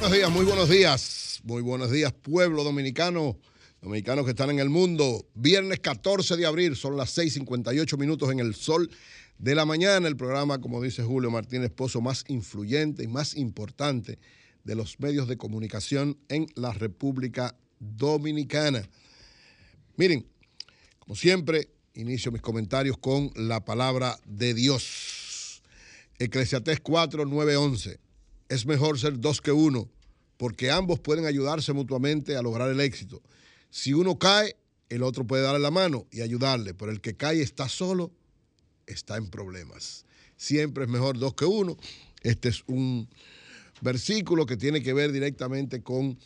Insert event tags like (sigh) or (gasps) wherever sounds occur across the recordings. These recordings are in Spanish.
Buenos días, muy buenos días. Muy buenos días, pueblo dominicano, dominicanos que están en el mundo. Viernes 14 de abril, son las 6:58 minutos en el sol de la mañana. El programa, como dice Julio Martínez Pozo, más influyente y más importante de los medios de comunicación en la República Dominicana. Miren, como siempre, inicio mis comentarios con la palabra de Dios. Eclesiastés 4, 9, 11. Es mejor ser dos que uno, porque ambos pueden ayudarse mutuamente a lograr el éxito. Si uno cae, el otro puede darle la mano y ayudarle, pero el que cae está solo, está en problemas. Siempre es mejor dos que uno. Este es un versículo que tiene que ver directamente con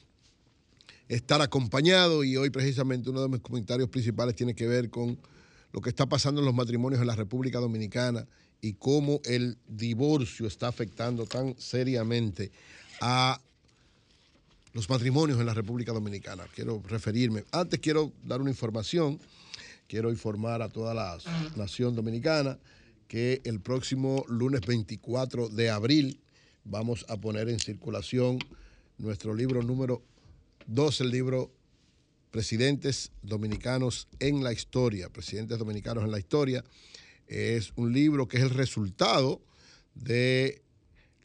estar acompañado y hoy precisamente uno de mis comentarios principales tiene que ver con lo que está pasando en los matrimonios en la República Dominicana y cómo el divorcio está afectando tan seriamente a los matrimonios en la República Dominicana. Quiero referirme. Antes quiero dar una información. Quiero informar a toda la nación dominicana que el próximo lunes 24 de abril vamos a poner en circulación nuestro libro número 2, el libro Presidentes Dominicanos en la Historia. Presidentes Dominicanos en la Historia es un libro que es el resultado de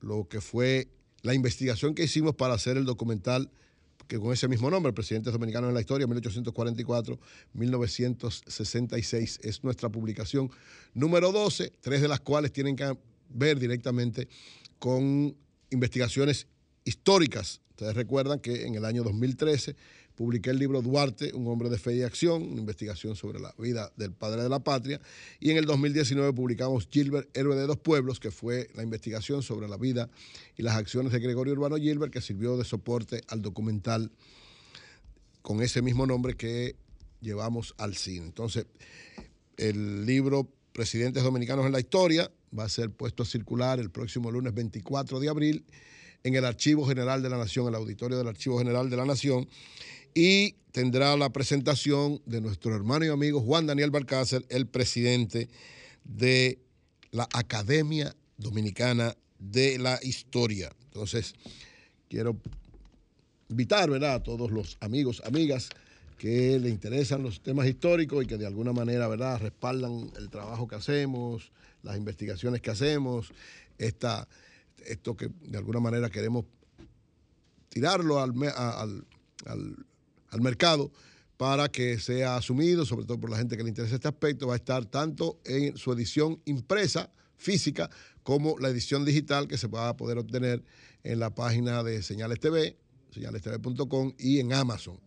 lo que fue la investigación que hicimos para hacer el documental que con ese mismo nombre, Presidentes Dominicanos en la Historia, 1844-1966, es nuestra publicación número 12, tres de las cuales tienen que ver directamente con investigaciones históricas. Ustedes recuerdan que en el año 2013 publiqué el libro Duarte, un hombre de fe y acción, una investigación sobre la vida del padre de la patria, y en el 2019 publicamos Gilbert, héroe de dos pueblos, que fue la investigación sobre la vida y las acciones de Gregorio Urbano Gilbert, que sirvió de soporte al documental con ese mismo nombre que llevamos al cine. Entonces, el libro Presidentes Dominicanos en la Historia va a ser puesto a circular el próximo lunes 24 de abril en el Archivo General de la Nación, el auditorio del Archivo General de la Nación, y tendrá la presentación de nuestro hermano y amigo Juan Daniel Balcácer, el presidente de la Academia Dominicana de la Historia. Entonces, quiero invitar ¿verdad? a todos los amigos, amigas que le interesan los temas históricos y que de alguna manera ¿verdad? respaldan el trabajo que hacemos, las investigaciones que hacemos, esta, esto que de alguna manera queremos tirarlo al, al mercado para que sea asumido, sobre todo por la gente que le interesa este aspecto, va a estar tanto en su edición impresa, física, como la edición digital que se va a poder obtener en la página de Señales TV, señalestv.com y en Amazon.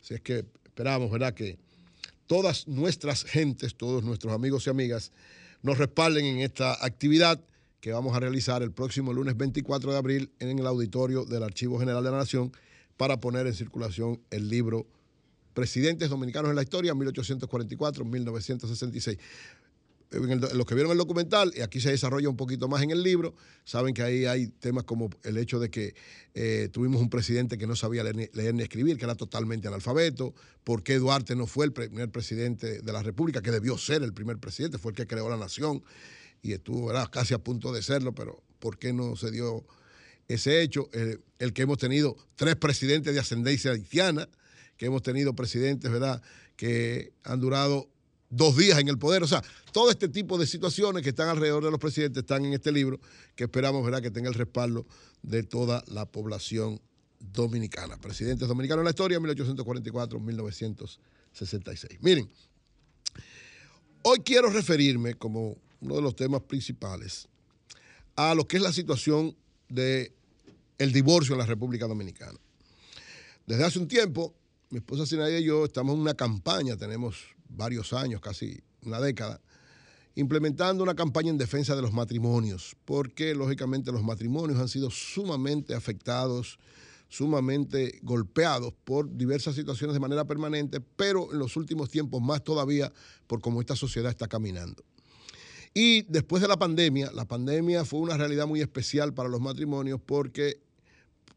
Así es que esperamos, ¿verdad?, que todas nuestras gentes, todos nuestros amigos y amigas nos respalden en esta actividad que vamos a realizar el próximo lunes 24 de abril en el auditorio del Archivo General de la Nación para poner en circulación el libro Presidentes Dominicanos en la Historia, 1844-1966. En, el, en los que vieron el documental, y aquí se desarrolla un poquito más en el libro, saben que ahí hay temas como el hecho de que eh, tuvimos un presidente que no sabía leer ni, escribir, que era totalmente analfabeto, por qué Duarte no fue el primer presidente de la República, que debió ser el primer presidente, fue el que creó la nación y estuvo casi a punto de serlo, pero ¿por qué no se dio ese hecho? Eh, el que hemos tenido tres presidentes de ascendencia haitiana, que hemos tenido presidentes, ¿verdad?, que han durado dos días en el poder. O sea, todo este tipo de situaciones que están alrededor de los presidentes están en este libro, que esperamos, ¿verdad?, que tenga el respaldo de toda la población dominicana. Presidentes dominicanos en la historia, 1844-1966. Miren, hoy quiero referirme como uno de los temas principales a lo que es la situación de el divorcio en la República Dominicana. Desde hace un tiempo, mi esposa Sinaida y yo estamos en una campaña, tenemos varios años, casi una década, implementando una campaña en defensa de los matrimonios, porque lógicamente los matrimonios han sido sumamente afectados, sumamente golpeados por diversas situaciones de manera permanente, pero en los últimos tiempos más todavía por cómo esta sociedad está caminando. Y después de la pandemia, la pandemia fue una realidad muy especial para los matrimonios porque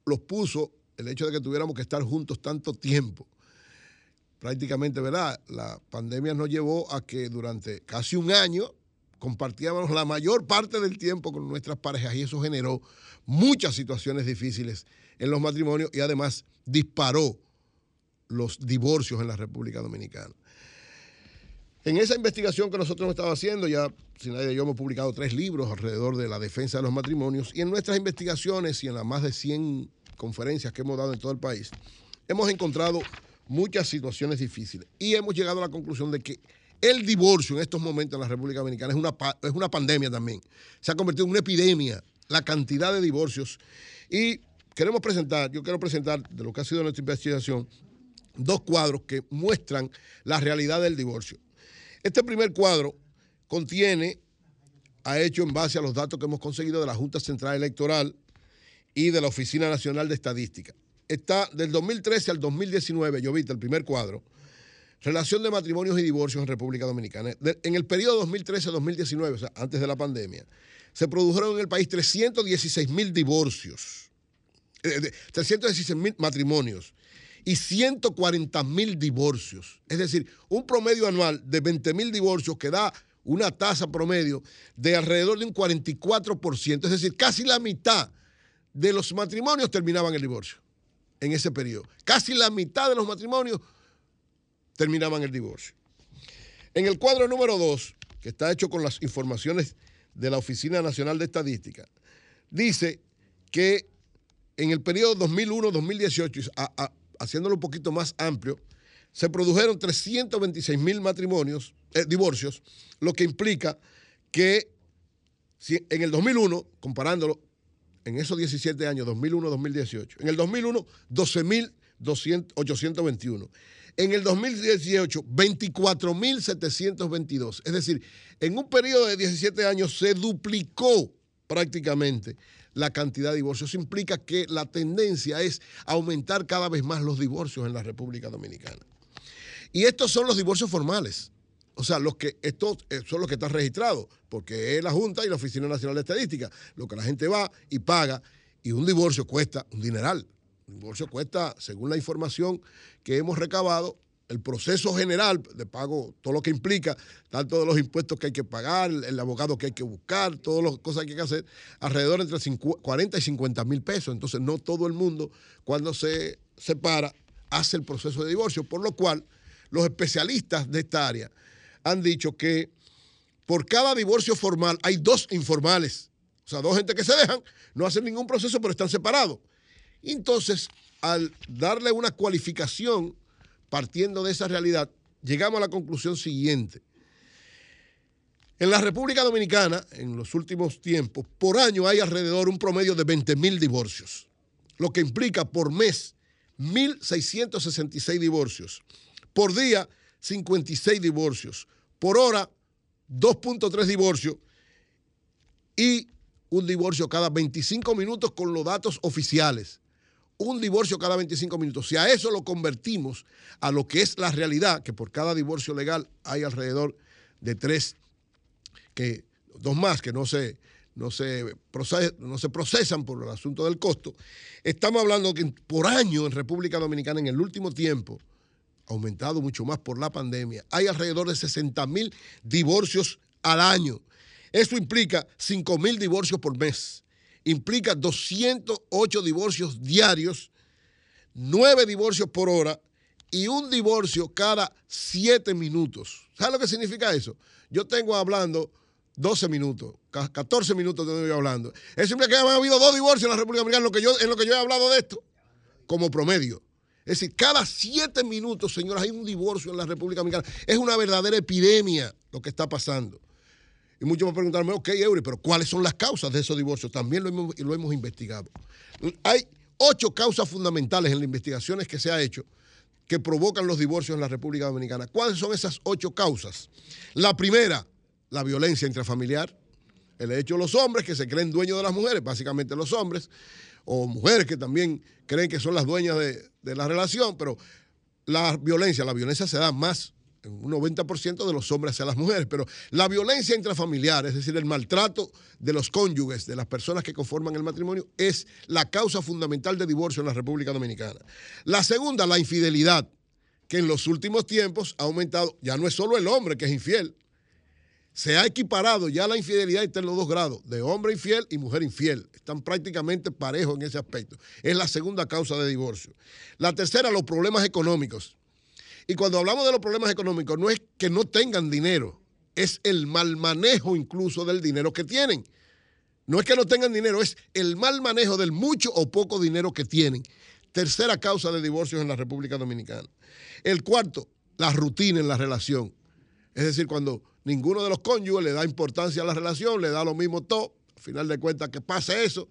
los puso el hecho de que tuviéramos que estar juntos tanto tiempo. Prácticamente, ¿verdad? La pandemia nos llevó a que durante casi un año compartíamos la mayor parte del tiempo con nuestras parejas y eso generó muchas situaciones difíciles en los matrimonios y además disparó los divorcios en la República Dominicana. En esa investigación que nosotros hemos estado haciendo, ya sin nadie yo hemos publicado tres libros alrededor de la defensa de los matrimonios y en nuestras investigaciones y en las más de 100 conferencias que hemos dado en todo el país, hemos encontrado muchas situaciones difíciles y hemos llegado a la conclusión de que el divorcio en estos momentos en la República Dominicana es una, es una pandemia también. Se ha convertido en una epidemia la cantidad de divorcios y queremos presentar, yo quiero presentar de lo que ha sido nuestra investigación, dos cuadros que muestran la realidad del divorcio. Este primer cuadro contiene, ha hecho en base a los datos que hemos conseguido de la Junta Central Electoral y de la Oficina Nacional de Estadística. Está del 2013 al 2019, yo viste el primer cuadro, relación de matrimonios y divorcios en República Dominicana. En el periodo 2013-2019, o sea, antes de la pandemia, se produjeron en el país 316 mil divorcios, eh, de- 316 mil matrimonios y 140 mil divorcios. Es decir, un promedio anual de 20 mil divorcios que da una tasa promedio de alrededor de un 44%. Es decir, casi la mitad de los matrimonios terminaban el divorcio en ese periodo. Casi la mitad de los matrimonios terminaban el divorcio. En el cuadro número 2, que está hecho con las informaciones de la Oficina Nacional de Estadística, dice que en el periodo 2001-2018, a- a- haciéndolo un poquito más amplio, se produjeron 326 mil matrimonios, eh, divorcios, lo que implica que en el 2001, comparándolo en esos 17 años, 2001-2018, en el 2001, 12.821. En el 2018, 24.722. Es decir, en un periodo de 17 años se duplicó prácticamente la cantidad de divorcios. Implica que la tendencia es aumentar cada vez más los divorcios en la República Dominicana. Y estos son los divorcios formales. O sea, los que estos eh, son los que están registrados, porque es la Junta y la Oficina Nacional de Estadística, lo que la gente va y paga, y un divorcio cuesta un dineral. Un divorcio cuesta, según la información que hemos recabado, el proceso general de pago, todo lo que implica, tanto de los impuestos que hay que pagar, el abogado que hay que buscar, todas las cosas que hay que hacer, alrededor entre 50 40 y 50 mil pesos. Entonces, no todo el mundo, cuando se separa, hace el proceso de divorcio, por lo cual los especialistas de esta área han dicho que por cada divorcio formal hay dos informales. O sea, dos gente que se dejan, no hacen ningún proceso, pero están separados. Entonces, al darle una cualificación partiendo de esa realidad, llegamos a la conclusión siguiente. En la República Dominicana, en los últimos tiempos, por año hay alrededor un promedio de 20 mil divorcios, lo que implica por mes 1.666 divorcios, por día 56 divorcios, por hora 2.3 divorcios y un divorcio cada 25 minutos con los datos oficiales. Un divorcio cada 25 minutos. Si a eso lo convertimos a lo que es la realidad, que por cada divorcio legal hay alrededor de tres, que, dos más que no se, no, se proce- no se procesan por el asunto del costo, estamos hablando que por año en República Dominicana, en el último tiempo, aumentado mucho más por la pandemia, hay alrededor de 60 mil divorcios al año. Eso implica 5 mil divorcios por mes. Implica 208 divorcios diarios, 9 divorcios por hora y un divorcio cada 7 minutos. ¿Sabes lo que significa eso? Yo tengo hablando 12 minutos, ca- 14 minutos tengo yo hablando. Eso implica que ha habido dos divorcios en la República Dominicana en lo que yo, lo que yo he hablado de esto, como promedio. Es decir, cada 7 minutos, señoras, hay un divorcio en la República Dominicana. Es una verdadera epidemia lo que está pasando. Y muchos me preguntarme, ok, Eury, pero ¿cuáles son las causas de esos divorcios? También lo hemos, investigado. Hay ocho causas fundamentales en las investigaciones que se ha hecho que provocan los divorcios en la República Dominicana. ¿Cuáles son esas ocho causas? La primera, la violencia intrafamiliar. El hecho de los hombres que se creen dueños de las mujeres, básicamente los hombres, o mujeres que también creen que son las dueñas de la relación, pero la violencia, la violencia se da más un 90% de los hombres hacia las mujeres, pero la violencia intrafamiliar, es decir, el maltrato de los cónyuges, de las personas que conforman el matrimonio, es la causa fundamental de divorcio en la República Dominicana. La segunda, la infidelidad, que en los últimos tiempos ha aumentado, ya no es solo el hombre que es infiel, se ha equiparado ya la infidelidad está en los dos grados, de hombre infiel y mujer infiel. Están prácticamente parejos en ese aspecto. Es la segunda causa de divorcio. La tercera, los problemas económicos. Y cuando hablamos de los problemas económicos, no es que no tengan dinero, es el mal manejo incluso del dinero que tienen. No es que no tengan dinero, es el mal manejo del mucho o poco dinero que tienen. Tercera causa de divorcios en la República Dominicana. El cuarto, la rutina en la relación. Es decir, cuando ninguno de los cónyuges le da importancia a la relación, le da lo mismo todo, al final de cuentas que pasa eso,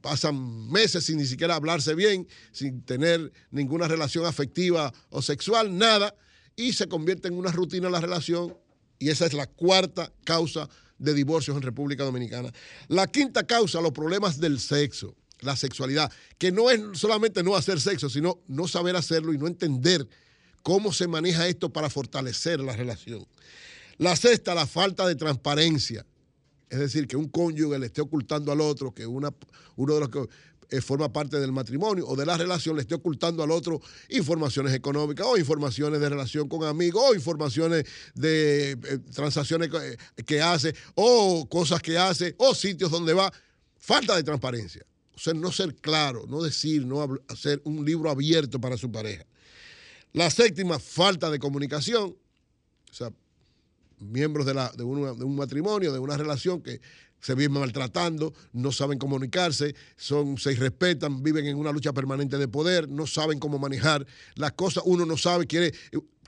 pasan meses sin ni siquiera hablarse bien, sin tener ninguna relación afectiva o sexual, nada, y se convierte en una rutina la relación, y esa es la cuarta causa de divorcios en República Dominicana. La quinta causa, los problemas del sexo, la sexualidad, que no es solamente no hacer sexo, sino no saber hacerlo y no entender cómo se maneja esto para fortalecer la relación. La sexta, la falta de transparencia. Es decir, que un cónyuge le esté ocultando al otro, que una, uno de los que eh, forma parte del matrimonio o de la relación le esté ocultando al otro informaciones económicas o informaciones de relación con amigos o informaciones de eh, transacciones que, que hace o cosas que hace o sitios donde va. Falta de transparencia. O sea, no ser claro, no decir, no hacer un libro abierto para su pareja. La séptima, falta de comunicación. O sea, miembros de, un matrimonio, de una relación que se viven maltratando, no saben comunicarse, son, se irrespetan, viven en una lucha permanente de poder, no saben cómo manejar las cosas, uno no sabe, quiere,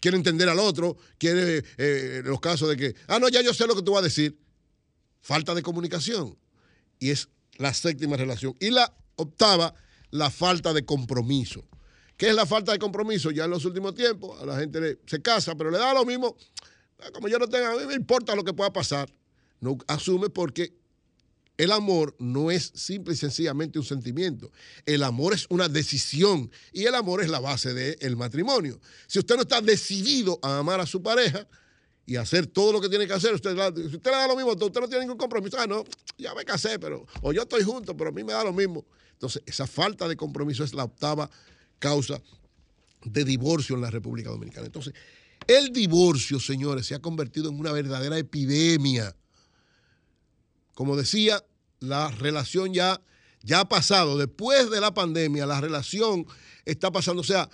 quiere entender al otro, quiere eh, los casos de que, ah, no, ya yo sé lo que tú vas a decir. Falta de comunicación. Y es la séptima relación. Y la octava, la falta de compromiso. ¿Qué es la falta de compromiso? Ya en los últimos tiempos a la gente se casa, pero le da lo mismo. Como yo no tengo, a mí me importa lo que pueda pasar. No asume porque el amor no es simple y sencillamente un sentimiento. El amor es una decisión y el amor es la base del matrimonio. Si usted no está decidido a amar a su pareja y hacer todo lo que tiene que hacer, usted, si usted le da lo mismo, usted no tiene ningún compromiso. Ah, no, ya me casé, pero, o yo estoy junto, pero a mí me da lo mismo. Entonces, esa falta de compromiso es la octava causa de divorcio en la República Dominicana. Entonces, el divorcio, señores, se ha convertido en una verdadera epidemia. Como decía, la relación ya, ya ha pasado. Después de la pandemia, la relación está pasando. O sea,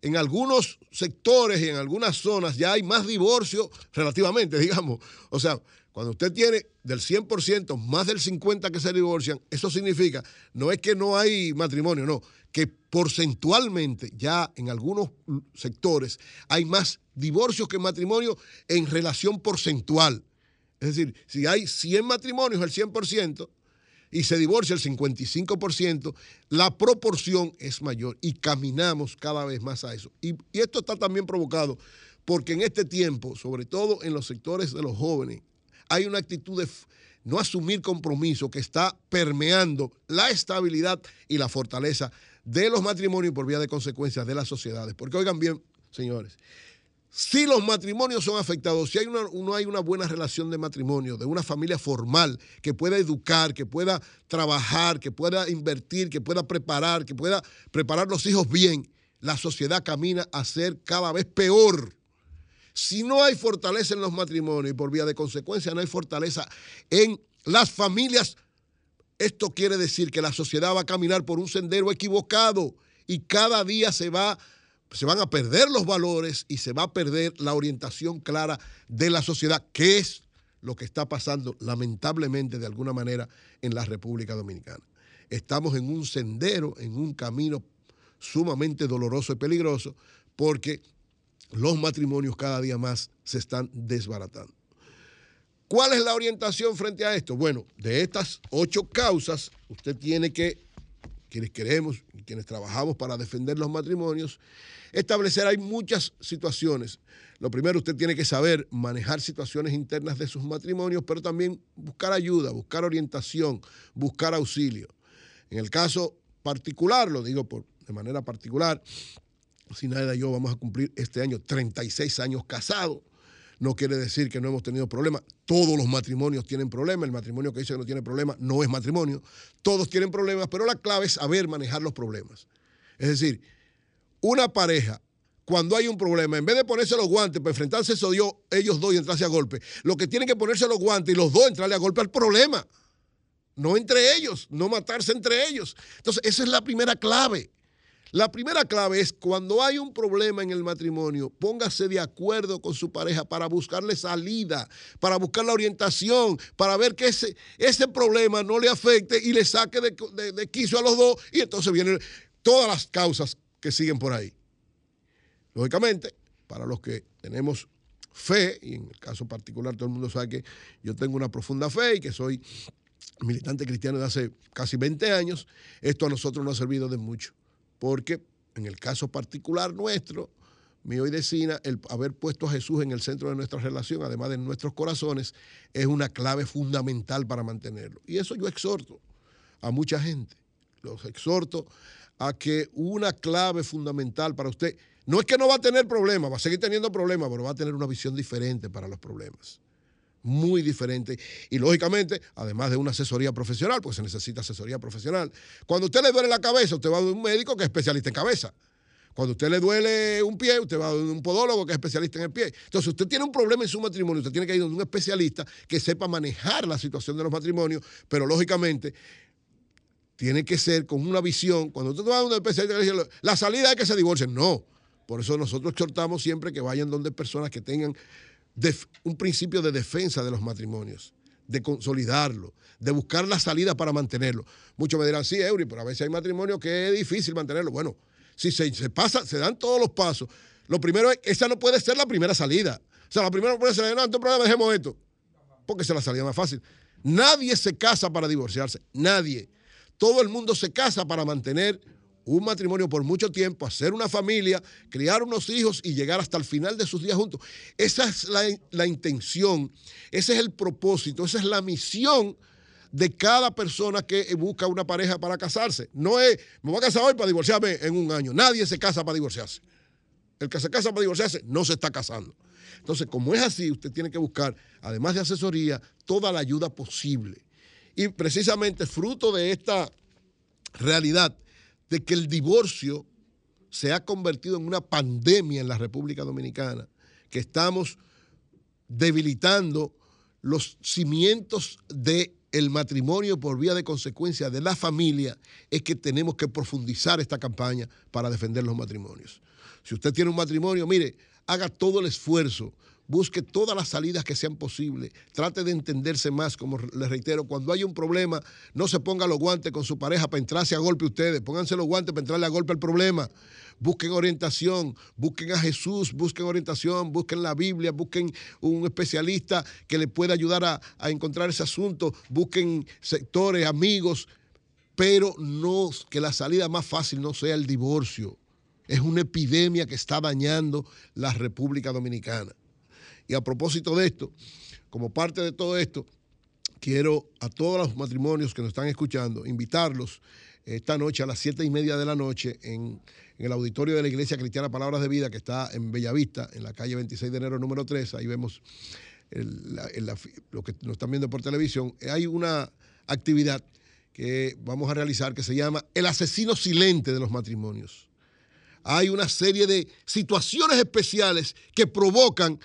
en algunos sectores y en algunas zonas ya hay más divorcio relativamente, (laughs) digamos. O sea, cuando usted tiene del 100%, más del 50% que se divorcian, eso significa, no es que no hay matrimonio, no, que porcentualmente ya en algunos sectores hay más divorcios que matrimonio en relación porcentual. Es decir, si hay 100 matrimonios, el 100%, y se divorcia el 55%, la proporción es mayor y caminamos cada vez más a eso. Y, y esto está también provocado porque en este tiempo, sobre todo en los sectores de los jóvenes, hay una actitud de no asumir compromiso que está permeando la estabilidad y la fortaleza de los matrimonios por vía de consecuencias de las sociedades. Porque oigan bien, señores, si los matrimonios son afectados, si no hay una buena relación de matrimonio, de una familia formal que pueda educar, que pueda trabajar, que pueda invertir, que pueda preparar, que pueda preparar los hijos bien, la sociedad camina a ser cada vez peor. Si no hay fortaleza en los matrimonios y por vía de consecuencia no hay fortaleza en las familias, esto quiere decir que la sociedad va a caminar por un sendero equivocado y cada día se va se van a perder los valores y se va a perder la orientación clara de la sociedad, que es lo que está pasando lamentablemente de alguna manera en la República Dominicana. Estamos en un sendero, en un camino sumamente doloroso y peligroso, porque los matrimonios cada día más se están desbaratando. ¿Cuál es la orientación frente a esto? Bueno, de estas ocho causas, usted tiene que, quienes queremos quienes trabajamos para defender los matrimonios, establecer, hay muchas situaciones. Lo primero, usted tiene que saber manejar situaciones internas de sus matrimonios, pero también buscar ayuda, buscar orientación, buscar auxilio. En el caso particular, lo digo por, de manera particular, Sinaida y yo vamos a cumplir este año 36 años casados. No quiere decir que no hemos tenido problemas. Todos los matrimonios tienen problemas. El matrimonio que dice que no tiene problemas no es matrimonio. Todos tienen problemas, pero la clave es saber manejar los problemas. Es decir, una pareja, cuando hay un problema, en vez de ponerse los guantes para enfrentarse eso dio, ellos dos y entrarse a golpe, lo que tienen que ponerse los guantes y los dos entrarle a golpe al problema. No entre ellos, no matarse entre ellos. Entonces, esa es la primera clave. La primera clave es cuando hay un problema en el matrimonio, póngase de acuerdo con su pareja para buscarle salida, para buscar la orientación, para ver que ese, problema no le afecte y le saque de, de, a los dos y entonces vienen todas las causas que siguen por ahí. Lógicamente, para los que tenemos fe, y en el caso particular todo el mundo sabe que yo tengo una profunda fe y que soy militante cristiano de hace casi 20 años, esto a nosotros nos ha servido de mucho porque en el caso particular nuestro, mío y de Sina, el haber puesto a Jesús en el centro de nuestra relación, además de nuestros corazones, es una clave fundamental para mantenerlo. Y eso yo exhorto a mucha gente. Los exhorto a que una clave fundamental para usted, no es que no va a tener problemas, va a seguir teniendo problemas, pero va a tener una visión diferente para los problemas muy diferente. Y lógicamente, además de una asesoría profesional, pues se necesita asesoría profesional. Cuando a usted le duele la cabeza, usted va a un médico que es especialista en cabeza. Cuando a usted le duele un pie, usted va a un podólogo que es especialista en el pie. Entonces, usted tiene un problema en su matrimonio, usted tiene que ir a un especialista que sepa manejar la situación de los matrimonios, pero lógicamente tiene que ser con una visión. Cuando usted va a un especialista, la salida es que se divorcien. No. Por eso nosotros exhortamos siempre que vayan donde personas que tengan un principio de defensa de los matrimonios, de consolidarlo, de buscar la salida para mantenerlo. Muchos me dirán, sí, Eury, pero a veces hay matrimonios que es difícil mantenerlo. Bueno, si se, pasa, se dan todos los pasos. Lo primero es, esa no puede ser la primera salida. O sea, la primera puede ser, no, no problema, dejemos esto. Porque esa es la salida más fácil. Nadie se casa para divorciarse, nadie. Todo el mundo se casa para mantener un matrimonio por mucho tiempo, hacer una familia, criar unos hijos y llegar hasta el final de sus días juntos. Esa es la, la, intención, ese es el propósito, esa es la misión de cada persona que busca una pareja para casarse. No es, me voy a casar hoy para divorciarme en un año. Nadie se casa para divorciarse. El que se casa para divorciarse no se está casando. Entonces, como es así, usted tiene que buscar, además de asesoría, toda la ayuda posible. Y precisamente fruto de esta realidad de que el divorcio se ha convertido en una pandemia en la República Dominicana, que estamos debilitando los cimientos del el matrimonio por vía de consecuencia de la familia, es que tenemos que profundizar esta campaña para defender los matrimonios. Si usted tiene un matrimonio, mire, haga todo el esfuerzo busque todas las salidas que sean posibles, trate de entenderse más, como les reitero, cuando hay un problema, no se ponga los guantes con su pareja para entrarse a golpe ustedes, pónganse los guantes para entrarle a golpe al problema, busquen orientación, busquen a Jesús, busquen orientación, busquen la Biblia, busquen un especialista que le pueda ayudar a, encontrar ese asunto, busquen sectores, amigos, pero no que la salida más fácil no sea el divorcio. Es una epidemia que está dañando la República Dominicana. Y a propósito de esto, como parte de todo esto, quiero a todos los matrimonios que nos están escuchando invitarlos esta noche a las siete y media de la noche en, el auditorio de la Iglesia Cristiana Palabras de Vida, que está en Bellavista, en la calle 26 de enero número 3. Ahí vemos el, lo que nos están viendo por televisión. Hay una actividad que vamos a realizar que se llama El asesino silente de los matrimonios. Hay una serie de situaciones especiales que provocan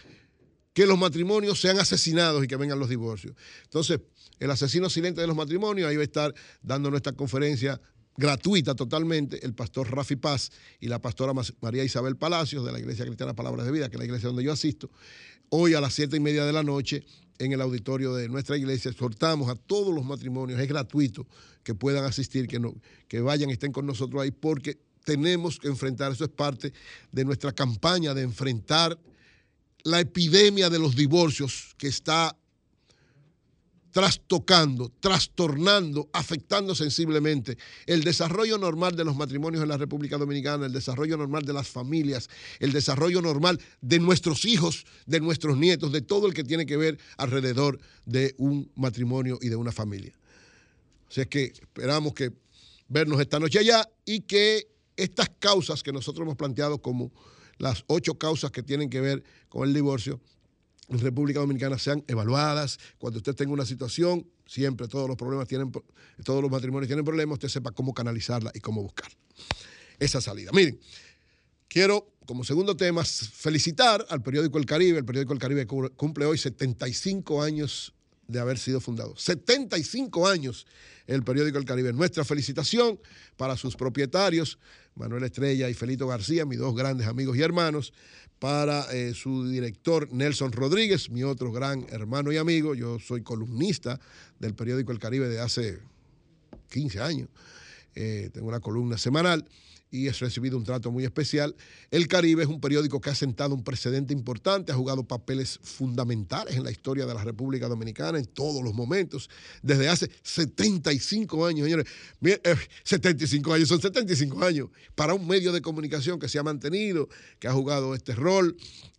que los matrimonios sean asesinados y que vengan los divorcios. Entonces, el asesino silente de los matrimonios, ahí va a estar dando nuestra conferencia gratuita totalmente el pastor Rafi Paz y la pastora María Isabel Palacios de la Iglesia Cristiana Palabras de Vida, que es la iglesia donde yo asisto, hoy a las siete y media de la noche en el auditorio de nuestra iglesia. Exhortamos a todos los matrimonios, es gratuito que puedan asistir, que, no, que vayan, estén con nosotros ahí, porque tenemos que enfrentar, eso es parte de nuestra campaña de enfrentar la epidemia de los divorcios que está trastocando, trastornando, afectando sensiblemente el desarrollo normal de los matrimonios en la República Dominicana, el desarrollo normal de las familias, el desarrollo normal de nuestros hijos, de nuestros nietos, de todo el que tiene que ver alrededor de un matrimonio y de una familia. Así es que esperamos que vernos esta noche allá y que estas causas que nosotros hemos planteado como las ocho causas que tienen que ver con el divorcio en República Dominicana sean evaluadas. Cuando usted tenga una situación, siempre todos los problemas tienen, todos los matrimonios tienen problemas, usted sepa cómo canalizarla y cómo buscar esa salida. Miren, quiero como segundo tema felicitar al periódico El Caribe. El periódico El Caribe cu- cumple hoy 75 años de haber sido fundado. 75 años el periódico El Caribe. Nuestra felicitación para sus propietarios, Manuel Estrella y Felito García, mis dos grandes amigos y hermanos, para eh, su director Nelson Rodríguez, mi otro gran hermano y amigo. Yo soy columnista del periódico El Caribe de hace 15 años. Eh, tengo una columna semanal y he recibido un trato muy especial. El Caribe es un periódico que ha sentado un precedente importante, ha jugado papeles fundamentales en la historia de la República Dominicana en todos los momentos, desde hace 75 años, señores. Mire, eh, 75 años, son 75 años para un medio de comunicación que se ha mantenido, que ha jugado este rol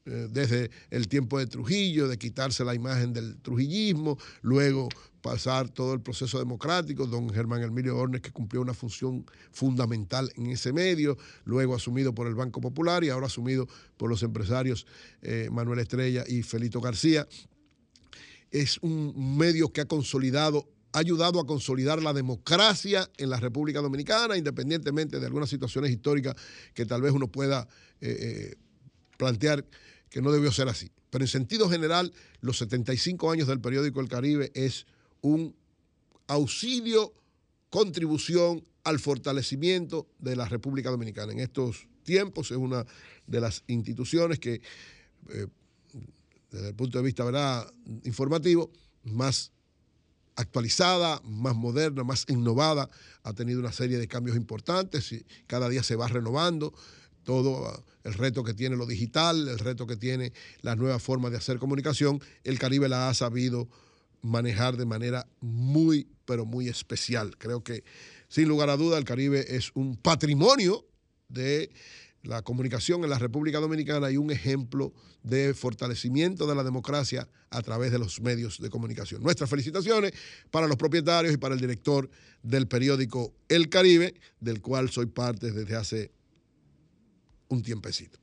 eh, desde el tiempo de Trujillo, de quitarse la imagen del trujillismo, luego pasar todo el proceso democrático, don Germán Emilio Hornes, que cumplió una función fundamental en ese medio, luego asumido por el Banco Popular y ahora asumido por los empresarios eh, Manuel Estrella y Felito García. Es un medio que ha consolidado, ha ayudado a consolidar la democracia en la República Dominicana, independientemente de algunas situaciones históricas que tal vez uno pueda eh, eh, plantear que no debió ser así. Pero en sentido general, los 75 años del periódico El Caribe es un auxilio, contribución al fortalecimiento de la República Dominicana. En estos tiempos es una de las instituciones que, eh, desde el punto de vista ¿verdad? informativo, más actualizada, más moderna, más innovada, ha tenido una serie de cambios importantes y cada día se va renovando todo uh, el reto que tiene lo digital, el reto que tiene las nuevas formas de hacer comunicación, el Caribe la ha sabido manejar de manera muy, pero muy especial. Creo que, sin lugar a duda, el Caribe es un patrimonio de la comunicación en la República Dominicana y un ejemplo de fortalecimiento de la democracia a través de los medios de comunicación. Nuestras felicitaciones para los propietarios y para el director del periódico El Caribe, del cual soy parte desde hace un tiempecito.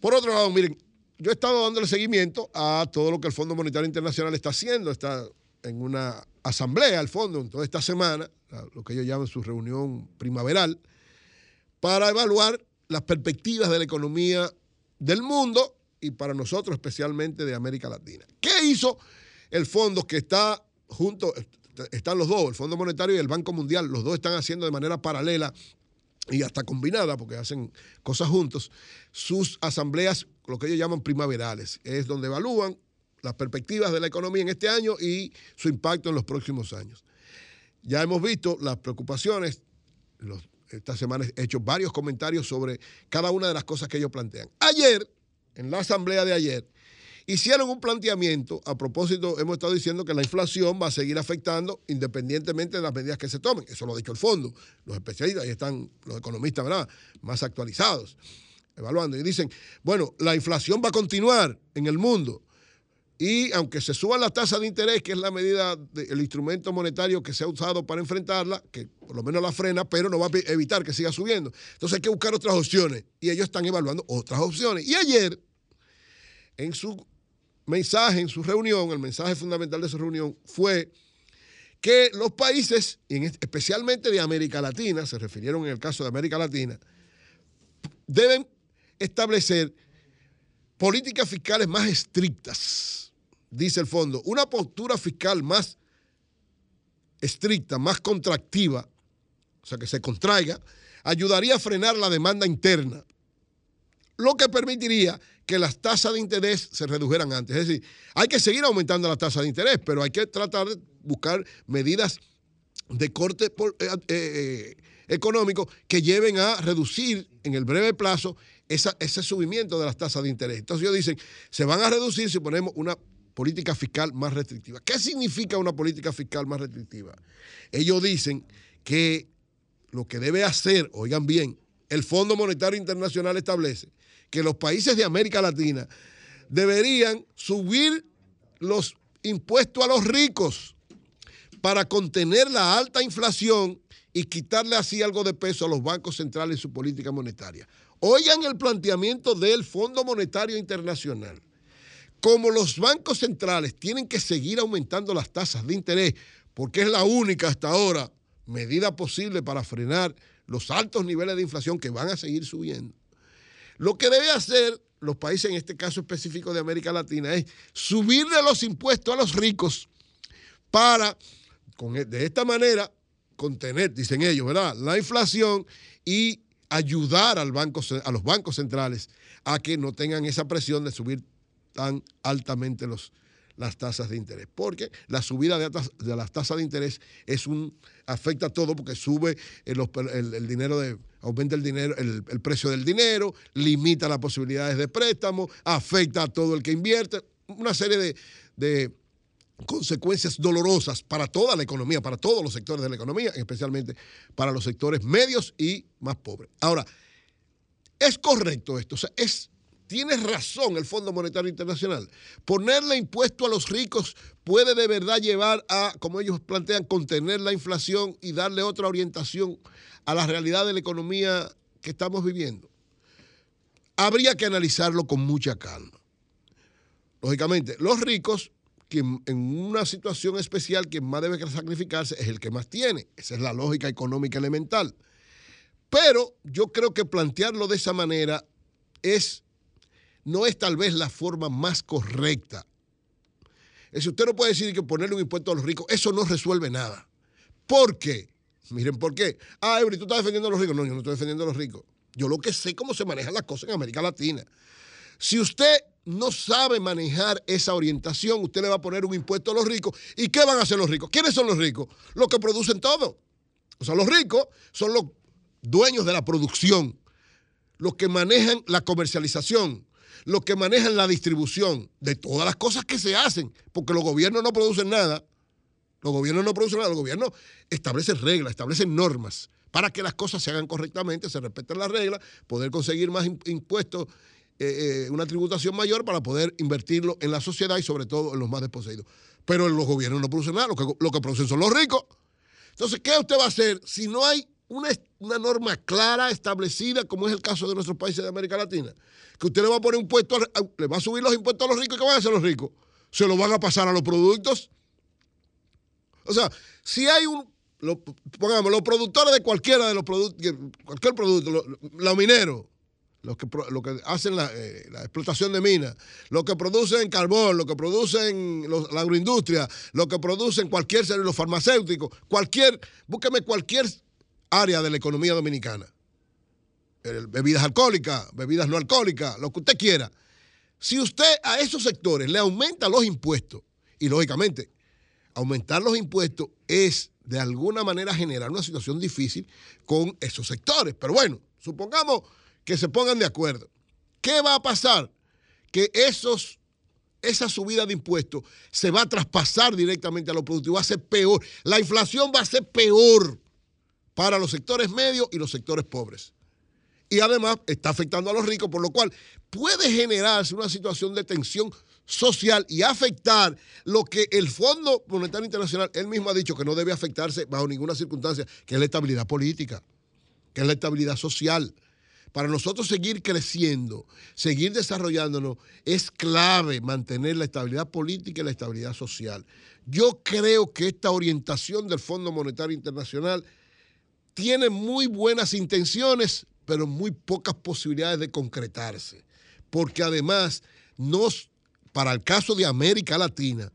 Por otro lado, miren, yo he estado dándole seguimiento a todo lo que el Fondo Monetario Internacional está haciendo. Está en una asamblea al fondo en toda esta semana, lo que ellos llaman su reunión primaveral, para evaluar las perspectivas de la economía del mundo y para nosotros especialmente de América Latina. ¿Qué hizo el fondo que está junto, están los dos, el Fondo Monetario y el Banco Mundial, los dos están haciendo de manera paralela y hasta combinada, porque hacen cosas juntos, sus asambleas, lo que ellos llaman primaverales, es donde evalúan las perspectivas de la economía en este año y su impacto en los próximos años. Ya hemos visto las preocupaciones, los, esta semana he hecho varios comentarios sobre cada una de las cosas que ellos plantean. Ayer, en la asamblea de ayer, hicieron un planteamiento, a propósito, hemos estado diciendo que la inflación va a seguir afectando independientemente de las medidas que se tomen. Eso lo ha dicho el fondo. Los especialistas, ahí están los economistas, ¿verdad? Más actualizados, evaluando. Y dicen, bueno, la inflación va a continuar en el mundo. Y aunque se suban las tasas de interés, que es la medida, del instrumento monetario que se ha usado para enfrentarla, que por lo menos la frena, pero no va a evitar que siga subiendo. Entonces hay que buscar otras opciones. Y ellos están evaluando otras opciones. Y ayer, en su mensaje, en su reunión, el mensaje fundamental de su reunión fue que los países, especialmente de América Latina, se refirieron en el caso de América Latina, deben establecer políticas fiscales más estrictas, dice el fondo, una postura fiscal más estricta, más contractiva, o sea, que se contraiga, ayudaría a frenar la demanda interna, lo que permitiría que las tasas de interés se redujeran antes. Es decir, hay que seguir aumentando las tasas de interés, pero hay que tratar de buscar medidas de corte por, eh, eh, económico que lleven a reducir en el breve plazo ese subimiento de las tasas de interés. Entonces ellos dicen, se van a reducir si ponemos una política fiscal más restrictiva. ¿Qué significa una política fiscal más restrictiva? Ellos dicen que lo que debe hacer, oigan bien, el Fondo Monetario Internacional establece que los países de América Latina deberían subir los impuestos a los ricos para contener la alta inflación y quitarle así algo de peso a los bancos centrales en su política monetaria. Oigan el planteamiento del Fondo Monetario Internacional. Como los bancos centrales tienen que seguir aumentando las tasas de interés, porque es la única hasta ahora medida posible para frenar los altos niveles de inflación que van a seguir subiendo, lo que debe hacer los países, en este caso específico de América Latina, es subirle los impuestos a los ricos para, con, e, de esta manera, contener, dicen ellos, ¿verdad?, la inflación y ayudar a los bancos centrales a que no tengan esa presión de subir tan altamente los, las tasas de interés. Porque la subida de, las tasas de interés es un, afecta a todo porque sube el, dinero de, aumenta el dinero, el, precio del dinero, limita las posibilidades de préstamo, afecta a todo el que invierte, una serie de, de consecuencias dolorosas para toda la economía, para todos los sectores de la economía, especialmente para los sectores medios y más pobres. Ahora, es correcto esto, o sea, es tiene razón el Fondo Monetario Internacional. Ponerle impuesto a los ricos puede de verdad llevar a, como ellos plantean, contener la inflación y darle otra orientación a la realidad de la economía que estamos viviendo. Habría que analizarlo con mucha calma. Lógicamente, los ricos, quien en una situación especial, quien más debe sacrificarse es el que más tiene. Esa es la lógica económica elemental. Pero yo creo que plantearlo de esa manera es no es tal vez la forma más correcta. Si usted no puede decir que ponerle un impuesto a los ricos, eso no resuelve nada. ¿Por qué? Miren por qué. Ah, Eury, tú estás defendiendo a los ricos. No, yo no estoy defendiendo a los ricos. Yo lo que sé cómo se manejan las cosas en América Latina. Si usted no sabe manejar esa orientación, usted le va a poner un impuesto a los ricos. ¿Y qué van a hacer los ricos? ¿Quiénes son los ricos? Los que producen todo. O sea, los ricos son los dueños de la producción, los que manejan la comercialización, los que manejan la distribución de todas las cosas que se hacen, porque los gobiernos no producen nada. Los gobiernos no producen nada, los gobiernos establecen reglas, establecen normas para que las cosas se hagan correctamente, se respeten las reglas, poder conseguir más impuestos, eh, eh, una tributación mayor para poder invertirlo en la sociedad y sobre todo en los más desposeídos. Pero los gobiernos no producen nada, lo que, lo que producen son los ricos. Entonces, ¿qué usted va a hacer si no hay una, una, norma clara, establecida, como es el caso de nuestros países de América Latina, que usted le va a poner un impuesto, le va a subir los impuestos a los ricos, ¿qué van a hacer los ricos? Se lo van a pasar a los productos. O sea, si hay un, pongamos, los productores de cualquiera de los productos, cualquier producto, los mineros, los que, lo que hacen la, eh, la, explotación de minas, los que producen carbón, los que producen los, la agroindustria, los que producen cualquier los farmacéuticos, cualquier, búsqueme cualquier área de la economía dominicana. Bebidas alcohólicas, bebidas no alcohólicas, lo que usted quiera. Si usted a esos sectores le aumenta los impuestos, y lógicamente, aumentar los impuestos es de alguna manera generar una situación difícil con esos sectores. Pero bueno, supongamos que se pongan de acuerdo. ¿Qué va a pasar? Que esos, esa subida de impuestos se va a traspasar directamente a los productivos, va a ser peor. La inflación va a ser peor para los sectores medios y los sectores pobres. Y además está afectando a los ricos, por lo cual puede generarse una situación de tensión social y afectar lo que el Fondo Monetario Internacional, él mismo ha dicho que no debe afectarse bajo ninguna circunstancia, que es la estabilidad política, que es la estabilidad social. Para nosotros seguir creciendo, seguir desarrollándonos, es clave mantener la estabilidad política y la estabilidad social. Yo creo que esta orientación del Fondo Monetario Internacional tiene muy buenas intenciones, pero muy pocas posibilidades de concretarse. Porque además, nos, para el caso de América Latina,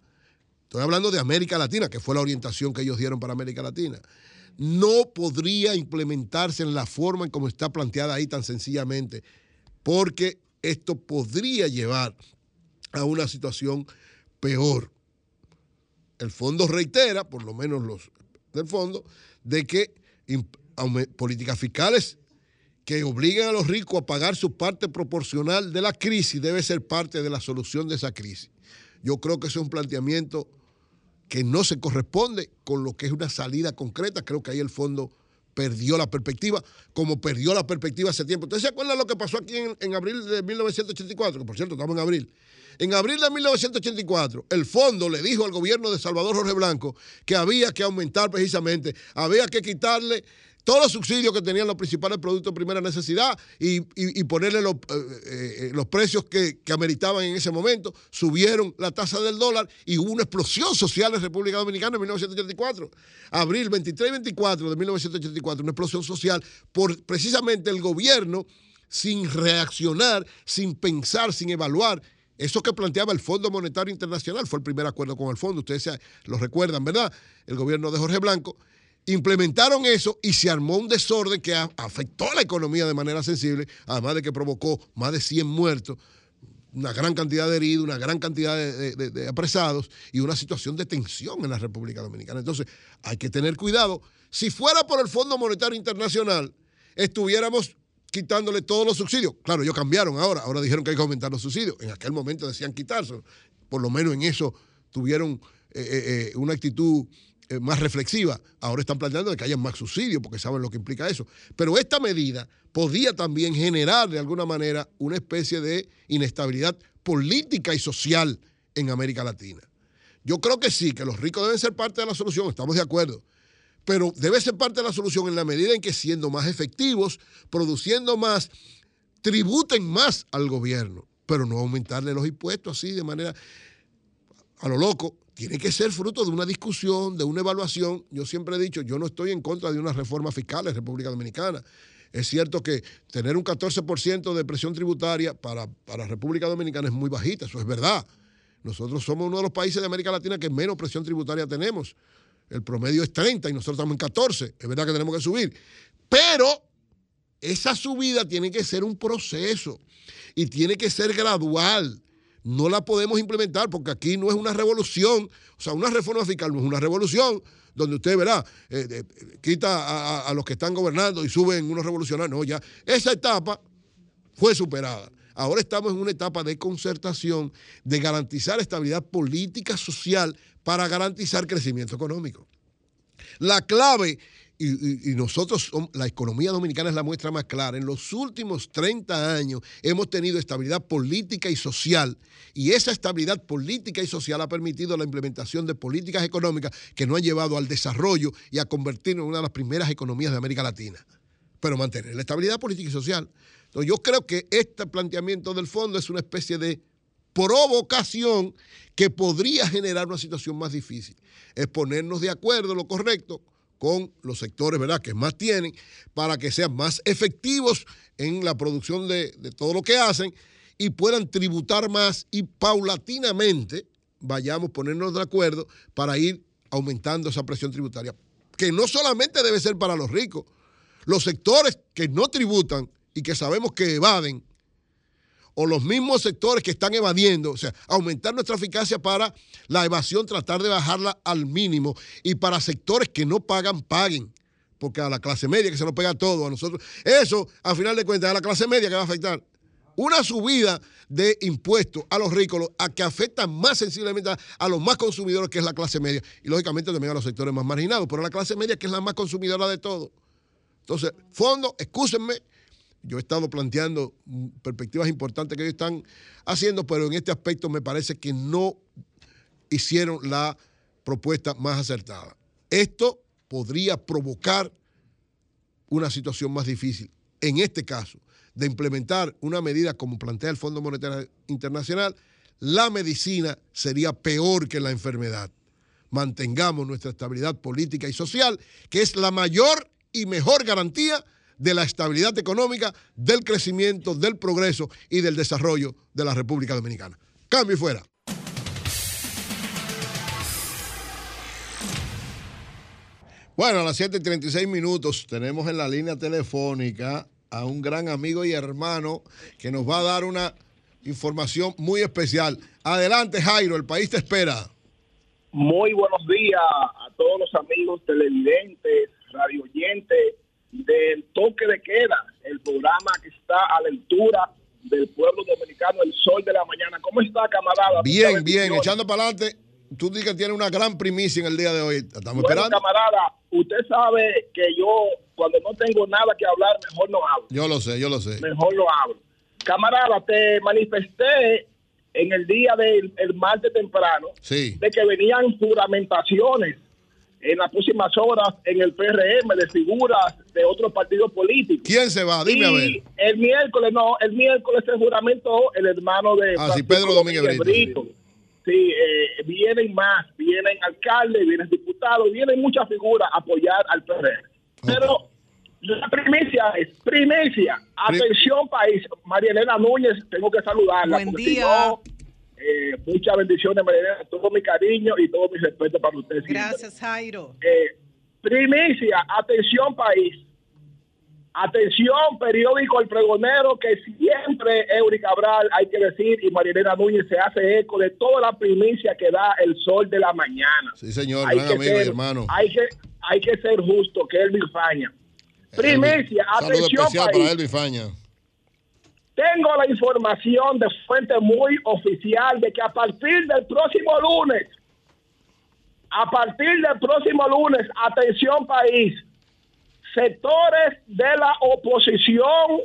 estoy hablando de América Latina, que fue la orientación que ellos dieron para América Latina, no podría implementarse en la forma en como está planteada ahí tan sencillamente, porque esto podría llevar a una situación peor. El fondo reitera, por lo menos los del fondo, de que políticas fiscales que obliguen a los ricos a pagar su parte proporcional de la crisis debe ser parte de la solución de esa crisis. Yo creo que es un planteamiento que no se corresponde con lo que es una salida concreta. Creo que ahí el fondo perdió la perspectiva, como perdió la perspectiva hace tiempo. ¿Ustedes se acuerdan lo que pasó aquí en, en abril de 1984? Que por cierto, estamos en abril. En abril de 1984, el fondo le dijo al gobierno de Salvador Jorge Blanco que había que aumentar precisamente, había que quitarle todos los subsidios que tenían los principales productos de primera necesidad y, ponerle los, eh, eh, precios que, ameritaban en ese momento. Subieron la tasa del dólar y hubo una explosión social en República Dominicana en 1984. Abril 23 y 24 de 1984, una explosión social por precisamente el gobierno sin reaccionar, sin pensar, sin evaluar. Eso que planteaba el Fondo Monetario Internacional fue el primer acuerdo con el fondo, ustedes lo recuerdan, ¿verdad? El gobierno de Jorge Blanco. Implementaron eso y se armó un desorden que afectó la economía de manera sensible, además de que provocó más de 100 muertos, una gran cantidad de heridos, una gran cantidad de, apresados y una situación de tensión en la República Dominicana. Entonces, hay que tener cuidado. Si fuera por el Fondo Monetario Internacional, estuviéramos quitándole todos los subsidios. Claro, ellos cambiaron ahora, ahora dijeron que hay que aumentar los subsidios. En aquel momento decían quitarse. Por lo menos en eso tuvieron eh, eh, eh, una actitud más reflexiva. Ahora están planteando que haya más subsidios porque saben lo que implica eso. Pero esta medida podía también generar de alguna manera una especie de inestabilidad política y social en América Latina. Yo creo que sí, que los ricos deben ser parte de la solución, estamos de acuerdo. Pero debe ser parte de la solución en la medida en que siendo más efectivos, produciendo más, tributen más al gobierno, pero no aumentarle los impuestos así de manera a lo loco. Tiene que ser fruto de una discusión, de una evaluación. Yo siempre he dicho, yo no estoy en contra de una reforma fiscal en República Dominicana. Es cierto que tener un 14% de presión tributaria para, para República Dominicana es muy bajita, eso es verdad. Nosotros somos uno de los países de América Latina que menos presión tributaria tenemos. El promedio es 30 y nosotros estamos en 14. Es verdad que tenemos que subir. Pero esa subida tiene que ser un proceso y tiene que ser gradual. No la podemos implementar porque aquí no es una revolución, o sea, una reforma fiscal no es una revolución donde usted verá, eh, eh, quita a, a- los que están gobernando y suben unos revolucionarios. No, ya esa etapa fue superada. Ahora estamos en una etapa de concertación, de garantizar estabilidad política, social, para garantizar crecimiento económico. La clave, y, nosotros, la economía dominicana es la muestra más clara, en los últimos 30 años hemos tenido estabilidad política y social, y esa estabilidad política y social ha permitido la implementación de políticas económicas que nos han llevado al desarrollo y a convertirnos en una de las primeras economías de América Latina pero mantener la estabilidad política y social. Entonces, yo creo que este planteamiento del fondo es una especie de provocación que podría generar una situación más difícil. Es ponernos de acuerdo, lo correcto, con los sectores ¿verdad? que más tienen para que sean más efectivos en la producción de, de todo lo que hacen y puedan tributar más y paulatinamente vayamos a ponernos de acuerdo para ir aumentando esa presión tributaria, que no solamente debe ser para los ricos, los sectores que no tributan y que sabemos que evaden, o los mismos sectores que están evadiendo, o sea, aumentar nuestra eficacia para la evasión, tratar de bajarla al mínimo, y para sectores que no pagan, paguen, porque a la clase media que se nos pega todo, a nosotros, eso, a final de cuentas, a la clase media que va a afectar. Una subida de impuestos a los ricos, a que afecta más sensiblemente a, a los más consumidores, que es la clase media, y lógicamente también a los sectores más marginados, pero a la clase media, que es la más consumidora de todo. Entonces, fondo, excúsenme, yo he estado planteando mm, perspectivas importantes que ellos están haciendo, pero en este aspecto me parece que no hicieron la propuesta más acertada. Esto podría provocar una situación más difícil. En este caso, de implementar una medida como plantea el Fondo Monetario Internacional, la medicina sería peor que la enfermedad. Mantengamos nuestra estabilidad política y social, que es la mayor y mejor garantía de la estabilidad económica, del crecimiento, del progreso y del desarrollo de la República Dominicana. Cambio y fuera. Bueno, a las 7:36 minutos tenemos en la línea telefónica a un gran amigo y hermano que nos va a dar una información muy especial. Adelante, Jairo, el país te espera. Muy buenos días a todos los amigos televidentes, radio oyentes del toque de queda, el programa que está a la altura del pueblo dominicano, el sol de la mañana. ¿Cómo está, camarada? Bien, bien, echando para adelante tú dices que tiene una gran primicia en el día de hoy. Estamos Bueno, esperando. camarada, usted sabe que yo cuando no tengo nada que hablar, mejor no hablo. Yo lo sé, yo lo sé. Mejor no hablo. Camarada, te manifesté en el día del el martes temprano Sí. de que venían juramentaciones en las próximas horas en el PRM de figuras de otros partidos políticos. ¿Quién se va? Dime a ver. El miércoles, no, el miércoles se juramentó el hermano de Ah, sí, Pedro Domínguez Brito. Sí, eh, vienen más, vienen alcaldes, vienen diputados, vienen muchas figuras a apoyar al PRM. Pero la primicia es, primicia, Pri- atención país, María Elena Núñez, tengo que saludarla. Buen porque si día. no, eh, muchas bendiciones, María todo mi cariño y todo mi respeto para usted. siempre. Gracias, Jairo. Eh, primicia, atención país, atención periódico El Pregonero, que siempre Eury Cabral, hay que decir, y Marilena Núñez se hace eco de toda la primicia que da el sol de la mañana. Sí, señor, Hay gran que amigo y hermano. Hay que, hay que ser justo, que Elvin Faña. Primicia, Saludo atención especial país. para Elvi Faña. Tengo la información de fuente muy oficial de que a partir del próximo lunes, a partir del próximo lunes, atención país, sectores de la oposición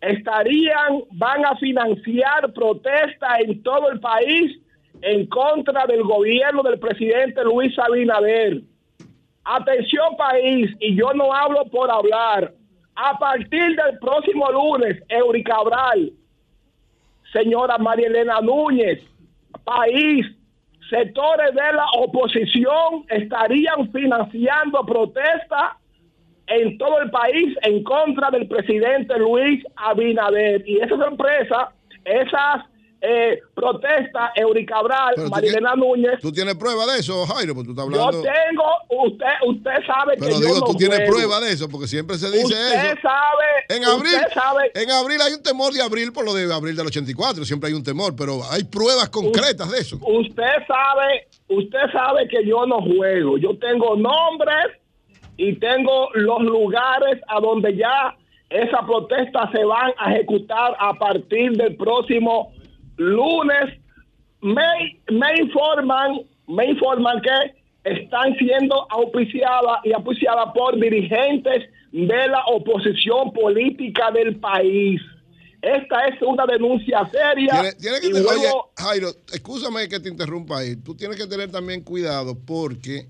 estarían, van a financiar protestas en todo el país en contra del gobierno del presidente Luis Abinader. Atención país, y yo no hablo por hablar. A partir del próximo lunes, Eury Cabral, señora María Elena Núñez, país, sectores de la oposición estarían financiando protestas en todo el país en contra del presidente Luis Abinader. Y esa sorpresa, esas eh, protestas, Eury Cabral, tienes- Elena Núñez, ¿Tú tienes prueba de eso, Jairo? Porque tú estás yo hablando. tengo, usted, usted sabe que Pero yo digo, no tú tienes prueba de eso, porque siempre se dice usted eso. sabe, En abril, usted sabe, en abril hay un temor de abril por lo de abril del 84, siempre hay un temor, pero hay pruebas concretas de eso. usted sabe, usted sabe que yo no juego. Yo tengo nombres y tengo los lugares a donde ya esas protestas se van a ejecutar a partir del próximo lunes. Me, me informan, me informan que están siendo auspiciadas y auspiciadas por dirigentes de la oposición política del país. Esta es una denuncia seria. Tiene, tiene que oye, Jairo, escúchame que te interrumpa ahí. Tú tienes que tener también cuidado porque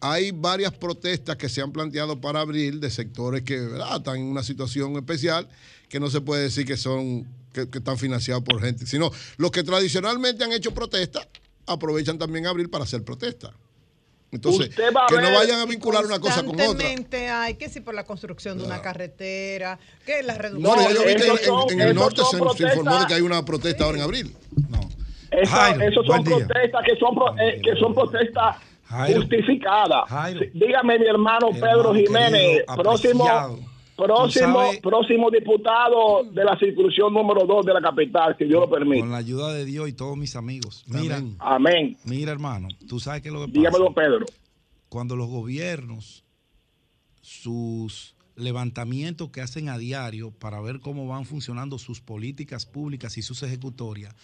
hay varias protestas que se han planteado para abril de sectores que ¿verdad? están en una situación especial que no se puede decir que son que, que están financiados por gente, sino los que tradicionalmente han hecho protestas aprovechan también abril para hacer protestas. Entonces, que no vayan a vincular una cosa con otra. Hay que si por la construcción de una carretera, que la reducción. Ya yo vi que en, el norte se, se informó de que hay una protesta ahora en abril. No. Esa- Jairo, esos buen son protestas que son, pro- eh, que son protestas justificadas. Dígame, mi hermano Hermano Pedro Jiménez, querido, próximo. Próximo, próximo diputado de la circunscripción número 2 de la capital, si Dios lo permite. Con la ayuda de Dios y todos mis amigos. Mira, Amén. Amén. mira, hermano, tú sabes que lo que pasa. Dígamelo, Pedro. Cuando los gobiernos, sus levantamientos que hacen a diario para ver cómo van funcionando sus políticas públicas y sus ejecutorias,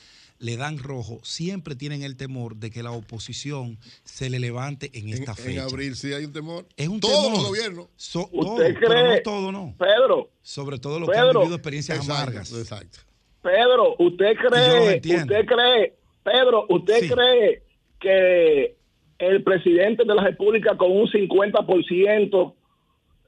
le dan rojo, siempre tienen el temor de que la oposición se le levante en En, esta en fecha. abril sí hay un temor. Es un Todos temor. So- ¿Usted todo, cree? pero no todo, no. Pedro, Sobre todo los que han Pedro. vivido experiencias Exacto, amargas. exacto. Pedro, ¿usted cree, usted cree, Pedro, usted Sí. cree que el presidente de la República con un 50%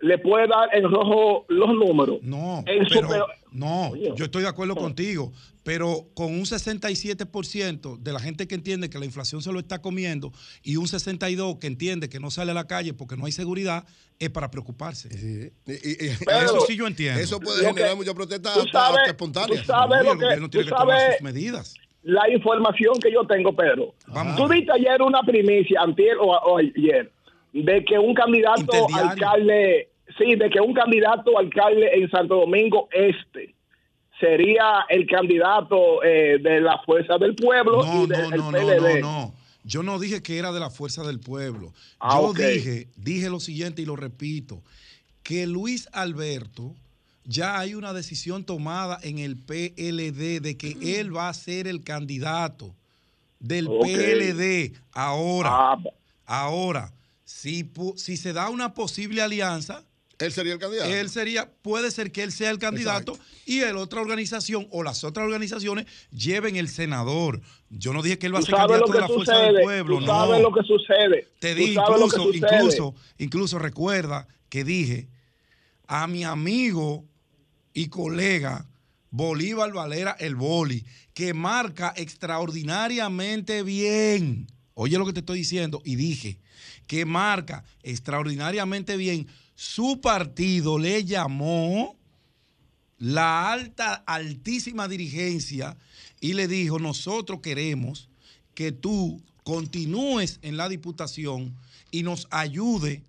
le puede dar en rojo los números? No, En su pero, peor- no, yo estoy de acuerdo contigo, pero con un 67% de la gente que entiende que la inflación se lo está comiendo y un 62% que entiende que no sale a la calle porque no hay seguridad, es para preocuparse. Sí. Y- y- y- Pero- Eso sí yo entiendo. eso puede generar que- mucha protesta tú sabes- hasta espontánea. tú sabes lo el que- gobierno tiene tú que tomar sabes- sus medidas. La información que yo tengo, Pedro. Vamos. Tú diste ayer una primicia, antier o, o ayer, de que un candidato alcalde, sí, de que un candidato alcalde en Santo Domingo Este sería el candidato eh, de la Fuerza del Pueblo No, y no, no, no, PLD. no, no. Yo no dije que era de la fuerza del pueblo. Ah, Yo dije, dije lo siguiente y lo repito, que Luis Alberto ya hay una decisión tomada en el PLD de que él va a ser el candidato. del. PLD. Ahora, Ah, ahora, si, si se da una posible alianza, Él sería el candidato. él sería, puede ser que él sea el candidato y la otra organización o las otras organizaciones lleven el senador. Yo no dije que él va a ser candidato que de la fuerza sucede. del pueblo, tú no. sabes lo que sucede. Te Tú di sabes lo que incluso, incluso, incluso recuerda que dije a mi amigo y colega Bolívar Valera el Boli, que marca extraordinariamente bien. Oye lo que te estoy diciendo y dije que marca extraordinariamente bien. Su partido le llamó la alta, altísima dirigencia y le dijo, nosotros queremos que tú continúes en la diputación y nos ayude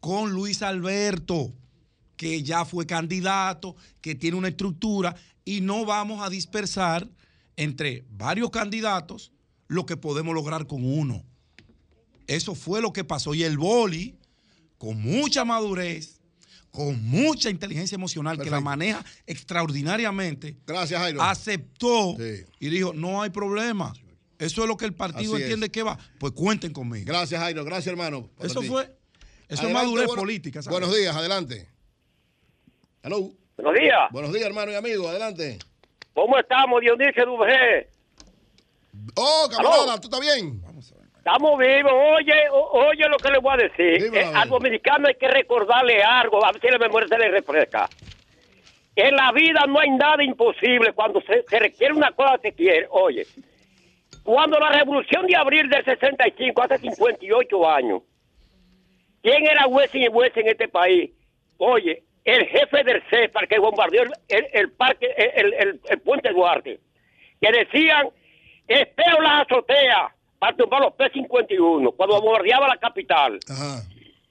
con Luis Alberto, que ya fue candidato, que tiene una estructura y no vamos a dispersar entre varios candidatos lo que podemos lograr con uno. Eso fue lo que pasó y el boli, con mucha madurez, con mucha inteligencia emocional, que la maneja extraordinariamente, Gracias, Jairo. aceptó Sí. y dijo, no hay problema. Eso es lo que el partido Así es. entiende que va. Pues cuenten conmigo. Gracias, Jairo. Gracias, hermano. Eso fue, eso es madurez bueno- política. ¿sabes? Buenos días, adelante. Hello. Buenos días. Buenos días, hermano y amigo. Adelante. ¿Cómo estamos, Dionisio Duvergé? Oh, camarada. ¿tú estás bien? Estamos vivos. Oye, oye lo que le voy a decir. Dímelo, Eh, a al dominicano hay que recordarle algo, a ver si la memoria se le refresca. En la vida no hay nada imposible. Cuando se, se requiere una cosa, se quiere. Oye, cuando la revolución de abril del 65, hace 58 años, ¿quién era Wessing y Wessing en este país? Oye, el jefe del CEPAR que bombardeó el, el- el parque, el, el- el puente Duarte, que decían, espero las azoteas para tumbar los P-51, cuando bombardeaba la capital Ajá.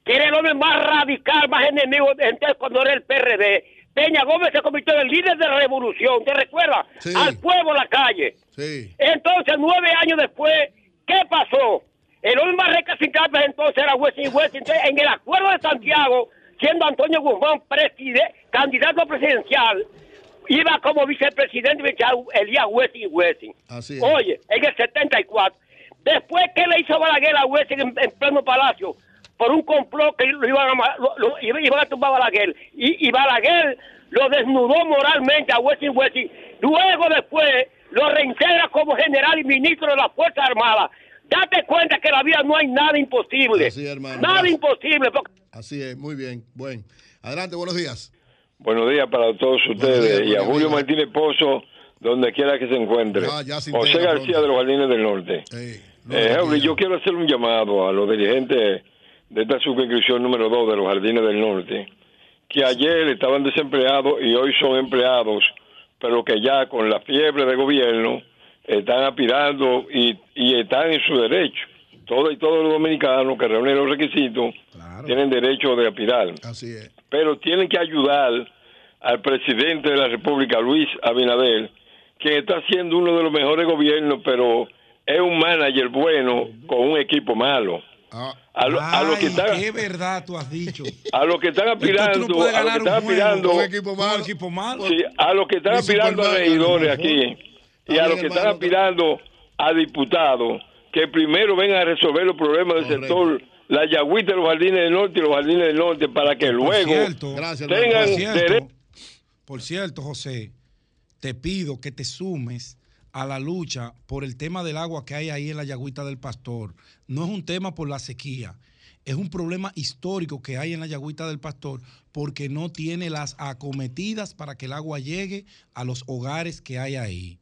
que era el hombre más radical, más enemigo de cuando era el PRD. Peña Gómez se convirtió en el líder de la revolución, ¿te recuerdas? Sí. Al pueblo a la calle. Sí. Entonces, nueve años después, ¿qué pasó? El hombre más recalcitrante entonces era Wessing. Entonces, en el acuerdo de Santiago, siendo Antonio Guzmán preside- candidato presidencial, iba como vicepresidente Elías Wessing Wessing. Así es. Oye, en el 74. Después, ¿qué le hizo Balaguer a Wessing en, en pleno palacio? Por un complot que lo iban a, lo, lo- iba- iban a tumbar a Balaguer. Y, y Balaguer lo desnudó moralmente a Wessing Wessing. Luego, después, lo reintegra como general y ministro de las Fuerzas Armadas. Date cuenta que en la vida no hay nada imposible. Así es, hermano. Nada Gracias. imposible. porque- Así es, muy bien. Buen. Adelante, buenos días. Buenos días para todos ustedes días, y a Julio días. Martínez Pozo, donde quiera que se encuentre. Ya, ya se José García pronto. de los Jardines del Norte. Sí. Eh, Henry, yo quiero hacer un llamado a los dirigentes de esta subscripción número 2 de los Jardines del Norte, que ayer estaban desempleados y hoy son empleados, pero que ya con la fiebre de gobierno están aspirando y, y están en su derecho. Todo y todos los dominicanos que reúnen los requisitos tienen derecho de aspirar Así es. pero tienen que ayudar al presidente de la República, Luis Abinader, que está haciendo uno de los mejores gobiernos, pero es un manager bueno con un equipo malo. Ah, A, lo- a que están qué verdad tú has dicho. a los que están aspirando, no a los que están aspirando, con un equipo con malo. un equipo malo. sí, a los que están aspirando a regidores aquí y a los que están aspirando a diputados, que primero vengan a resolver los problemas del sector, la yagüita de los jardines del norte y los jardines del norte, para que Por luego cierto, Gracias, tengan hermano. por cierto, derecho por cierto, José, te pido que te sumes a la lucha por el tema del agua que hay ahí en la Yagüita del Pastor. No es un tema por la sequía, es un problema histórico que hay en la Yagüita del Pastor porque no tiene las acometidas para que el agua llegue a los hogares que hay ahí.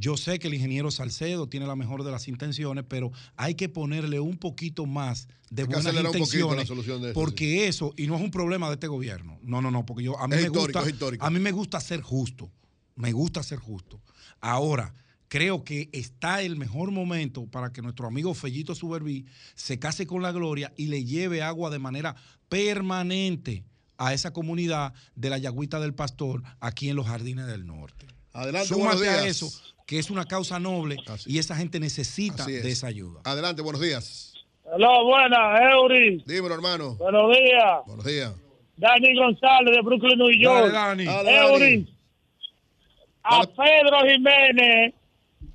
Yo sé que el ingeniero Salcedo tiene la mejor de las intenciones, pero hay que ponerle un poquito más de Hay buenas intenciones. de eso, porque eso, y no es un problema de este gobierno. No, no, no, porque yo a mí Es me histórico, gusta. A mí me gusta ser justo. Me gusta ser justo. Ahora, creo que está el mejor momento para que nuestro amigo Fellito Suberví se case con la gloria y le lleve agua de manera permanente a esa comunidad de la Yagüita del Pastor aquí en los Jardines del Norte. Adelante, buenos Súmate días. a eso, que es una causa noble Así- y esa gente necesita es. de esa ayuda. Adelante, buenos días. Hola, buenas, Eury. Dímelo, hermano. Buenos días. Buenos días. Dani González de Brooklyn, New Dale, York. Dani. Dale, Dani. Eury. A. Pedro Jiménez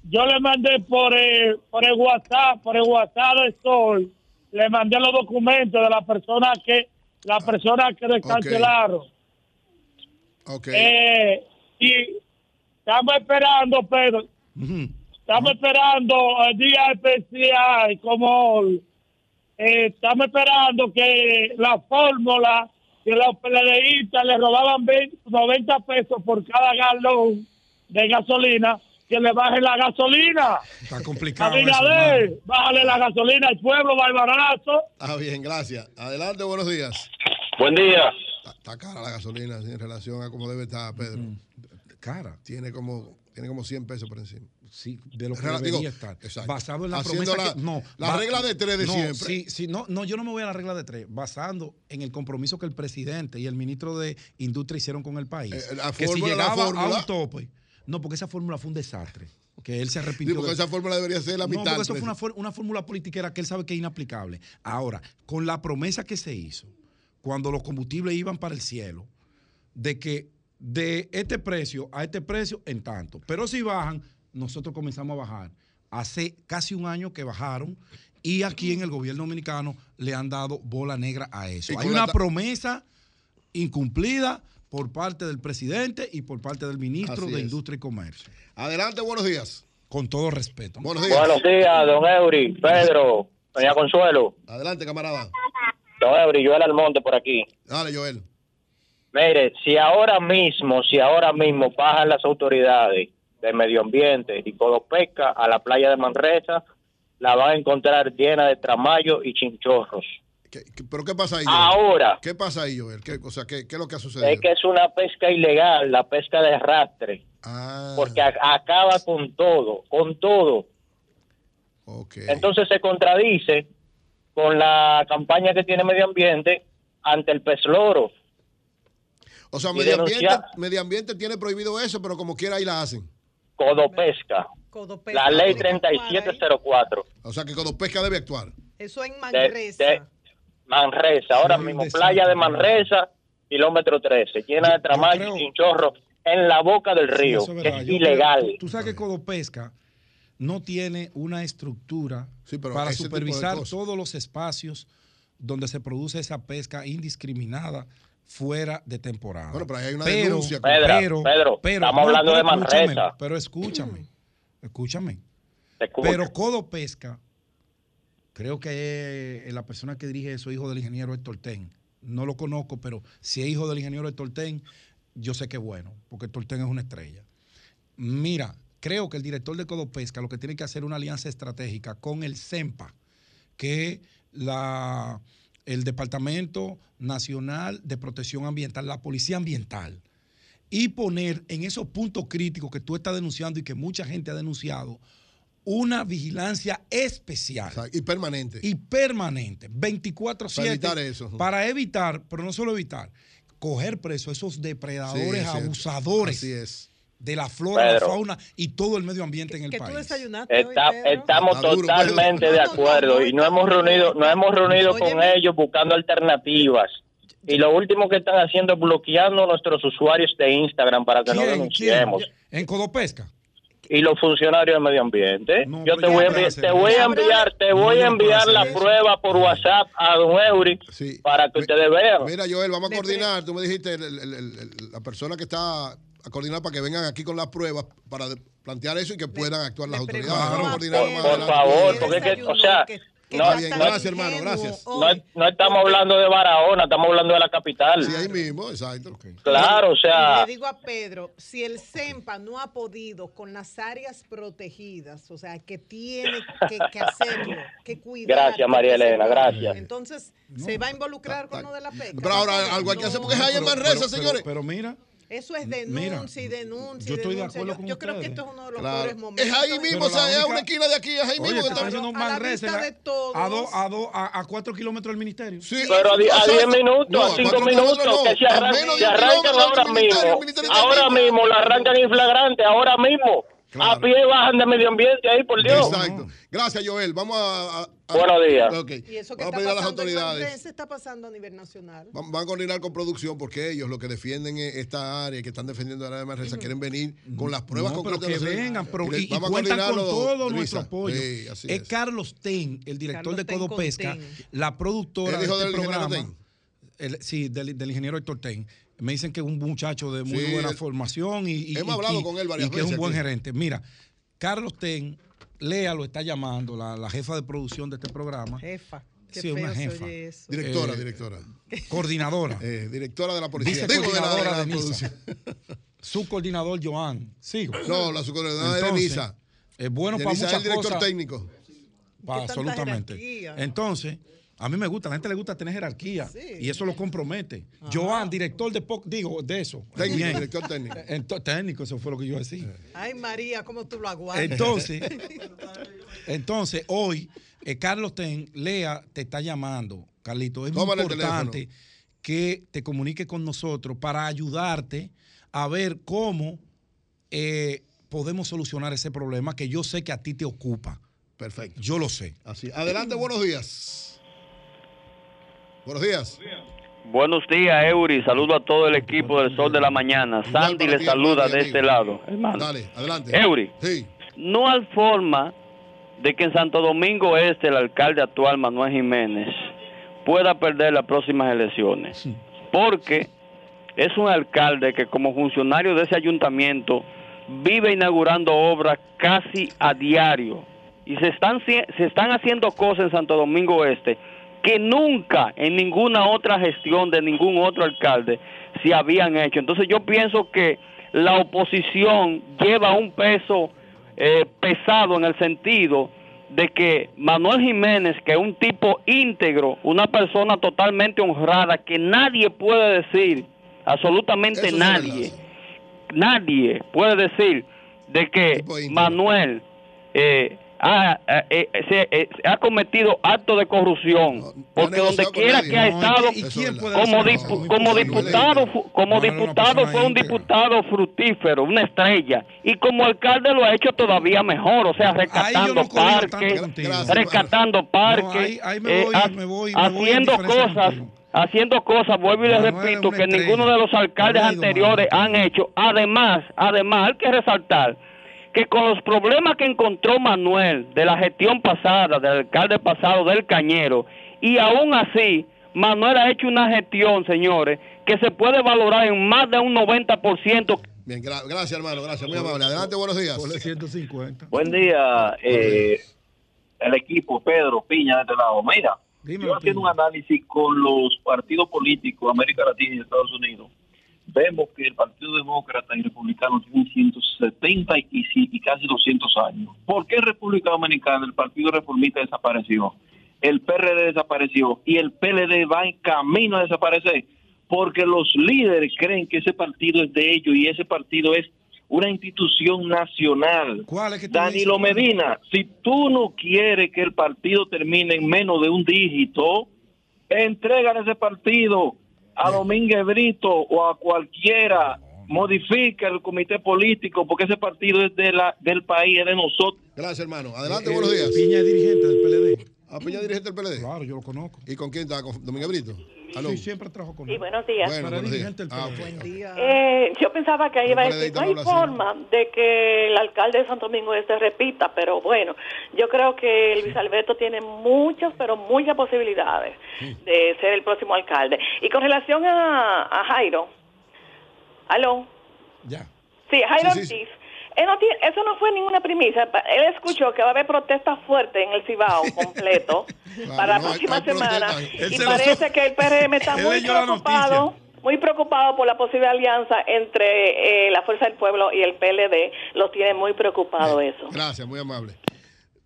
yo le mandé por el, por el WhatsApp, por el WhatsApp de Sol, le mandé los documentos de la persona que, la persona que descancelaron. Ok. Eh, y estamos esperando, Pedro, estamos esperando el día especial como hoy. Eh, estamos esperando que la fórmula que los PLDistas le robaban 20 90 pesos por cada galón de gasolina, que le baje la gasolina. Está complicado. Abinader, bájale la gasolina al pueblo, va barato. Ah, bien, gracias. Adelante, buenos días. Buen día. Está, está cara la gasolina en relación a cómo debe estar, Pedro. Cara. Tiene como, tiene como 100 pesos por encima. Sí, de lo que Rela- debería digo, estar. exacto. Basado en la Haciendo promesa la- que. No, la regla de tres de no, siempre. Sí, sí, no, no, yo no me voy a la regla de tres. Basando en el compromiso que el presidente y el ministro de Industria hicieron con el país. Eh, la que si la llegaba a un tope. No, porque esa fórmula fue un desastre. Que él se Sí, arrepintió. porque de- esa fórmula debería ser la no, mitad. porque eso fue una, precio. for- una fórmula politiquera que él sabe que es inaplicable. Ahora, con la promesa que se hizo, cuando los combustibles iban para el cielo, de que de este precio a este precio en tanto. Pero si bajan, nosotros comenzamos a bajar. Hace casi un año que bajaron y aquí en el gobierno dominicano le han dado bola negra a eso. Hay una promesa incumplida por parte del presidente y por parte del ministro Así de es. Industria y Comercio. Adelante, buenos días. Con todo respeto. Buenos días. Buenos días, don Eury, Pedro, doña Consuelo. Adelante, camarada. Don Eury, Joel Almonte por aquí. Dale, Joel. Mire, si ahora mismo, si ahora mismo bajan las autoridades de medio ambiente y Codopesca a la playa de Manresa, la van a encontrar llena de tramayos y chinchorros. ¿Qué- qué- ¿Pero qué pasa ahí, Joel? Ahora, ¿Qué pasa ahí, Joel? ¿Qué, o sea, ¿qué, qué es lo que ha sucedido? es que es una pesca ilegal, la pesca de arrastre, Ah, porque a- acaba con todo, con todo. ok. Entonces se contradice con la campaña que tiene medio ambiente ante el pez loro. o sea, medio ambiente, medio ambiente tiene prohibido eso, pero como quiera ahí la hacen. Codopesca, Codopesca, la ley tiene que actuar ahí. 3704. O sea, que cuando pesca debe actuar. Eso en de, Manresa. de Manresa, ahora mismo, playa de Manresa, kilómetro 13, llena de creo- y chinchorros en la boca del río, es ilegal. creo- tú sabes que Codopesca no tiene una estructura Sí, pero para supervisar todos los espacios donde se produce esa pesca indiscriminada fuera de temporada. Bueno, pero ahí hay una Pero- denuncia. Pedro, Pedro, estamos hablando pero de escúchame, Manresa. Pero escúchame, escúchame. Pero Codopesca, creo que la persona que dirige eso es hijo del ingeniero Héctor Ten. No lo conozco, pero si es hijo del ingeniero Héctor Ten, yo sé que es bueno, porque Héctor Ten es una estrella. Mira, creo que el director de Codopesca lo que tiene que hacer es una alianza estratégica con el CEMPA, que la, el Departamento Nacional de Protección Ambiental, la Policía Ambiental, y poner en esos puntos críticos que tú estás denunciando y que mucha gente ha denunciado, una vigilancia especial O sea, y permanente. y permanente, 24/7. Para evitar eso. Para evitar, pero no solo evitar, coger preso a esos Sí, depredadores, es abusadores Así es. de la flora, la Pedro. fauna y todo el medio ambiente en el que tú país. hoy, Pedro. estamos totalmente Pedro. de acuerdo y no hemos reunido, no. nos hemos reunido con ellos buscando alternativas. Y lo último que están haciendo es bloqueando a nuestros usuarios de Instagram para que no denunciemos. ¿Quién? En Codopesca. Y los funcionarios de medio ambiente. No, Yo te voy enviar, te voy a enviar, te voy a enviar la eso. prueba por WhatsApp a Don Eury Sí. para que Mi- ustedes vean. Mira, Joel, vamos a coordinar. Tú me dijiste, el- el- el- el- la persona que está a coordinar para que vengan aquí con las pruebas para plantear eso y que puean actuar las autoridades. Vamos a Por- más por favor, ¿Qué porque es que, o sea, Que- no- Bien, gracias, hermano, gracias. No, estamos hablando de Barahona, estamos hablando de la capital. Sí, ahí mismo, exacto. Claro, o sea, Le digo a Pedro, si el CEMPA no ha podido con las áreas protegidas, o sea, que tiene que, que hacerlo, que cuidar. Gracias, María Elena, gracias. Entonces, ¿se va a involucrar con lo de la pesca? Pero ahora algo hay que hacer porque es ahí en Manresa, Pero- señores. Pero, pero mira, Eso es Mira, denuncia y denuncia. yo estoy de denuncia. acuerdo Yo- con Yo creo que ustedes. esto es uno de los Claro. peores momentos. Es ahí mismo, o sea, es a una esquina de aquí, es ahí oye, mismo. que te está- haciendo a de todos. a, dos- a, dos- a, a cuatro kilómetros del ministerio. Sí, pero a, di- a o sea, 10 minutos, no, a 5 cuatro minutos, no, que se, a arran- de se un arrancan ahora mismo. Ahora mismo. mismo, la arrancan en flagrante, ahora mismo. Claro. A pie bajan de medio ambiente ahí, por Dios. Exacto. Gracias, Joel. Vamos a. Buenos días. Ok. Y eso que Vamos a está pedir a las autoridades. Manrense está pasando a nivel nacional. Van van a coordinar con producción porque ellos lo que defienden es esta área que están defendiendo el área de emergencia quieren venir con las pruebas No, pero concretas. que vengan, pero, le- y, y cuentan con todo nuestro apoyo. Sí, es, es. Carlos Ten, el director Carlos de Codo Pesca, Ten. la productora ¿El de hijo este del programa. el- sí, del, del ingeniero Héctor Ten. Me dicen que es un muchacho de muy Sí, buena formación y, y- Hemos y- hablado y- con él varias y que es un buen aquí. gerente. Mira, Carlos Ten, Lea lo está llamando, la, la jefa de producción de este programa. Jefa. Qué Sí, una jefa. oye eso. Directora, Eh, directora. Coordinadora. (laughs) Eh, directora de la policía. Digo, de la, de coordinadora la de NISA. producción. (laughs) Subcoordinador Joan. Sigo. No, la subcoordinadora de NISA. Es bueno para NISA es muchas el director cosas. técnico. Pa- absolutamente. jerarquía. Entonces, a mí me gusta, a la gente le gusta tener jerarquía Sí. y eso lo compromete. Joan, director de po- digo, de eso. Técnico, Bien. director técnico. (laughs) Técnico, eso fue lo que yo decía. Ay, María, ¿cómo tú lo aguantas? Entonces, (laughs) entonces hoy eh, Carlos Ten, Lea te está llamando, Carlito. Es muy importante que te comuniques con nosotros para ayudarte a ver cómo eh, podemos solucionar ese problema que yo sé que a ti te ocupa. Perfecto. Yo lo sé. Así. Adelante, buenos días. Buenos días. Buenos días, Eury. Saludo a todo el equipo del Sol de la Mañana. Igual Sandy le saluda de este lado, hermano. Dale, adelante. Eury, Sí. no hay forma de que en Santo Domingo Este el alcalde actual, Manuel Jiménez, pueda perder las próximas elecciones. Porque es un alcalde que como funcionario de ese ayuntamiento vive inaugurando obras casi a diario. Y se están, se están haciendo cosas en Santo Domingo Este que nunca en ninguna otra gestión de ningún otro alcalde se habían hecho. Entonces yo pienso que la oposición lleva un peso eh, pesado en el sentido de que Manuel Jiménez, que es un tipo íntegro, una persona totalmente honrada, que nadie puede decir, absolutamente Eso nadie, nadie puede decir de que. Manuel eh, ha, eh, eh, se- eh, ha cometido actos de corrupción, No, porque donde quiera que ha estado, ¿y Eso quién es puede verdad. como, dipu- como diputado, como diputado fue un íntegra. diputado fructífero, una estrella, y como alcalde lo ha hecho todavía mejor, o sea, rescatando parques, rescatando parques, eh, haciendo cosas, haciendo cosas, vuelvo y les Manuel repito, que estrella. ninguno de los alcaldes anteriores han hecho. Además, además, hay que resaltar que con los problemas que encontró Manuel de la gestión pasada, del alcalde pasado del Cañero, y aún así, Manuel ha hecho una gestión, señores, que se puede valorar en más de un 90%. Bien, gra- gracias, hermano. Gracias, muy amable. Adelante, buenos días. Ponle 150. Buen día, eh, el equipo, Pedro Piña de este lado. Mira, Dímelo, yo haciendo un análisis con los partidos políticos de América Latina y Estados Unidos, vemos que el Partido Demócrata y Republicano tienen 170 y, y casi 200 años. ¿Por qué en República Dominicana el Partido Reformista desapareció? El PRD desapareció y el PLD va en camino a desaparecer porque los líderes creen que ese partido es de ellos y ese partido es una institución nacional. ¿Cuál es que tú Danilo dices? Medina, si tú no quieres que el partido termine en menos de un dígito, entregan ese partido a Domínguez Brito o a cualquiera, modifica el comité político porque ese partido es de la, del país, es de nosotros. Gracias, hermano. Adelante, Eh, buenos días. Piña es dirigente del PLD. ¿A Piña dirigente del PLD? Claro, yo lo conozco. ¿Y con quién está? ¿Con Domingo Brito? Aló. Sí, siempre trabajo con Sí, él. buenos días. Bueno, buenos días. Ah. Buen día. Eh, yo pensaba que ahí iba a decir, no hay no habla así. forma de que el alcalde de Santo Domingo este repita, pero bueno, yo creo que Luis Alberto tiene muchas, pero muchas posibilidades de ser el próximo alcalde. Y con relación a, a Jairo, ¿aló? Ya. Sí, Jairo Sí, sí, sí. Ortiz. Él no tiene- eso no fue ninguna primicia. Pa- Él escuchó que va a haber protestas fuertes en el Cibao (laughs) completo Claro, para la no, próxima hay semana. Y parece que el PRM está (laughs) muy preocupado, muy preocupado por la posible alianza entre eh, la Fuerza del Pueblo y el PLD. Los tiene muy preocupado eso. Gracias, muy amable.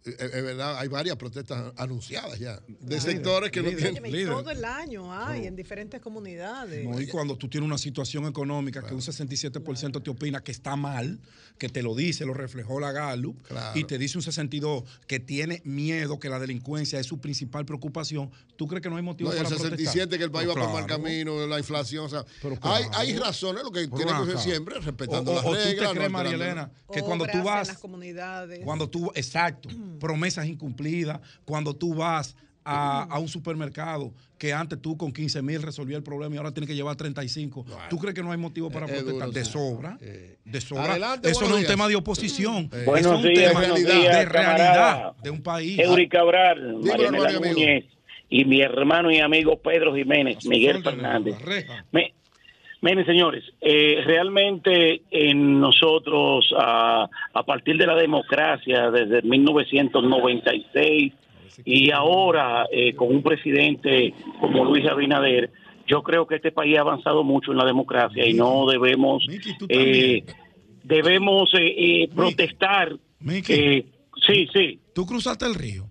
Es, es verdad, hay varias protestas anunciadas ya. De sectores que no tienen. Todo el año hay en diferentes comunidades. No, y cuando tú tienes una situación económica que un 67% te opina que está mal, que te lo dice, lo reflejó la Gallup, y te dice un 62% que tiene miedo, que la delincuencia es su principal preocupación, ¿tú crees que no hay motivo No, y el para 67 protestar? que el país Pues va por mal claro. camino, la inflación, o sea, Pero hay, claro. hay razones, lo que Pero tiene que acá. siempre, respetando O- las o tú te reglas. crees, no María Elena, que cuando tú Obras en vas las comunidades. Cuando tú, exacto, promesas incumplidas, cuando tú vas a, a un supermercado que antes tú con 15 mil resolvías el problema y ahora tienes que llevar 35, ¿tú crees que no hay motivo para Es protestar? duro, de sobra, de sobra. Adelante, Eso no es un tema de oposición, Eh. eso es un días, tema de realidad camarada. de un país. Eury Cabral, Dímelo, Marianela. Núñez y mi hermano y amigo Pedro Jiménez, Miguel Fernández. Me- Miren, señores, eh, realmente en nosotros, a, a partir de la democracia, desde 1996 y ahora eh, con un presidente como Luis Abinader, yo creo que este país ha avanzado mucho en la democracia y no debemos eh, debemos eh, eh, protestar. eh, sí, sí. ¿Tú cruzaste el río?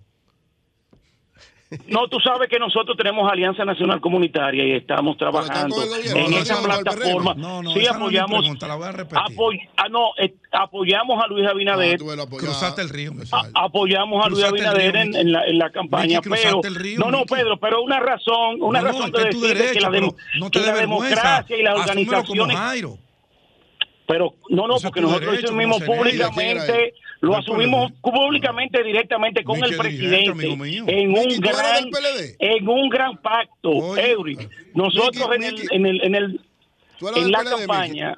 No, tú sabes que nosotros tenemos Alianza Nacional Comunitaria y estamos trabajando en no esa plataforma. No, no, sí, esa apoyamos. pregunta, la voy a apoy- ah, no, eh, apoyamos a Luis Abinader. Cruzaste el río. a- apoyamos a Luis Abinader río, en, en la, en la campaña, pero el río, no, no. Pedro, pero una razón, una No, no, razón de decir derecho, que la, te que la democracia y las organizaciones Jairo. Pero no, no, porque nosotros derecho como asumimos senador. ¿Quién era públicamente, lo asumimos públicamente directamente con el presidente en un ¿tú eres gran en un gran pacto, Eury. Nosotros en, el, en el en el en la campaña,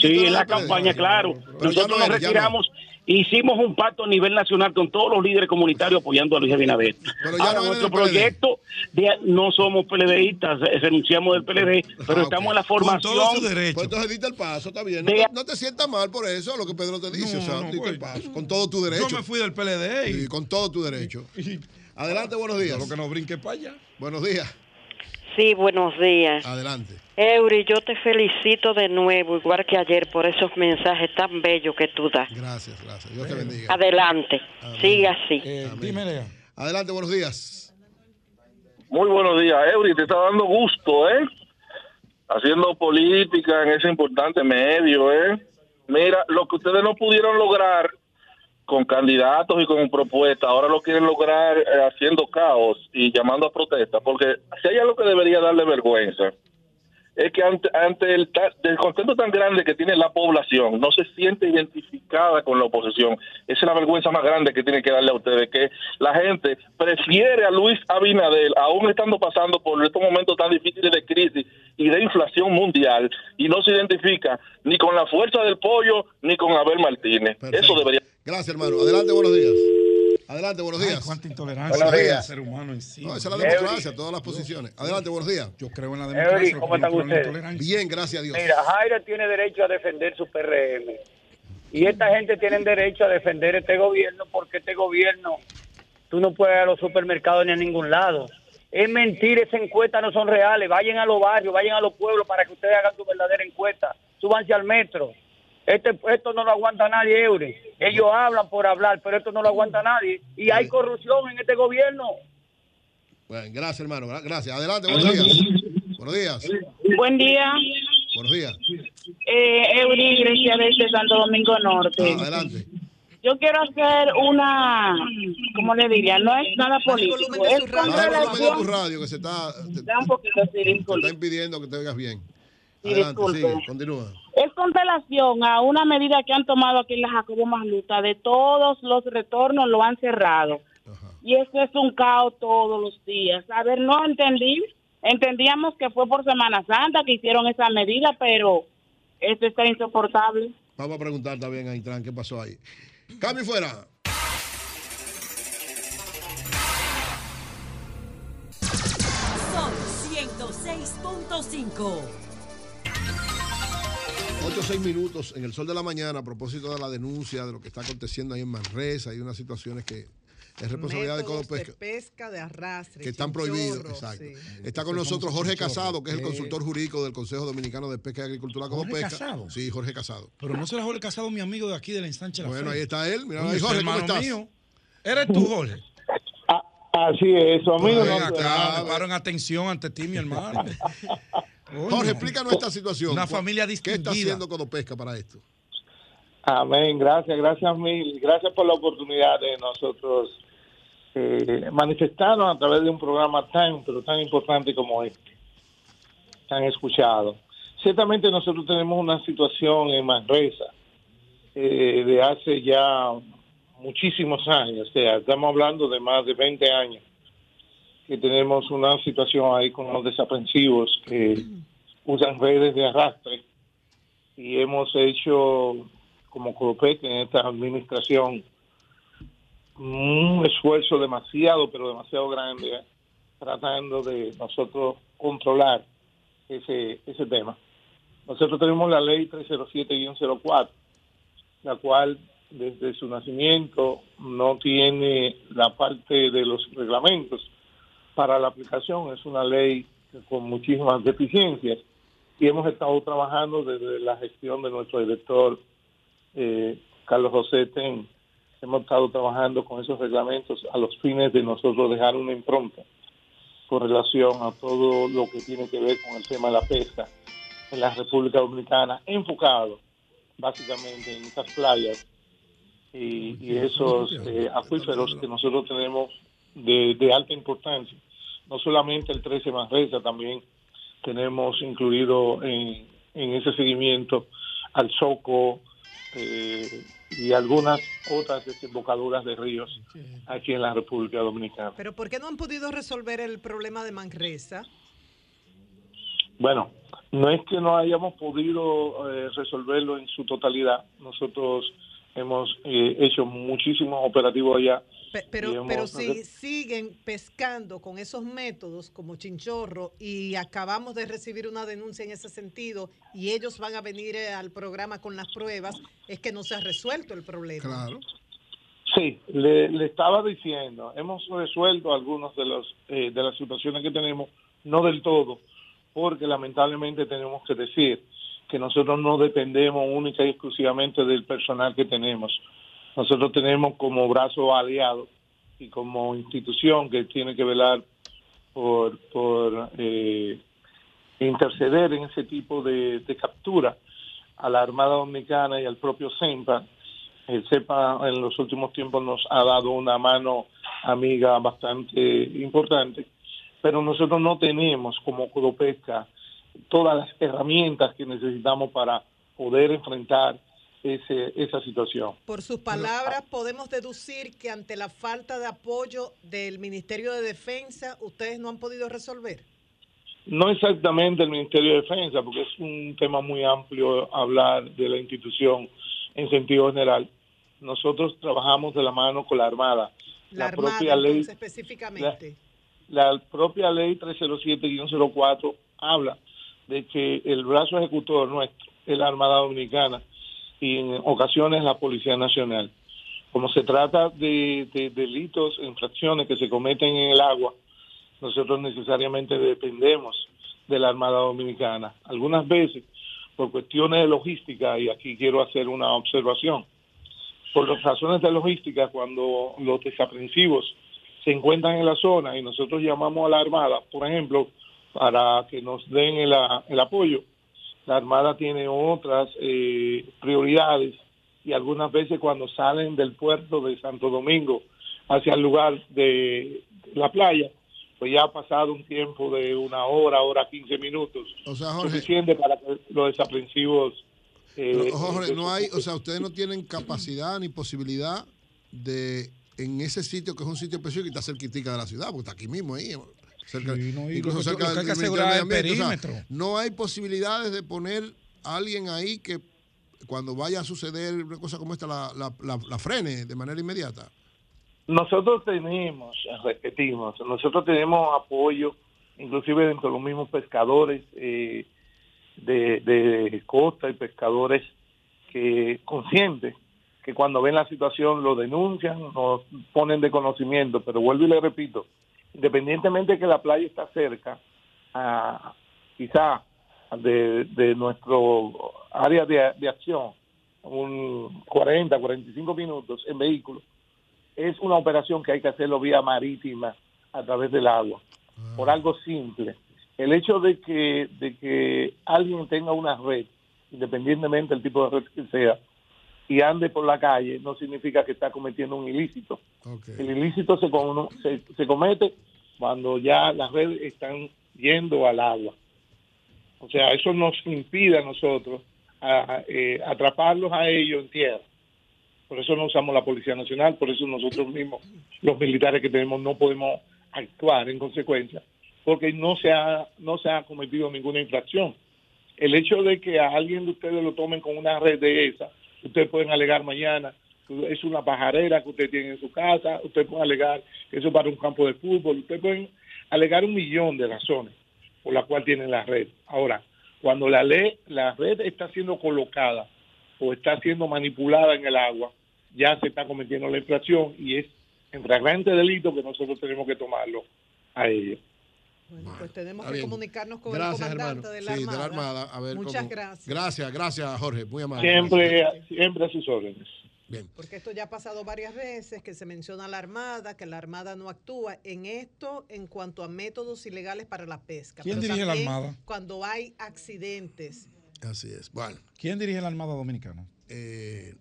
sí, en la campaña, claro. Nosotros no nos retiramos, hicimos un pacto a nivel nacional con todos los líderes comunitarios apoyando a Luis Abinader. Pero ya Ahora, no nuestro proyecto, de- no somos PLDistas, eh, renunciamos del PLD, pero estamos en la formación. Pues entonces dite el paso, está bien. No, De- te, no te sientas mal por eso, lo que Pedro te dice. o sea, dite el paso. Con todo tu derecho. Yo me fui del PLD. Y con todo tu derecho. (laughs) Adelante, buenos días. Lo que no brinque para allá. Buenos días. Sí, buenos días. Adelante. Eury, yo te felicito de nuevo, igual que ayer, por esos mensajes tan bellos que tú das. Gracias, gracias. Dios te bendiga. Adelante, sigue así. dime, Lea. Adelante, buenos días. Muy buenos días, Eury. Te está dando gusto, ¿eh? Haciendo política en ese importante medio, ¿eh? Mira, lo que ustedes no pudieron lograr con candidatos y con propuestas, ahora lo quieren lograr eh, haciendo caos y llamando a protesta, porque si hay algo que debería darle vergüenza, es que ante, ante el descontento tan grande que tiene la población, no se siente identificada con la oposición. Esa es la vergüenza más grande que tiene que darle a ustedes, que la gente prefiere a Luis Abinader, aún estando pasando por estos momentos tan difíciles de crisis y de inflación mundial, y no se identifica ni con la fuerza del pollo ni con Abel Martínez. Eso debería... Gracias, hermano. Adelante, buenos días. Adelante, buenos días. cuánta intolerancia Buenos hay días. al ser humano en sí. No, esa es la democracia, todas las posiciones. Adelante, buenos días. Yo creo en la democracia, Eury, ¿cómo están ustedes? Bien, gracias a Dios. Mira, Jairo tiene derecho a defender su PRM. Y esta gente tiene derecho a defender este gobierno porque este gobierno, tú no puedes ir a los supermercados ni a ningún lado. Es mentira, esas encuestas no son reales. Vayan a los barrios, vayan a los pueblos para que ustedes hagan su verdadera encuesta. Súbanse al metro. Este, esto no lo aguanta nadie, Eury. Ellos hablan por hablar, pero esto no lo aguanta nadie. Y hay corrupción en este gobierno. Bueno, gracias, hermano. gra- Gracias. Adelante, buenos días. Buenos días. Buen día, Buenos días. eh, Eury Iglesia desde Santo Domingo Norte. Ah, adelante. Yo quiero hacer una, ¿cómo le diría? No es nada político, es con Baja el volumen de tu radio que se está, te, Da un poquito, sí, te está impidiendo que te oigas bien. Sí, Adelante, disculpe. sigue, continúa. Es con relación a una medida que han tomado aquí en la Jacobo Magluta, de todos los retornos lo han cerrado. Y eso es un caos todos los días. A ver, no entendí. Entendíamos que fue por Semana Santa que hicieron esa medida, pero esto está insoportable. Vamos a preguntar también a Intran qué pasó ahí. Cambio fuera. Son 106.5. 8 o 6 minutos en el sol de la mañana a propósito de la denuncia de lo que está aconteciendo ahí en Manresa. Hay unas situaciones que es responsabilidad de Métodos Codopesca. de pesca, de arrastre. que están prohibidos. Exacto. sí. Está con nosotros Jorge Casado, que es el consultor jurídico del Consejo Dominicano de Pesca y Agricultura como ¿Jorge pesca. Casado? Sí, Jorge Casado. Pero no será Jorge Casado, mi amigo de aquí de la instancia. Bueno, ahí está él. Mira, ahí, Jorge, ¿cómo estás? mío. ¿Eres tú, Jorge? Así es, su amigo. Ven no- acá, me paro en atención ante ti, mi hermano. (laughs) Jorge, explícanos esta situación. Una familia ¿Qué está distinguida. haciendo Codopesca para esto? Amén, gracias, gracias mil. Gracias por la oportunidad de nosotros eh, manifestarnos a través de un programa tan, pero tan importante como este, tan escuchado. Ciertamente nosotros tenemos una situación en Manresa eh, de hace ya muchísimos años, o sea, estamos hablando de más de 20 años, que tenemos una situación ahí con los desaprensivos que usan redes de arrastre y hemos hecho como Codopec en esta administración un esfuerzo demasiado, pero demasiado grande, ¿eh? tratando de nosotros controlar ese, ese tema. Nosotros tenemos la ley 307-04, la cual desde su nacimiento no tiene la parte de los reglamentos para la aplicación. Es una ley con muchísimas deficiencias y hemos estado trabajando desde la gestión de nuestro director eh, Carlos José Ten. Hemos estado trabajando con esos reglamentos a los fines de nosotros dejar una impronta con relación a todo lo que tiene que ver con el tema de la pesca en la República Dominicana, enfocado básicamente en estas playas y, y esos eh, acuíferos que nosotros tenemos de, de alta importancia. No solamente el 13 Manresa, también tenemos incluido en, en ese seguimiento al Soco eh, y algunas otras desembocaduras de ríos aquí en la República Dominicana. Pero ¿por qué no han podido resolver el problema de Manresa? Bueno, no es que no hayamos podido eh, resolverlo en su totalidad. Nosotros hemos eh, hecho muchísimos operativos allá. Pero, hemos- pero si siguen pescando con esos métodos como chinchorro y acabamos de recibir una denuncia en ese sentido y ellos van a venir eh, al programa con las pruebas, es que no se ha resuelto el problema. Claro. Sí, le, le estaba diciendo, hemos resuelto algunos de los eh, de las situaciones que tenemos, no del todo, porque lamentablemente tenemos que decir que nosotros no dependemos única y exclusivamente del personal que tenemos. Nosotros tenemos como brazo aliado y como institución que tiene que velar por, eh, interceder en ese tipo de, de captura a la Armada Dominicana y al propio CEMPA. El CEPA en los últimos tiempos nos ha dado una mano amiga bastante importante, pero nosotros no tenemos como Codopesca todas las herramientas que necesitamos para poder enfrentar ese, esa situación. Por sus palabras, podemos deducir que ante la falta de apoyo del Ministerio de Defensa, ustedes no han podido resolver. No exactamente el Ministerio de Defensa, porque es un tema muy amplio hablar de la institución en sentido general. Nosotros trabajamos de la mano con la Armada. La, Armada, entonces, específicamente. La, la propia ley 307-04 habla de que el brazo ejecutor nuestro es la Armada Dominicana y en ocasiones la Policía Nacional. Como se trata de, de delitos, infracciones que se cometen en el agua, nosotros necesariamente dependemos de la Armada Dominicana. Algunas veces, por cuestiones de logística, y aquí quiero hacer una observación, por las razones de logística, cuando los desaprensivos se encuentran en la zona y nosotros llamamos a la Armada, por ejemplo, para que nos den el, el apoyo, la Armada tiene otras eh, prioridades y algunas veces cuando salen del puerto de Santo Domingo hacia el lugar de la playa, pues ya ha pasado un tiempo de una hora, hora 15 minutos, O sea, Jorge, suficiente para que los desaprensivos... eh, Jorge, eh, no hay, o sea, ustedes no (laughs) tienen capacidad ni posibilidad de en ese sitio que es un sitio específico y está cerquitica de la ciudad, porque está aquí mismo ahí. Cerca, y incluso lo cerca lo que hay del que Ministerio asegurar de Ambiente. O sea, no hay posibilidades de poner a alguien ahí que cuando vaya a suceder una cosa como esta la, la, la- la frene de manera inmediata. Nosotros tenemos, repetimos, nosotros tenemos apoyo, inclusive dentro de los mismos pescadores eh, de, de costa y pescadores que conscientes que cuando ven la situación lo denuncian, nos ponen de conocimiento, pero vuelvo y le repito, independientemente de que la playa está cerca, a, quizá de, de nuestro área de, de acción, un 40, 45 minutos en vehículo, es una operación que hay que hacerlo vía marítima a través del agua, por algo simple. El hecho de que, de que alguien tenga una red, independientemente del tipo de red que sea, y ande por la calle, no significa que está cometiendo un ilícito. El ilícito se, cono- se, se comete cuando ya las redes están yendo al agua. O sea, eso nos impide a nosotros a- a, eh, atraparlos a ellos en tierra. Por eso no usamos la Policía Nacional, por eso nosotros mismos, los militares que tenemos, no podemos actuar en consecuencia, porque no se ha, no se ha cometido ninguna infracción. El hecho de que a alguien de ustedes lo tomen con una red de esa, ustedes pueden alegar mañana es una pajarera que usted tiene en su casa, ustedes pueden alegar que eso es para un campo de fútbol, ustedes pueden alegar un millón de razones por la cual tienen la red. Ahora, cuando la ley, la red está siendo colocada o está siendo manipulada en el agua, ya se está cometiendo la infracción y es en flagrante delito que nosotros tenemos que tomarlo a ellos. Bueno, pues tenemos que bien. comunicarnos con Gracias, el comandante hermano. de la Sí, Armada. de la Armada. A ver Muchas cómo- gracias. Gracias, gracias, Jorge. Muy amable. Siempre, siempre a sus órdenes. Bien. Porque esto ya ha pasado varias veces, que se menciona la Armada, que la Armada no actúa en esto en cuanto a métodos ilegales para la pesca. ¿Quién Pero dirige la Armada? Cuando hay accidentes. Así es. Bueno. ¿Quién dirige la Armada Dominicana? Eh,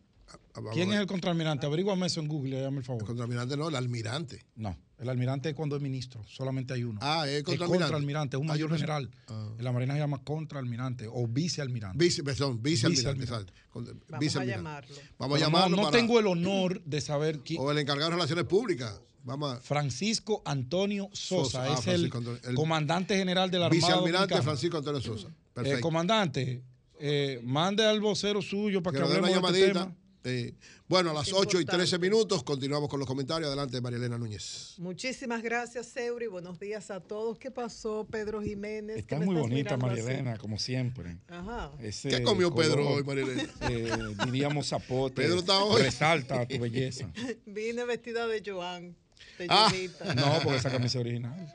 ¿Quién es el contraalmirante? Averígame eso en Google, hágame el favor. El contraalmirante no, el almirante. No, el almirante es cuando es ministro, solamente hay uno. Ah, es Es contraalmirante. contraalmirante, es un yo mayor general. Ah. En la Marina se llama contraalmirante o vicealmirante. Vice, perdón, vicealmirante. Vicealmirante. exacto. Con- Vamos a llamarlo. Vamos a llamarlo. No, no para- tengo el honor de saber quién. O el encargado de Relaciones Públicas. Vamos a. Francisco Antonio Sosa, Sosa, ah, es el, Francisco Antonio- el comandante general de la Armada Vicealmirante Dominicana. Francisco Antonio Sosa. Eh, Perfecto. comandante, eh, mande al vocero suyo para Que que, hablemos una de este llamadita. tema. Eh, bueno, a las 8 y 13 minutos continuamos con los comentarios. Adelante, María Elena Núñez. Muchísimas gracias, Seuri. Buenos días a todos. ¿Qué pasó, Pedro Jiménez? Está ¿Qué me muy bonita María? Elena, como siempre. Ajá. Ese ¿Qué comió Pedro hoy, María Elena? eh, diríamos zapote. Pedro está hoy. Resalta tu belleza. (laughs) Vine vestida de Joan. De Ah, no, porque esa camisa original.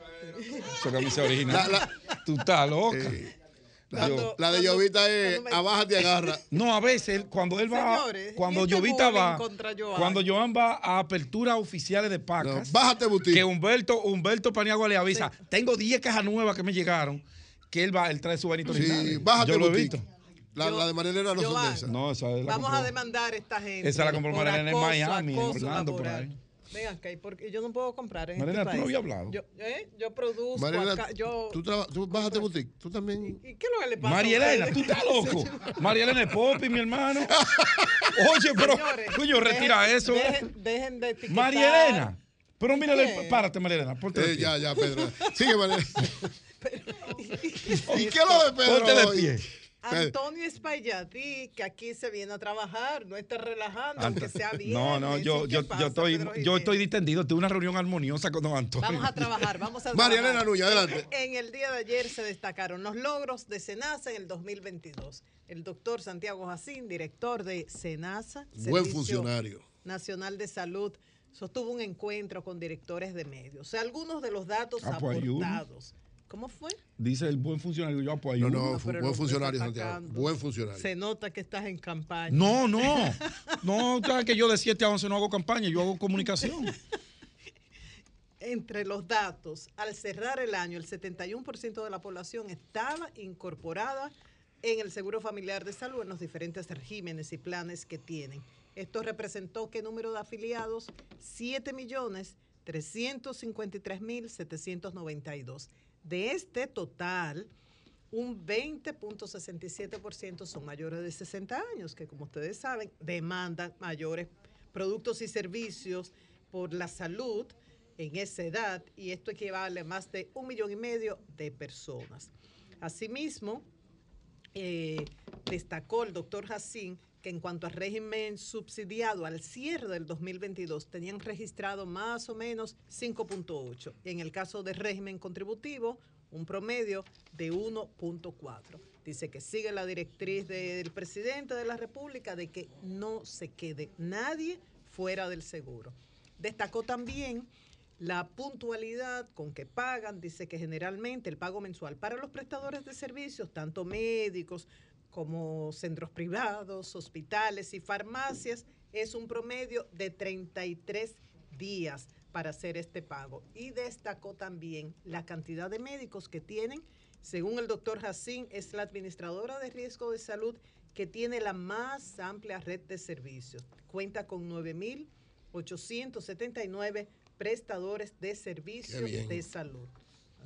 Esa camisa original. La- Tú estás loca. La, de Llovita es abájate y agarra. (laughs) No, a veces cuando él va, Señores, cuando ¿y este Llovita bullying va, cuando Joan va a aperturas oficiales de pacas, bájate boutique. que Humberto, Humberto Paniagua le avisa, tengo 10 cajas nuevas que me llegaron, que él va, él trae su Benito Sí, bájate Yo lo he visto. La, la de María Elena no son Joan, de esas. No, esa es la Vamos compró- a demandar a esta gente. Esa la compró Elena en Miami, en acoso Orlando, por ahí. Vengan acá, ¿y por qué yo no puedo comprar en María este Elena, tú no país? habías hablado. Yo, ¿eh? yo produzco María Elena, acá, yo... tú, traba- tú bájate boutique. Tú también. ¿Y qué es lo que le pasa María Elena, tú estás (laughs) loco. María Elena es Popi, mi hermano. (laughs) Oye, pero, Señores, coño, retira dejen- eso. Dejen, dejen de etiquetar. María Elena. Pero mírale, párate, María Elena, ponte de Eh, pie. ya, ya, Pedro. Sigue, María (laughs) ¿Y qué es lo de Pedro? Ponte de hoy? pie. Antonio Espaillatí, que aquí se viene a trabajar, no está relajando, aunque sea (laughs) bien. No, no, yo, yo, yo estoy, yo estoy distendido. Tuve una reunión armoniosa con don Antonio. Vamos a (laughs) trabajar, vamos a María trabajar. Elena Núñez, adelante. En el día de ayer se destacaron los logros de SENASA en el 2022. El doctor Santiago Jacín, director de SENASA, Buen Servicio funcionario. Nacional de Salud, sostuvo un encuentro con directores de medios. O sea, algunos de los datos Ah, pues aportados. ¿Cómo fue? Dice el buen funcionario. Yo apoyo. No, no, No, buen funcionario, Santiago. Buen funcionario. Se nota que estás en campaña. No, no. (laughs) No, sabes que yo de 7 a 11 no hago campaña, yo hago comunicación. (laughs) Entre los datos, al cerrar el año, el 71% de la población estaba incorporada en el Seguro Familiar de Salud en los diferentes regímenes y planes que tienen. Esto representó qué número de afiliados? 7.353.792. De este total, un 20.67% son mayores de 60 años, que como ustedes saben, demandan mayores productos y servicios por la salud en esa edad y esto equivale a más de un millón y medio de personas. Asimismo, eh, destacó el doctor Jacín que en cuanto al régimen subsidiado al cierre del 2022 tenían registrado más o menos 5.8. En el caso del régimen contributivo, un promedio de 1.4. Dice que sigue la directriz del presidente de la República de que no se quede nadie fuera del seguro. Destacó también la puntualidad con que pagan, dice que generalmente el pago mensual para los prestadores de servicios, tanto médicos como centros privados, hospitales y farmacias, es un promedio de 33 días para hacer este pago. Y destacó también la cantidad de médicos que tienen. Según el doctor Jacín, es la administradora de riesgo de salud que tiene la más amplia red de servicios. Cuenta con 9.879 prestadores de servicios de salud.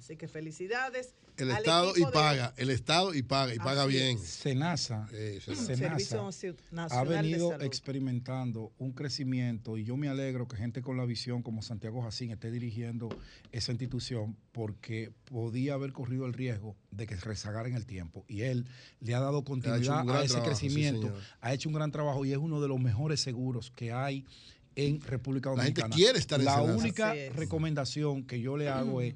Así que felicidades. El al Estado y de- paga, el Estado y paga, y paga bien. Senasa, Senasa ha de venido Salud. experimentando un crecimiento y yo me alegro que gente con la visión como Santiago Jacín esté dirigiendo esa institución porque podía haber corrido el riesgo de que rezagara en el tiempo y él le ha dado continuidad a ese trabajo, crecimiento, ha hecho un gran trabajo y es uno de los mejores seguros que hay en República La gente Dominicana. quiere estar en La Senasa. única es. recomendación que yo le hago es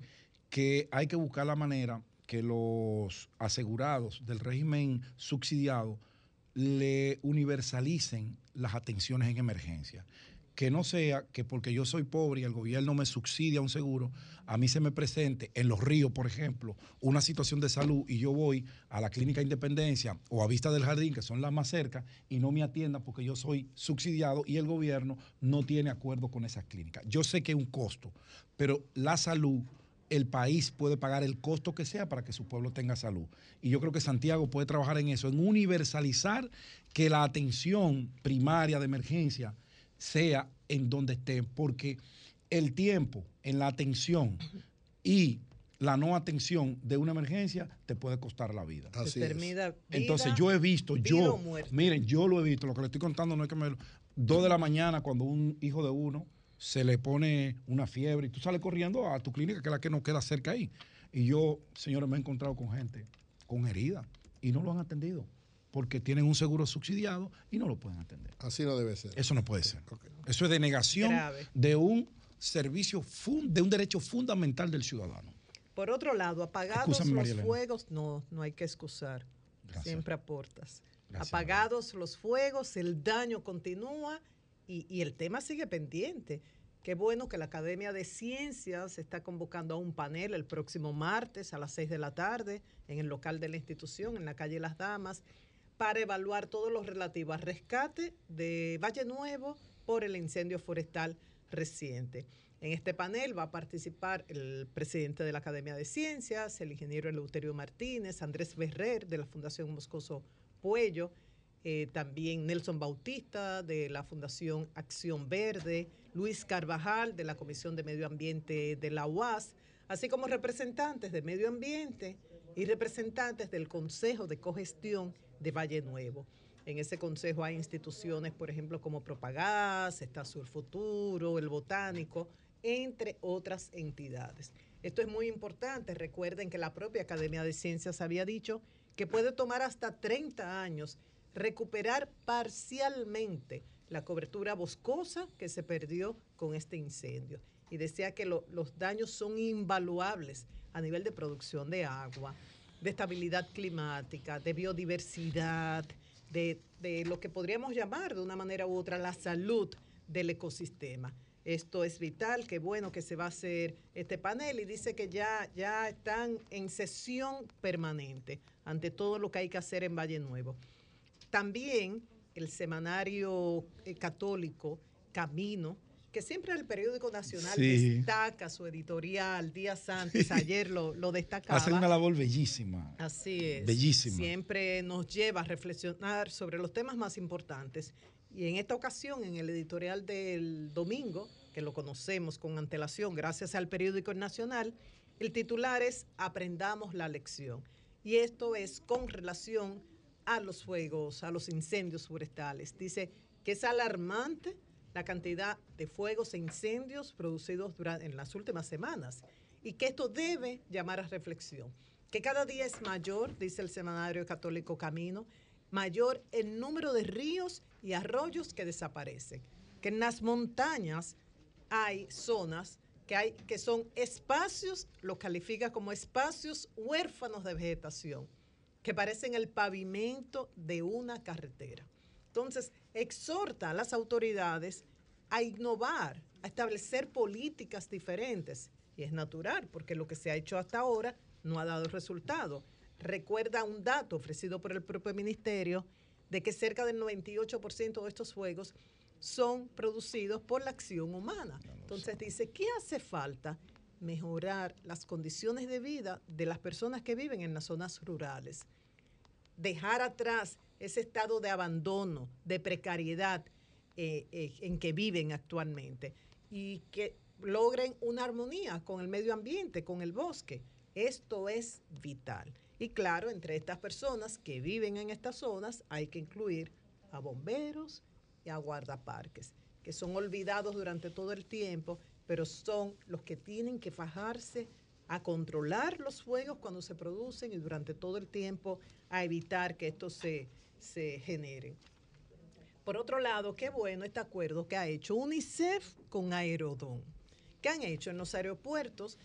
que hay que buscar la manera que los asegurados del régimen subsidiado le universalicen las atenciones en emergencia. Que no sea que porque yo soy pobre y el gobierno me subsidia un seguro, a mí se me presente en los ríos, por ejemplo, una situación de salud y yo voy a la Clínica Independencia o a Vista del Jardín, que son las más cerca, y no me atiendan porque yo soy subsidiado y el gobierno no tiene acuerdo con esas clínicas. Yo sé que es un costo, pero la salud el país puede pagar el costo que sea para que su pueblo tenga salud. Y yo creo que Santiago puede trabajar en eso, en universalizar que la atención primaria de emergencia sea en donde esté, porque el tiempo en la atención y la no atención de una emergencia te puede costar la vida. Así es. Determina vida, Entonces yo he visto, yo, muerte. miren, yo lo he visto, lo que le estoy contando no es que me... Dos de la mañana cuando un hijo de uno se le pone una fiebre y tú sales corriendo a tu clínica, que es la que nos queda cerca ahí. Y yo, señores, me he encontrado con gente con heridas y no lo han atendido porque tienen un seguro subsidiado y no lo pueden atender. Así no debe ser. Eso no puede ser. Eso es denegación Grave. de un servicio, fun- de un derecho fundamental del ciudadano. Por otro lado, apagados Excúsame, los María Elena. fuegos, no, no hay que excusar. Gracias. Siempre aportas. Gracias, apagados los fuegos, el daño continúa y, el tema sigue pendiente. Qué bueno que la Academia de Ciencias está convocando a un panel el próximo martes a las 6 de la tarde en el local de la institución, en la calle Las Damas, para evaluar todo lo relativo al rescate de Valle Nuevo por el incendio forestal reciente. En este panel va a participar el presidente de la Academia de Ciencias, el ingeniero Eleuterio Martínez, Andrés Berrer de la Fundación Moscoso Puello, eh, también Nelson Bautista de la Fundación Acción Verde, Luis Carvajal de la Comisión de Medio Ambiente de la UAS, así como representantes de Medio Ambiente y representantes del Consejo de Cogestión de Valle Nuevo. En ese consejo hay instituciones, por ejemplo, como Propagás, está Sur Futuro, el Botánico, entre otras entidades. Esto es muy importante. Recuerden que la propia Academia de Ciencias había dicho que puede tomar hasta 30 años recuperar parcialmente la cobertura boscosa que se perdió con este incendio. Y decía que lo- los daños son invaluables a nivel de producción de agua, de estabilidad climática, de biodiversidad, de, de lo que podríamos llamar de una manera u otra la salud del ecosistema. Esto es vital, qué bueno que se va a hacer este panel y dice que ya, ya están en sesión permanente ante todo lo que hay que hacer en Valle Nuevo. También el semanario eh, católico Camino, que siempre el periódico nacional Sí. destaca su editorial días antes, ayer lo, lo destacaba. Hacen una labor bellísima. Así es. Bellísima. Siempre nos lleva a reflexionar sobre los temas más importantes. Y en esta ocasión, en el editorial del domingo, que lo conocemos con antelación gracias al periódico Nacional, el titular es Aprendamos la lección. Y esto es con relación a los fuegos, a los incendios forestales. Dice que es alarmante la cantidad de fuegos e incendios producidos en las últimas semanas y que esto debe llamar a reflexión. Que cada día es mayor, dice el semanario católico Camino, mayor el número de ríos y arroyos que desaparecen. Que en las montañas hay zonas que, hay, que son espacios, lo califica como espacios huérfanos de vegetación, que parecen el pavimento de una carretera. Entonces, exhorta a las autoridades a innovar, a establecer políticas diferentes. Y es natural, porque lo que se ha hecho hasta ahora no ha dado resultado. Recuerda un dato ofrecido por el propio ministerio de que cerca del 98% de estos fuegos son producidos por la acción humana. Entonces dice, ¿qué hace falta? Mejorar las condiciones de vida de las personas que viven en las zonas rurales. Dejar atrás ese estado de abandono, de precariedad eh, eh, en que viven actualmente y que logren una armonía con el medio ambiente, con el bosque. Esto es vital. Y claro, entre estas personas que viven en estas zonas hay que incluir a bomberos y a guardaparques, que son olvidados durante todo el tiempo, pero son los que tienen que fajarse a controlar los fuegos cuando se producen y durante todo el tiempo a evitar que estos se, se generen. Por otro lado, qué bueno este acuerdo que ha hecho UNICEF con Aerodón. ¿Qué han hecho en los aeropuertos?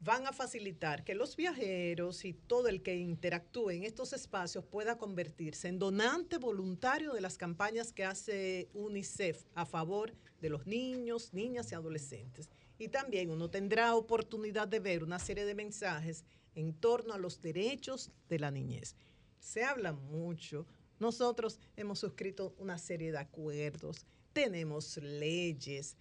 Van a facilitar que los viajeros y todo el que interactúe en estos espacios pueda convertirse en donante voluntario de las campañas que hace UNICEF a favor de los niños, niñas y adolescentes. Y también uno tendrá oportunidad de ver una serie de mensajes en torno a los derechos de la niñez. Se habla mucho nosotros hemos suscrito una serie de acuerdos, tenemos leyes.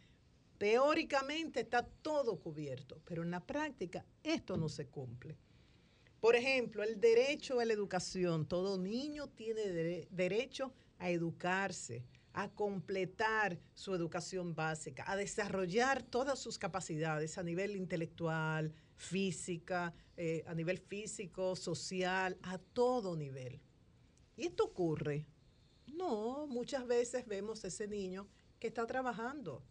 Teóricamente está todo cubierto, pero en la práctica esto no se cumple. Por ejemplo, el derecho a la educación. Todo niño tiene dere- derecho a educarse, a completar su educación básica, a desarrollar todas sus capacidades a nivel intelectual, física, eh, a nivel físico, social, a todo nivel. ¿Y esto ocurre? No, muchas veces vemos ese niño que está trabajando.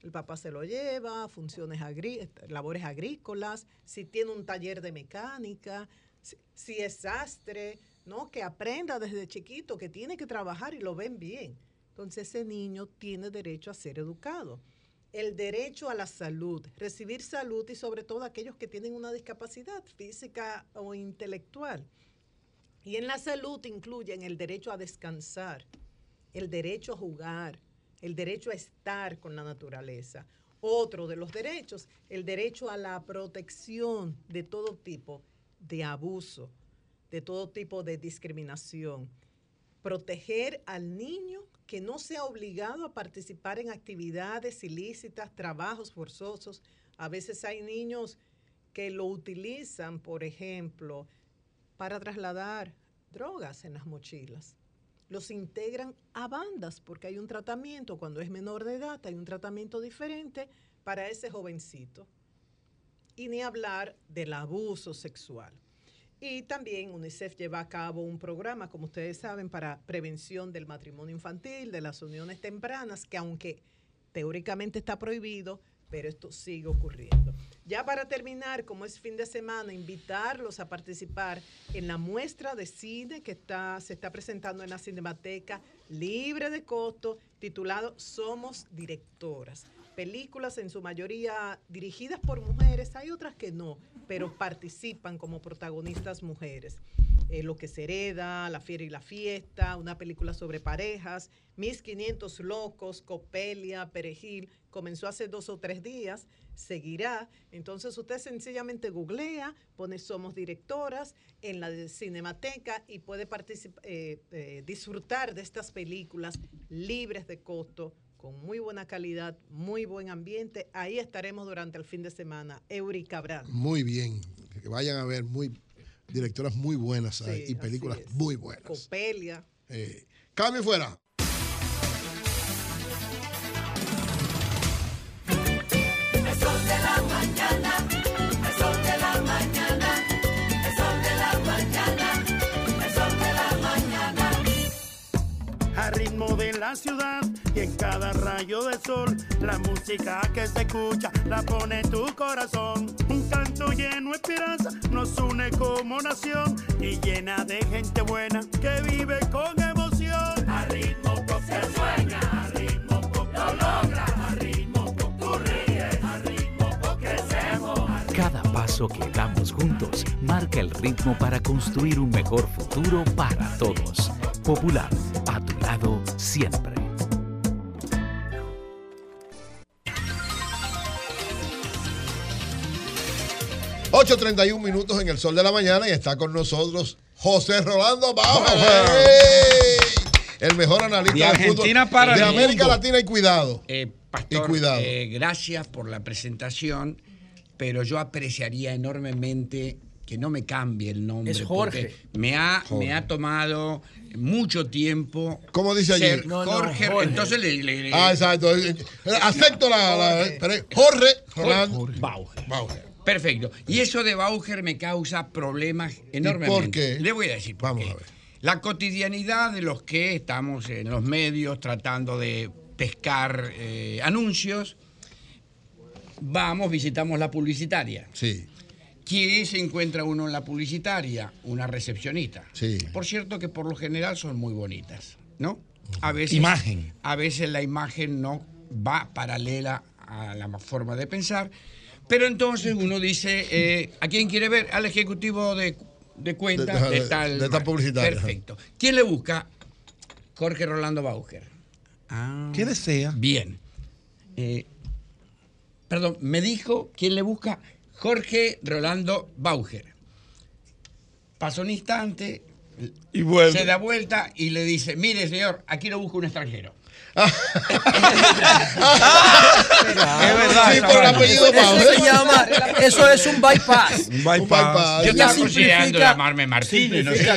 El papá se lo lleva a funciones agrí labores agrícolas, si tiene un taller de mecánica, si, si es sastre, ¿no? Que aprenda desde chiquito que tiene que trabajar y lo ven bien. Entonces ese niño tiene derecho a ser educado. El derecho a la salud, recibir salud y sobre todo aquellos que tienen una discapacidad física o intelectual. Y en la salud incluyen el derecho a descansar, el derecho a jugar, el derecho a estar con la naturaleza. Otro de los derechos, el derecho a la protección de todo tipo de abuso, de todo tipo de discriminación. Proteger al niño que no sea obligado a participar en actividades ilícitas, trabajos forzosos. A veces hay niños que lo utilizan, por ejemplo, para trasladar drogas en las mochilas. Los integran a bandas porque hay un tratamiento, cuando es menor de edad, hay un tratamiento diferente para ese jovencito. Y ni hablar del abuso sexual. Y también UNICEF lleva a cabo un programa, como ustedes saben, para prevención del matrimonio infantil, de las uniones tempranas, que aunque teóricamente está prohibido, pero esto sigue ocurriendo. Ya para terminar, como es fin de semana, invitarlos a participar en la muestra de cine que está, se está presentando en la Cinemateca, libre de costo, titulado Somos Directoras. Películas en su mayoría dirigidas por mujeres, hay otras que no, pero participan como protagonistas mujeres. Eh, Lo que se hereda, La Fiera y la Fiesta, una película sobre parejas, Mis 500 Locos, Copelia, Perejil, comenzó hace dos o tres días, seguirá. Entonces usted sencillamente googlea, pone Somos Directoras en la Cinemateca y puede eh, eh, disfrutar de estas películas libres de costo, con muy buena calidad, muy buen ambiente. Ahí estaremos durante el fin de semana. Eury Cabral. Muy bien. Que vayan a ver muy directoras muy buenas ahí, y películas muy buenas. Copelia. Eh, cambio fuera. El sol de la mañana, el sol de la mañana, el sol de la mañana, el sol de la mañana. a ritmo de la ciudad y en cada rayo de sol la música que se escucha la pone tu corazón un canto lleno de esperanza nos une como nación y llena de gente buena que vive con emoción a ritmo pop se sueña a ritmo pop lo logra a ritmo pop tú ríes a ritmo pop crecemos Cada paso que damos juntos marca el ritmo para construir un mejor futuro para todos. Popular, a tu lado siempre. 8.31 minutos en el sol de la mañana y está con nosotros José Rolando Bauer. el mejor analista De Argentina fútbol para de el América mundo. Latina y cuidado. Eh, Pastor, Y cuidado. eh, gracias por la presentación, pero yo apreciaría enormemente que no me cambie el nombre. Es Jorge. Me ha, Jorge. me ha tomado mucho tiempo. ¿Cómo dice allí? ser No, no, Jorge, Jorge. entonces le, le- le- Ah, exacto. Acepto la. la- Jorge Rolando. Bauer. Bauer. Perfecto. Y eso de Bauer me causa problemas enormemente. por qué? Le voy a decir por Vamos qué. a ver. La cotidianidad de los que estamos en los medios tratando de pescar eh, anuncios, vamos, visitamos la publicitaria. Sí, ¿Quién se encuentra uno en la publicitaria? Una recepcionista. sí. Por cierto que por lo general son muy bonitas, ¿no? A veces, Imagen. A veces la imagen no va paralela a la forma de pensar, pero entonces uno dice, eh, ¿a quién quiere ver? Al ejecutivo de, de cuenta De- de, de- tal... de tal publicitaria. Perfecto. ¿Quién le busca? Jorge Rolando Bauer. Ah, ¿Qué desea? Bien. Eh, perdón, me dijo quién le busca Jorge Rolando Bauer. Pasó un instante, Y vuelve. se da vuelta y le dice, mire señor, aquí lo busca un extranjero. Es verdad. Sí, por el apellido Eso se llama, eso es un bypass. (laughs) Un bypass. bypass. Yo estaba considerando simplifica- llamarme Martínez, no sé.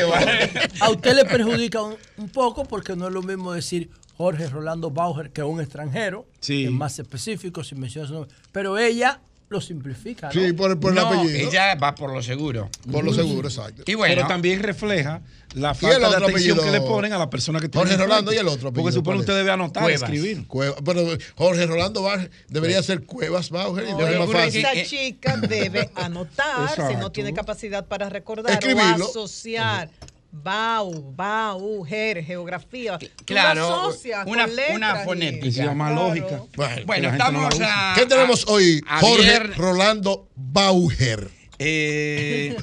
A usted le perjudica un, un poco porque no es lo mismo decir Jorge Rolando Bauer que un extranjero. Sí. Es más específico si menciona su nombre. Pero ella lo simplifica. ¿no? Sí, por, por el apellido. ella va por lo seguro. Por lo seguro, exacto. Y bueno, Pero también refleja la falta de atención apellido? que le ponen a la persona que tiene Jorge. Rolando y el otro apellido, Porque supone ¿cuál usted debe anotar, Cuevas. escribir. Cueva- pero Jorge Rolando Bauer debería ser Cuevas Bauer y No, ocurre fácil. esa Eh, chica debe (laughs) anotar si no tiene capacidad para recordar Escribirlo. o asociar. Bau, Bau, Ger, geografía. Claro, asocias una, una fonética. Que se llama Claro. lógica. Bueno, Que no estamos a... ¿Qué tenemos a- hoy? Jorge Rolando Bauer. eh,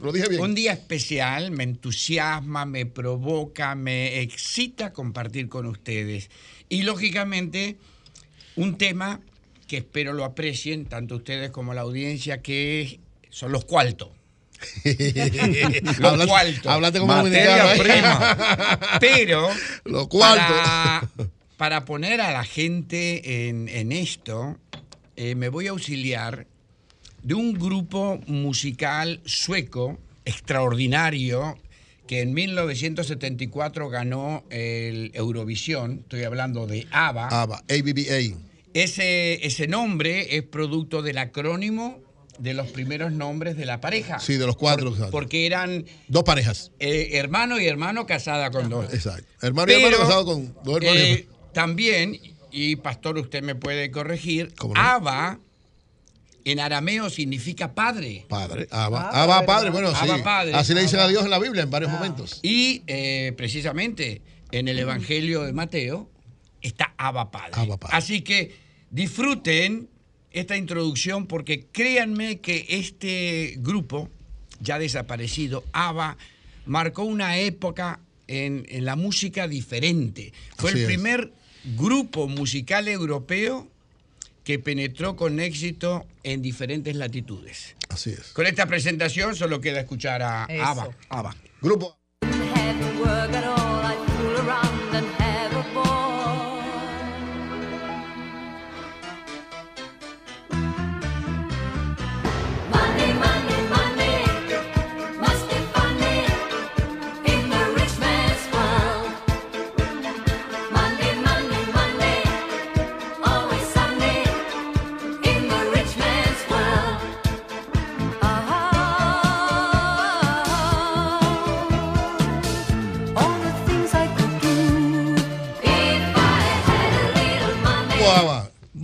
Lo dije bien. Un día especial, me entusiasma, me provoca, me excita compartir con ustedes. Y lógicamente, un tema que espero lo aprecien, tanto ustedes como la audiencia, que son los cuartos. (laughs) Los cuartos. hablate como Materia. ¿eh? prima. Pero (laughs) Los cuartos. Para, para poner a la gente en, en esto, eh, me voy a auxiliar de un grupo musical sueco extraordinario que en 1974 ganó el Eurovisión. Estoy hablando de ABBA. ABBA, ABBA. Ese, ese nombre es producto del acrónimo de los primeros nombres de la pareja. Sí, de los cuatro. exacto. Porque eran Dos parejas. eh, hermano y hermano casada con dos. Exacto. Hermano y hermano casado con dos hermanos. eh, también, y pastor, usted me puede corregir. Abba en arameo significa padre. Padre. Abba. Ah, Abba, ¿verdad? padre. Bueno, sí. Abba, padre. Así le dicen a Dios en la Biblia en varios momentos. Y eh, precisamente en el Evangelio de Mateo está Abba Padre. Abba Padre. Así que disfruten esta introducción porque créanme que este grupo, ya desaparecido, ABBA, marcó una época en, en la música diferente. Fue Así el es. primer grupo musical europeo que penetró con éxito en diferentes latitudes. Así es. Con esta presentación solo queda escuchar a Eso. ABBA. ABBA. Grupo.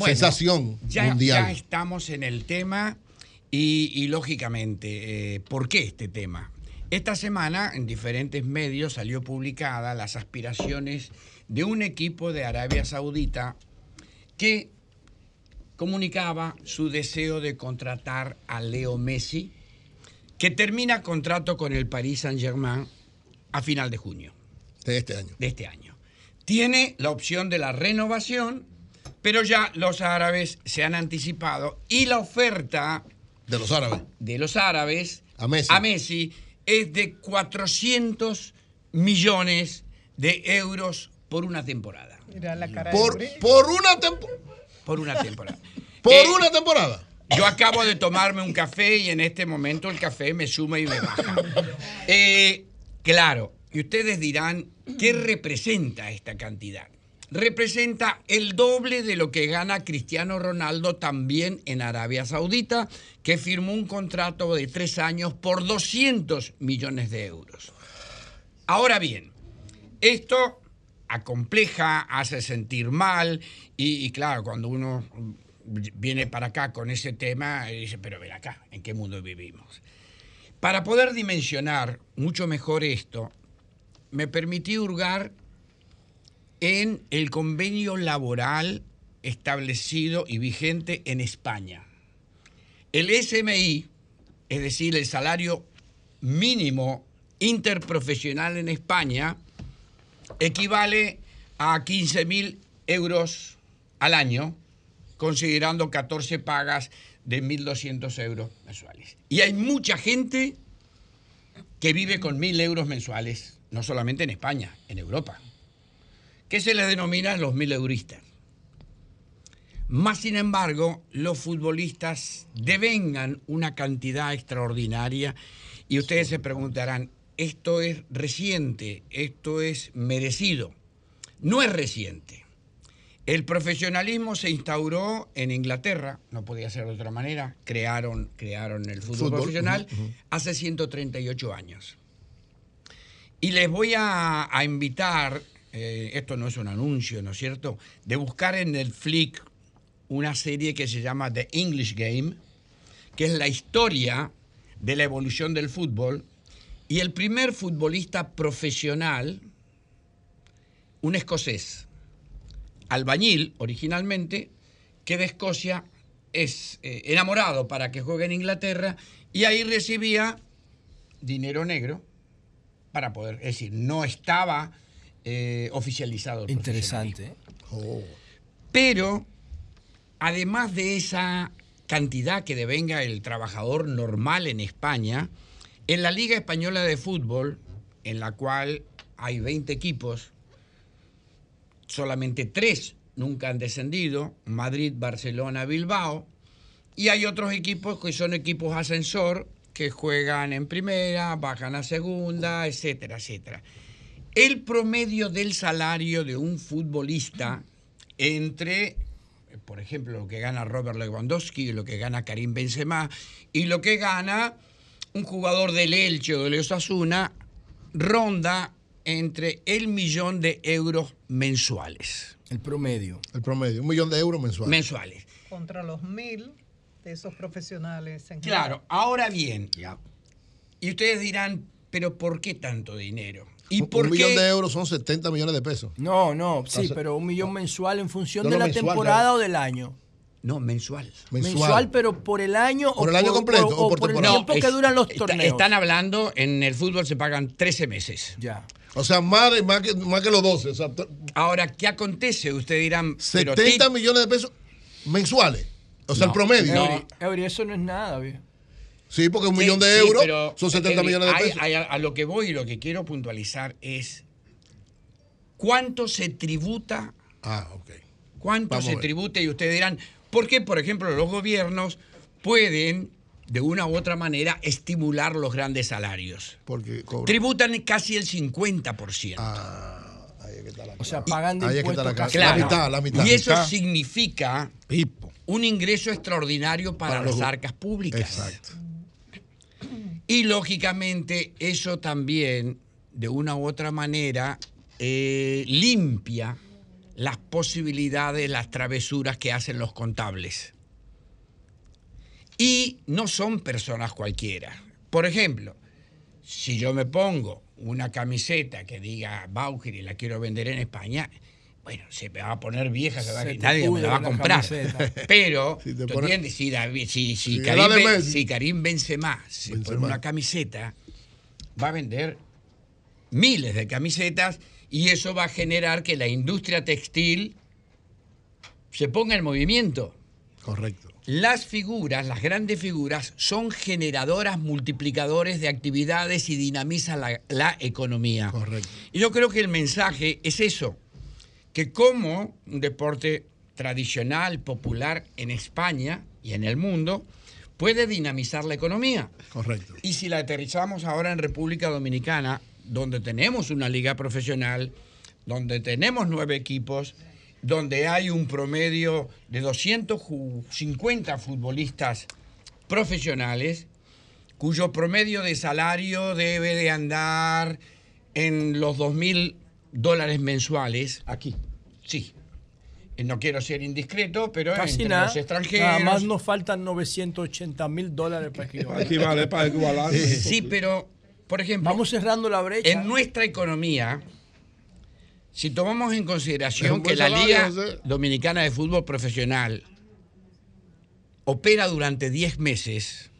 Bueno, Sensación ya, mundial. ya estamos en el tema y, y, lógicamente, eh, ¿por qué este tema? Esta semana en diferentes medios salió publicada las aspiraciones de un equipo de Arabia Saudita que comunicaba su deseo de contratar a Leo Messi, que termina contrato con el Paris Saint-Germain a final de junio De este año. de este año. Tiene la opción de la renovación, pero ya los árabes se han anticipado y la oferta De los árabes. de los árabes A Messi. es de 400 millones de euros por una temporada. Mira la cara Por, de por una temporada. Por una temporada. Por Eh, una temporada. Yo acabo de tomarme un café y en este momento el café me suma y me baja. Eh, claro, y ustedes dirán, ¿qué representa esta cantidad? Representa el doble de lo que gana Cristiano Ronaldo también en Arabia Saudita, que firmó un contrato de tres años por 200 millones de euros. Ahora bien, esto acompleja, hace sentir mal y, claro, cuando uno viene para acá con ese tema, dice, pero ven acá, ¿en qué mundo vivimos? Para poder dimensionar mucho mejor esto, me permití hurgar en el convenio laboral establecido y vigente en España. El SMI, es decir, el salario mínimo interprofesional en España, equivale a 15 mil euros al año, considerando 14 pagas de 1.200 euros mensuales. Y hay mucha gente que vive con 1.000 euros mensuales, no solamente en España, en Europa, que se les denomina los 1.000 euristas. Más sin embargo, los futbolistas devengan una cantidad extraordinaria y ustedes se preguntarán, ¿esto es reciente? ¿Esto es merecido? No es reciente. El profesionalismo se instauró en Inglaterra, no podía ser de otra manera, crearon, crearon el fútbol, Fútbol, profesional ujú, ujú. hace 138 años. Y les voy a, a invitar, eh, esto no es un anuncio, ¿no es cierto?, de buscar en Flick una serie que se llama The English Game, que es la historia de la evolución del fútbol. Y el primer futbolista profesional, un escocés, albañil originalmente, que de Escocia es eh, enamorado para que juegue en Inglaterra y ahí recibía dinero negro para poder, es decir, no estaba eh, oficializado. Interesante. profesionalismo. Pero, además de esa cantidad que devenga el trabajador normal en España, en la Liga Española de Fútbol, en la cual hay 20 equipos, solamente tres nunca han descendido, Madrid, Barcelona, Bilbao, y hay otros equipos que son equipos ascensor, que juegan en primera, bajan a segunda, etcétera, etcétera. El promedio del salario de un futbolista entre, por ejemplo, lo que gana Robert Lewandowski, lo que gana Karim Benzema y lo que gana un jugador del Elche o del Osasuna, ronda entre el millón de euros mensuales. El promedio. El promedio, un millón de euros mensuales. Mensuales. Contra los mil de esos profesionales. En Claro, ahora bien, y ustedes dirán, pero ¿por qué tanto dinero? ¿Y Un- por un qué? millón de euros son 70 millones de pesos. No, no, sí, Entonces- pero un millón mensual en función No, de la mensual, temporada claro. o del año. No, mensual. Mensual, pero por el año ¿Por o el año completo o por el temporada? tiempo que es- duran los está- torneos. están hablando, en el fútbol se pagan 13 meses. Ya. O sea, más, de- más, que, más que los 12. O sea, t- Ahora, ¿qué acontece? Ustedes dirán, pero 70 Tito- millones de pesos mensuales. O sea, No, el promedio. Eury, Eury, eso no es nada, bien. Sí, porque un Sí, millón de sí, euros pero, son 70 Henry, millones de pesos. hay a, a lo que voy y lo que quiero puntualizar es cuánto se tributa, Ah, ok. cuánto Vamos se tributa y ustedes dirán, ¿por qué, por ejemplo, los gobiernos pueden de una u otra manera estimular los grandes salarios? Porque cobran. Tributan casi el 50%. O sea, pagan de Ahí es que está impuestos la casi cara. Claro. La mitad, la mitad. Y eso Mitad. significa un ingreso extraordinario para, Para las los- arcas públicas. Exacto. Y lógicamente eso también, de una u otra manera, eh, limpia las posibilidades, las travesuras que hacen los contables. Y no son personas cualquiera. Por ejemplo, si yo me pongo una camiseta que diga Bauer y la quiero vender en España, bueno, se me va a poner vieja, se va a- Se te nadie me la va a comprar. (laughs) Pero, (laughs) Si te ¿tú pone- entiendes? Si, David- si- si Sí, Karim, Ben- si Karim Benzema se pone una camiseta, va a vender miles de camisetas y eso va a generar que la industria textil se ponga en movimiento. Correcto. Las figuras, las grandes figuras, son generadoras, multiplicadores de actividades y dinamizan la, la economía. Correcto. Y yo creo que el mensaje es eso, que como un deporte tradicional, popular en España y en el mundo, puede dinamizar la economía. Correcto. Y si la aterrizamos ahora en República Dominicana, donde tenemos una liga profesional, donde tenemos nueve equipos, donde hay un promedio de 250 futbolistas profesionales, cuyo promedio de salario debe de andar en los 2 mil dólares mensuales. Aquí. Sí. Eh, No quiero ser indiscreto, pero Casi entre nada. los extranjeros. Nada más nos faltan 980 mil dólares para. Equivale para igualar. Sí, pero, por ejemplo. Vamos cerrando la brecha. En nuestra economía, si tomamos en consideración que la salario, Liga. Dominicana de Fútbol Profesional opera durante 10 meses,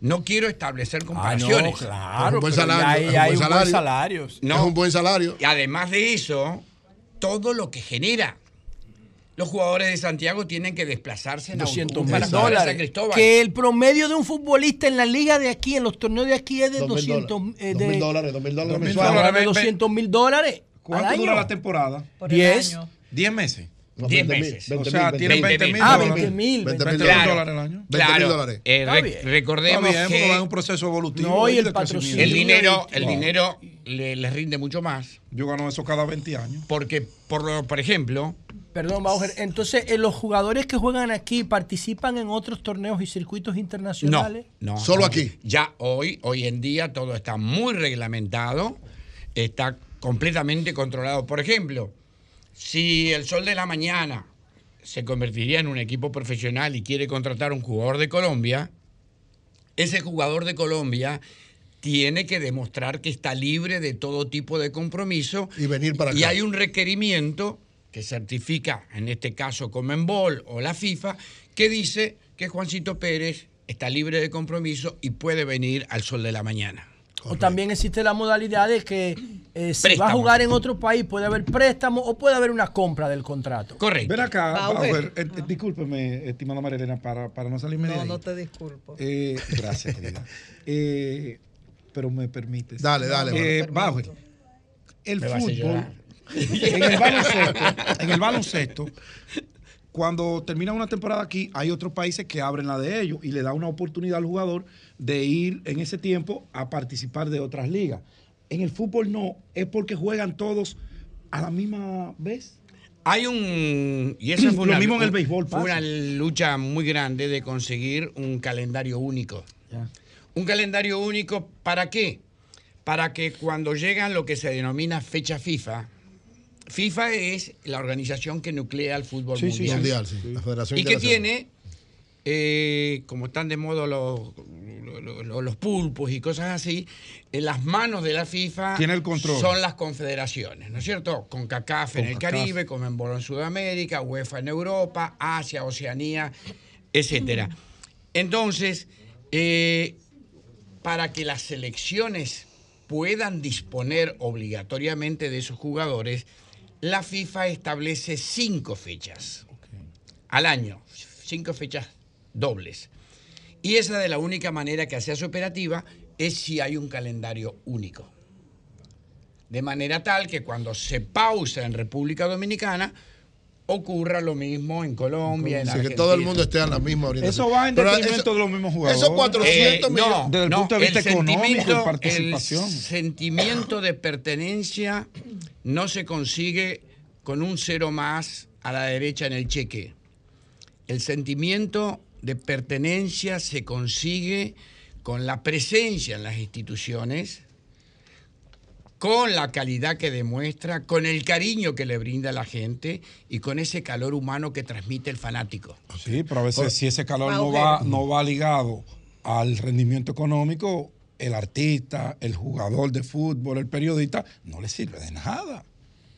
no quiero establecer comparaciones. claro, Es un buen salario, hay- un buen un buen salario. salario. No. Es un buen salario. Y además de eso, todo lo que genera. Los jugadores de Santiago tienen que desplazarse en 200 autobús mil dólares. Cristóbal. Que el promedio de un futbolista en la liga de aquí, en los torneos de aquí, es de 2.000 200 eh, Dos de- mil dólares, dos mil dólares Dos mil mensuales. dólares. de 200 mil dólares. ¿Cuánto al dura la temporada? Por el Diez. año. ¿Diez meses? No, 10 20 mil, meses. 20 O sea, mil, tienen 20 20 mil Ah, dólares. 20 mil. 20 20 mil Claro, dólares al año. 20 mil claro. dólares. Eh, re- recordemos bien, que va en un proceso evolutivo. No, y el patrocinio. el dinero, el Claro. dinero le, les rinde mucho más. Yo gano eso cada 20 años. Porque, por, lo- por ejemplo, Perdón, Bauer. Entonces, eh, los jugadores que juegan aquí participan en otros torneos y circuitos no, internacionales. no. Solo no. aquí. Ya hoy, hoy en día, todo está muy reglamentado, está completamente controlado. Por ejemplo, si el Sol de la Mañana se convertiría en un equipo profesional y quiere contratar un jugador de Colombia, ese jugador de Colombia tiene que demostrar que está libre de todo tipo de compromiso Y venir para acá. y hay un requerimiento que certifica, en este caso Comenbol o la FIFA, que dice que Juancito Pérez está libre de compromiso y puede venir al sol de la mañana. O también existe la modalidad de que eh, si va a jugar en otro país puede haber préstamo o puede haber una compra del contrato. Correcto. Ven acá, Bauer. Eh, eh, discúlpeme, estimada María Elena, para, para no salirme de No, ahí. no te disculpo. Eh, gracias, querida. (laughs) Eh, pero me permites. Dale, dale, Eh. Bauer, el fútbol, llorar. en el baloncesto, en el baloncesto, cuando termina una temporada aquí, hay otros países que abren la de ellos y le da una oportunidad al jugador de ir en ese tiempo a participar de otras ligas. En el fútbol no, es porque juegan todos a la misma vez. Hay un. Y eso (clears throat) fue Lo una, mismo en el béisbol Fue pasa. una lucha muy grande de conseguir un calendario único. Un calendario único, ¿para qué? Para que cuando llegan lo que se denomina fecha FIFA, FIFA es la organización que nuclea el fútbol Sí, sí, mundial. mundial, sí. La Federación Y que tiene, eh, como están de moda los, los, pulpos y cosas así, en las manos de la FIFA Tiene el control. son las confederaciones, ¿no es cierto? Con CACAF en el. Caribe, Comenbol en Sudamérica, UEFA en Europa, Asia, Oceanía, etcétera. Entonces, eh, para que las selecciones puedan disponer obligatoriamente de esos jugadores, la FIFA establece cinco fechas al año, cinco fechas dobles. Y esa de la única manera que se hace operativa es si hay un calendario único. De manera tal que cuando se pausa en República Dominicana, ocurra lo mismo en Colombia, en Así que Argentina. todo el mundo esté a la misma orientación. Eso va en Pero detrimento eso- de los mismos jugadores. Esos 400 Eh, millones. no, Desde el no, punto de vista económico y sentimiento- participación. El sentimiento de pertenencia no se consigue con un cero más a la derecha en el cheque. El sentimiento de pertenencia se consigue con la presencia en las instituciones, con la calidad que demuestra, con el cariño que le brinda a la gente y con ese calor humano que transmite el fanático. Sí, pero a veces si ese calor no va, no va ligado al rendimiento económico, el artista, el jugador de fútbol, el periodista, no le sirve de nada.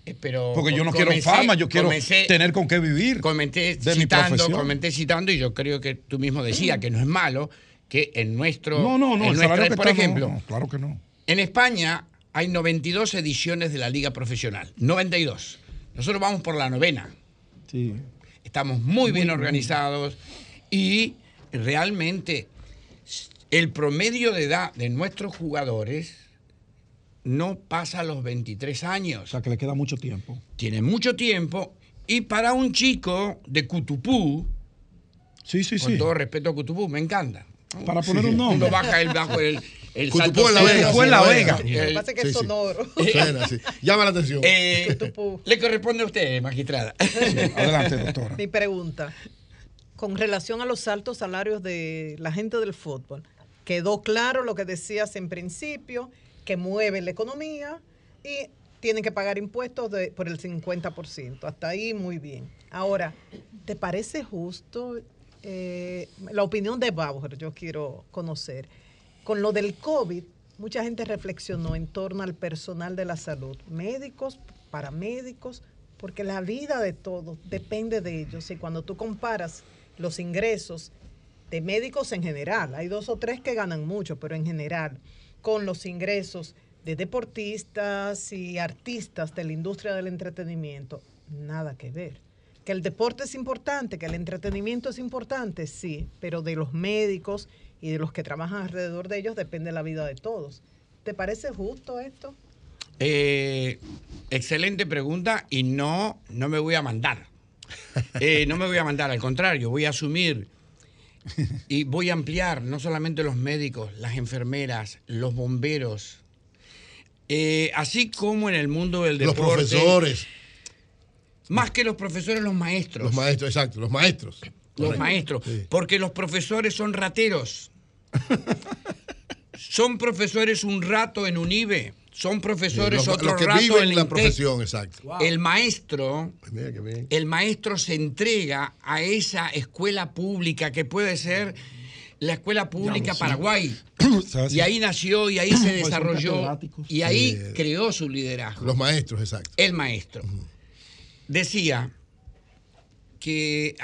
Eh, Pero Porque yo no comencé- quiero fama, yo quiero comencé- tener con qué vivir. Comenté de mi citando, profesión. comenté citando y yo creo que tú mismo decías que no es malo que en nuestro, No, no, no, en el nuestra- salario que por está, ejemplo, no, claro que no. en España hay 92 ediciones de la liga profesional, 92. Nosotros vamos por la novena. Sí. estamos muy bien organizados y realmente el promedio de edad de nuestros jugadores no pasa los 23 años. O sea, que le queda mucho tiempo. Tiene mucho tiempo y para un chico de Cutupú, sí, sí, con sí. todo respeto a Cutupú, me encanta. Para poner un nombre. Uno baja el bajo el, el Cutupú Salto en La. Vega, Cutupú en La Vega. Lo que pasa es que es sonoro. (laughs) Suena así. Llama la atención. Eh, le corresponde a usted, magistrada. Adelante, doctora. Mi pregunta, con relación a los altos salarios de la gente del fútbol, quedó claro lo que decías en principio, que mueven la economía y tienen que pagar impuestos de- por el 50%. Hasta ahí muy bien. Ahora, ¿te parece justo eh, la opinión de Bauer? Yo quiero conocer. Con lo del COVID, mucha gente reflexionó en torno al personal de la salud, médicos, paramédicos, porque la vida de todos depende de ellos. Y cuando tú comparas los ingresos de médicos en general, hay dos o tres que ganan mucho, pero en general, con los ingresos de deportistas y artistas de la industria del entretenimiento, nada que ver. Que el deporte es importante, que el entretenimiento es importante, sí, pero de los médicos y de los que trabajan alrededor de ellos depende la vida de todos. ¿Te parece justo esto? Eh, excelente pregunta y no, no me voy a mandar. Eh, no me voy a mandar, al contrario, voy a asumir y voy a ampliar no solamente los médicos, las enfermeras, los bomberos, eh, así como en el mundo del Los deporte. profesores. Más que los profesores, los maestros. Los maestros, exacto, los maestros. Los Correcto. maestros. Sí. Porque los profesores son rateros. (laughs) son profesores un rato en UNIBE. Son profesores Sí, los- otro los que rato viven en la INTEC. profesión, exacto. El maestro, Mira qué bien. el maestro se entrega a esa escuela pública que puede ser la escuela pública sí. Paraguay. (coughs) Y ahí nació y ahí (coughs) se desarrolló y ahí Sí. creó su liderazgo. Los maestros, exacto. El maestro. Decía que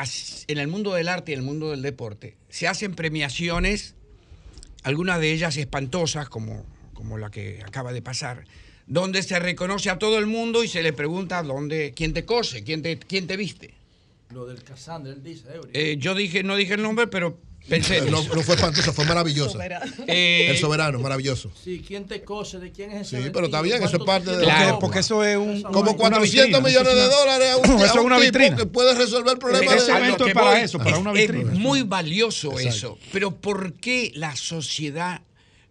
en el mundo del arte y en el mundo del deporte se hacen premiaciones, algunas de ellas espantosas, como, como la que acaba de pasar, donde se reconoce a todo el mundo y se le pregunta dónde, quién te cose, quién te, quién te viste. Lo del Cassandra, él dice. Eh, yo dije, no dije el nombre, pero pensé. en (laughs) No, no fue espantosa, fue maravillosa. Eh, El soberano, maravilloso. Sí, ¿quién te cose? ¿De quién es ese? Sí, pero está bien, eso es parte de Porque, la porque eso es un. Como una 400 vitrina, millones de es dólares a un, (laughs) Eso a es un una tipo vitrina. que puede resolver el problema Ese de evento lo es que para voy, eso, para es- una es vitrina. muy valioso Exacto. eso. Pero ¿por qué la sociedad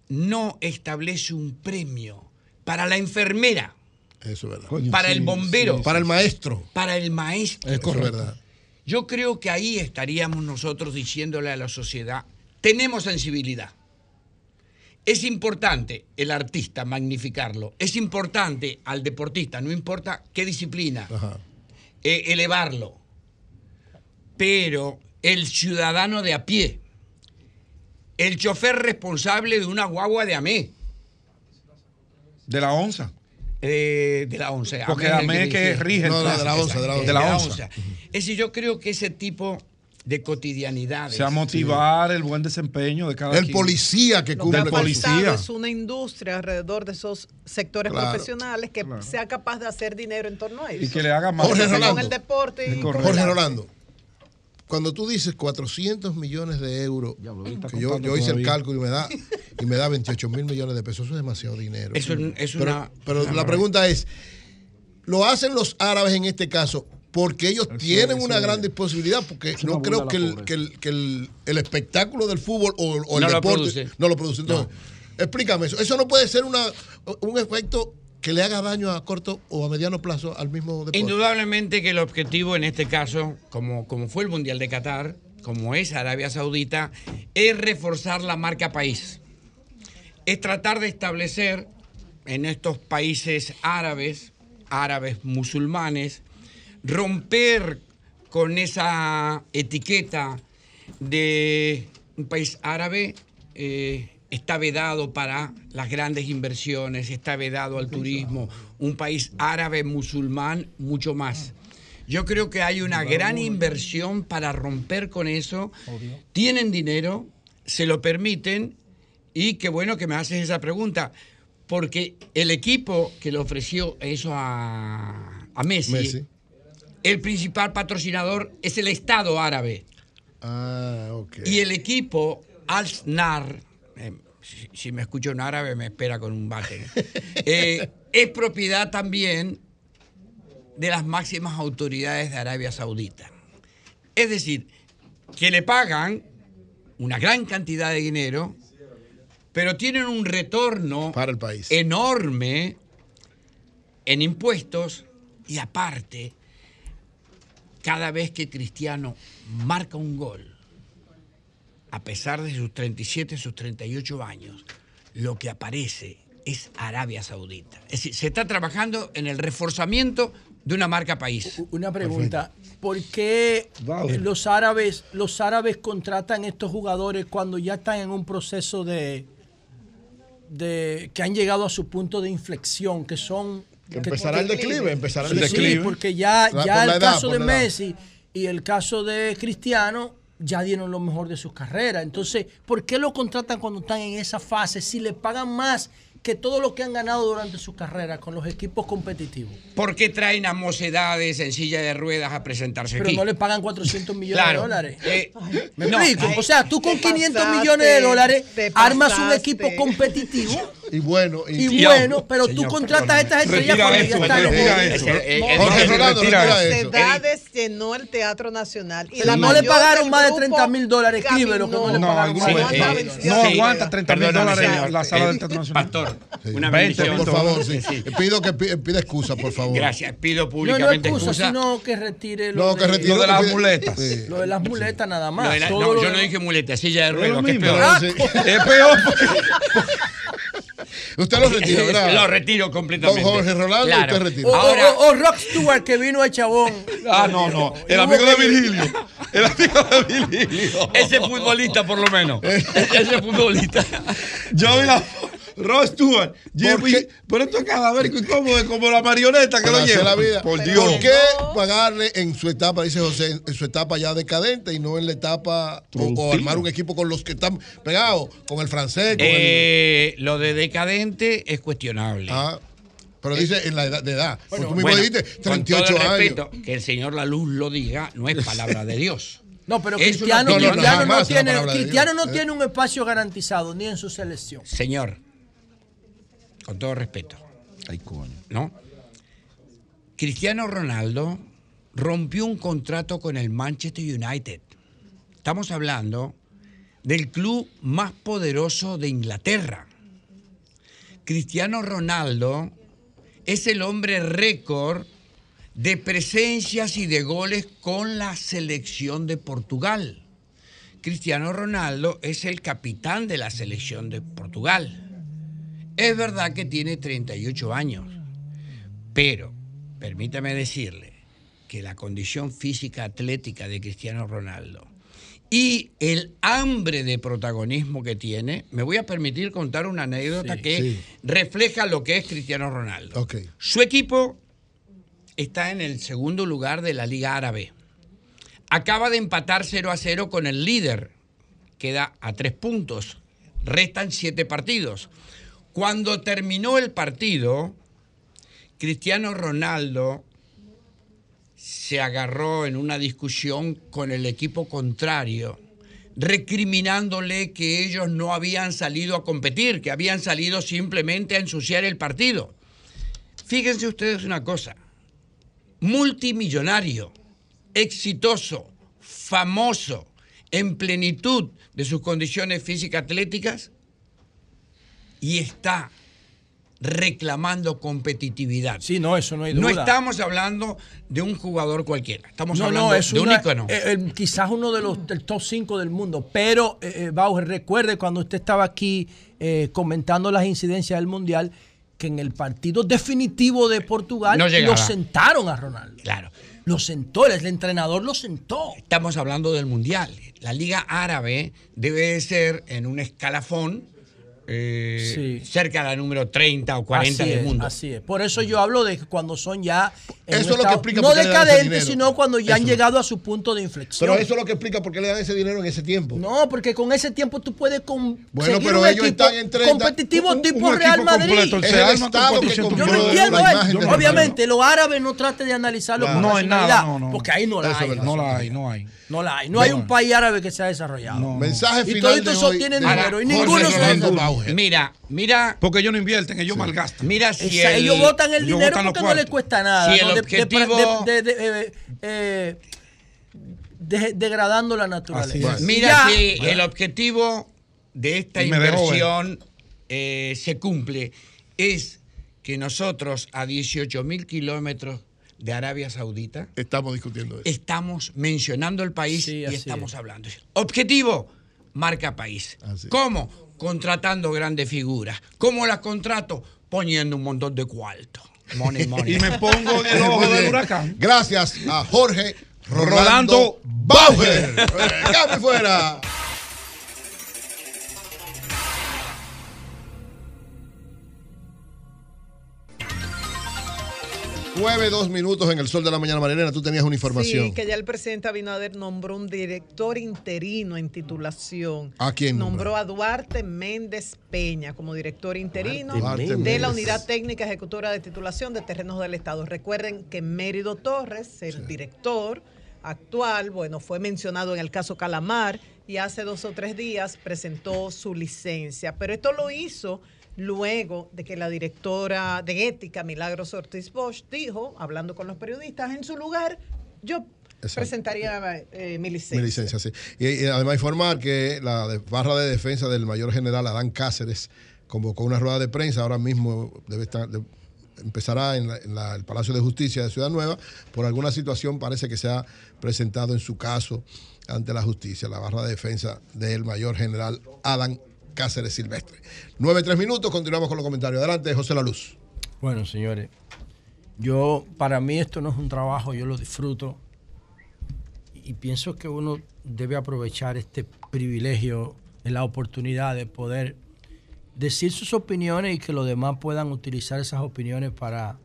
no establece un premio para la enfermera, Eso es verdad. Coño, para sí, el bombero, sí, Para el maestro. para el maestro? Es verdad. Yo creo que ahí estaríamos nosotros diciéndole a la sociedad, tenemos sensibilidad. Es importante el artista magnificarlo, es importante al deportista, no importa qué disciplina, eh, elevarlo. Pero el ciudadano de a pie, el chofer responsable de una guagua de AME, De la onza. eh, de la once. Porque es el AME que dirige. rige el No, no, de la onza, de la onza. De la onza. Es decir, yo creo que ese tipo de cotidianidades. Se a motivar el buen desempeño de cada El quien. policía que Lo que cumple ha policía. es una industria alrededor de esos sectores Claro, profesionales que claro. sea capaz de hacer dinero en torno a eso. Y que le haga más. Jorge con Rolando. el deporte y Es el Jorge. Rolando, cuando tú dices 400 millones de euros, que yo, hice el cálculo y me da y me da 28 mil millones de pesos, eso es demasiado dinero. Eso es pero una- pero una la pregunta es, ¿lo hacen los árabes en este caso? Porque ellos Eso tienen una eso gran es. disposibilidad, porque Eso no creo que, el, pobreza. que, el, que el- el espectáculo del fútbol o, o el No deporte produce. no lo produce. Entonces, explícame eso. Eso no puede ser una, un efecto que le haga daño a corto o a mediano plazo al mismo deporte. Indudablemente que el objetivo en este caso, como, como fue el Mundial de Qatar, como es Arabia Saudita, es reforzar la marca país. Es tratar de establecer en estos países árabes, árabes musulmanes, romper con esa etiqueta de un país árabe eh, está vedado para las grandes inversiones, está vedado al turismo, un país árabe musulmán mucho más. Yo creo que hay una gran inversión para romper con eso. Tienen dinero, se lo permiten y qué bueno que me haces esa pregunta, porque el equipo que le ofreció eso a, a Messi, Messi. el principal patrocinador es el Estado árabe. Ah, ok. Y el equipo Al-Nar, eh, si, si me escucho en árabe me espera con un bate, (laughs) eh, es propiedad también de las máximas autoridades de Arabia Saudita. Es decir, que le pagan una gran cantidad de dinero, pero tienen un retorno para el país enorme en impuestos y aparte, cada vez que Cristiano marca un gol, a pesar de sus 37, sus 38 años, lo que aparece es Arabia Saudita. Es decir, se está trabajando en el reforzamiento de una marca país. Una pregunta, ¿por qué los árabes, los árabes contratan estos jugadores cuando ya están en un proceso de, de que han llegado a su punto de inflexión, que son Que empezará el declive, empezará el Sí, declive. porque ya, ya por el edad, caso de. Messi y el caso de Cristiano ya dieron lo mejor de sus carreras. Entonces, ¿por qué lo contratan cuando están en esa fase si le pagan más que todo lo que han ganado durante su carrera con los equipos competitivos? ¿Por qué traen a mocedades en silla de ruedas a presentarse Pero aquí? no le pagan 400 millones Claro. de dólares. Eh, ¿Me no, explico? ay, o sea, tú con te 500 pasaste, millones de dólares armas un equipo competitivo Y bueno, y, bueno, pero tú contratas a estas estrellas Retira cuando eso, ya están retira los- eso. Eh, Eh, Jorge Rolando, retira eso. Sedades llenó el Teatro Nacional. Y Pero la no le pagaron más de grupo 30 mil dólares, escríbelo, no le No, más de no, 30 eh, mil no dólares. aguanta 30 mil dólares señor. la sala Eh, del Teatro Nacional. Pastor, Sí. una 20 bendición. Por favor, sí. Sí. Pido que pi- pida excusa, por favor. Gracias, pido No, no públicamente excusa, excusa. sino que retire lo, No, que de, retire Lo de que las muletas. Sí. lo de las muletas nada más. No, yo no dije muleta, silla de Es ruedas, que es mismo. peor. Ah, Sí. Es peor. (laughs) Usted lo retira, (laughs) ¿verdad? Lo retiro completamente. Don Jorge Rolando, Claro. usted retira. O, Ahora- o- o Rock Stewart que vino a Chabón. (laughs) Ah, no, no. El amigo de Virgilio. El amigo de Virgilio. Ese futbolista, por lo menos. (laughs) Ese futbolista. Yo vi la Ross Stewart. Pero esto es cadavérico y cómodo, como la marioneta que lo lleva. la vida. Por ¿Por Dios. qué pagarle en su etapa, dice José, en su etapa ya decadente y no en la etapa o, armar un equipo con los que están pegados, con el francés, con Eh, lo de decadente es cuestionable. Ah, pero dice en la edad de edad. Porque tú mismo Bueno, dijiste con todo 38 el años. respeto, que el Señor La Luz lo diga, no es palabra de Dios. (laughs) No, pero Cristiano, una- no, no, no, Cristiano no, tiene, Cristiano no Eh. tiene un espacio garantizado ni en su selección. Señor, con todo respeto, Ay, coño. ¿no? Cristiano Ronaldo rompió un contrato con el Manchester United. Estamos hablando del club más poderoso de Inglaterra. Cristiano Ronaldo es el hombre récord de presencias y de goles con la selección de Portugal. Cristiano Ronaldo es el capitán de la selección de Portugal. Es verdad que tiene 38 años, pero permítame decirle que la condición física atlética de Cristiano Ronaldo y el hambre de protagonismo que tiene, me voy a permitir contar una anécdota Sí, que sí. refleja lo que es Cristiano Ronaldo. Su equipo está en el segundo lugar de la Liga Árabe. Acaba de empatar 0 a 0 con el líder. Queda a tres puntos. Restan siete partidos. Cuando terminó el partido, Cristiano Ronaldo se agarró en una discusión con el equipo contrario, recriminándole que ellos no habían salido a competir, que habían salido simplemente a ensuciar el partido. Fíjense ustedes una cosa, multimillonario, exitoso, famoso, en plenitud de sus condiciones físicas atléticas, y está reclamando competitividad. Sí, no, eso no hay No duda. estamos hablando de un jugador cualquiera, estamos No, hablando no, es de un ícono. eh, eh, quizás uno de los del top 5 del mundo. Pero, eh, Bauer, recuerde cuando usted estaba aquí comentando las incidencias del Mundial, que en el partido definitivo de Portugal No lo sentaron a Ronaldo. Claro. Lo sentó, el entrenador lo sentó. Estamos hablando del Mundial. La Liga Árabe debe de ser en un escalafón eh, cerca de la número 30 o 40 así del es, mundo. Así es. Por eso yo hablo de que cuando son ya en Eso es lo que explica no decadentes, sino cuando ya han llegado a su punto de inflexión. Pero eso es lo que explica por qué le dan ese dinero en ese tiempo. No, porque con ese tiempo tú puedes con Bueno, seguir pero un ellos están en 30. competitivo Un- un tipo Real Madrid. completo, Es el se arma con Estado que 400 Yo no entiendo Obviamente, los árabes no traten de analizarlo Claro. con No, en nada, no, no. porque ahí no la hay. No la hay, no hay. No la hay. No, No hay un país árabe que se ha desarrollado. Mensaje y final todos de esos hoy tienen de dinero y ninguno se desarrolla. Mira, mira. Porque ellos no invierten, ellos malgastan. Mira si Esa- el- ellos votan el ellos dinero porque no les cuesta nada. Si el ¿no? De- de- objetivo- de- de- de- eh, eh, de- degradando la naturaleza. Mira Ya. si el objetivo de esta Y inversión eh, se cumple. Es que nosotros a 18 mil kilómetros de Arabia Saudita estamos discutiendo eso. Estamos mencionando el país Sí, y estamos es. hablando. Objetivo, marca país. ¿Cómo? Contratando grandes figuras. ¿Cómo las contrato? Poniendo un montón de cuarto. Money, (laughs) money. Y me pongo en el (laughs) ojo del huracán. Gracias a Jorge Rolando, Rolando Bauer. Cambio fuera. Nueve, dos minutos en el sol de la mañana, Marilena. Tú tenías una información. Sí, que ya el presidente Abinader nombró un director interino en titulación. ¿A quién Nombró a Duarte Méndez Peña como director interino Duarte de Méndez. la Unidad Técnica Ejecutora de Titulación de Terrenos del Estado. Recuerden que Mérido Torres, el director actual, bueno, fue mencionado en el caso Calamar y hace dos o tres días presentó su licencia. Pero esto lo hizo luego de que la directora de ética, Milagros Ortiz Bosch, dijo, hablando con los periodistas, en su lugar, yo Exacto. presentaría eh, mi licencia. Mi licencia, sí. Y, y además informar que la barra de defensa del mayor general Adán Cáceres convocó una rueda de prensa, ahora mismo debe estar, empezará en, la- en la- el Palacio de Justicia de Ciudad Nueva, por alguna situación parece que se ha presentado en su caso ante la justicia, la barra de defensa del mayor general Adán Cáceres Silvestre. Nueve, tres minutos, continuamos con los comentarios. Adelante, José La Luz. Bueno, señores, yo, para mí esto no es un trabajo, yo lo disfruto y pienso que uno debe aprovechar este privilegio, la oportunidad de poder decir sus opiniones y que los demás puedan utilizar esas opiniones para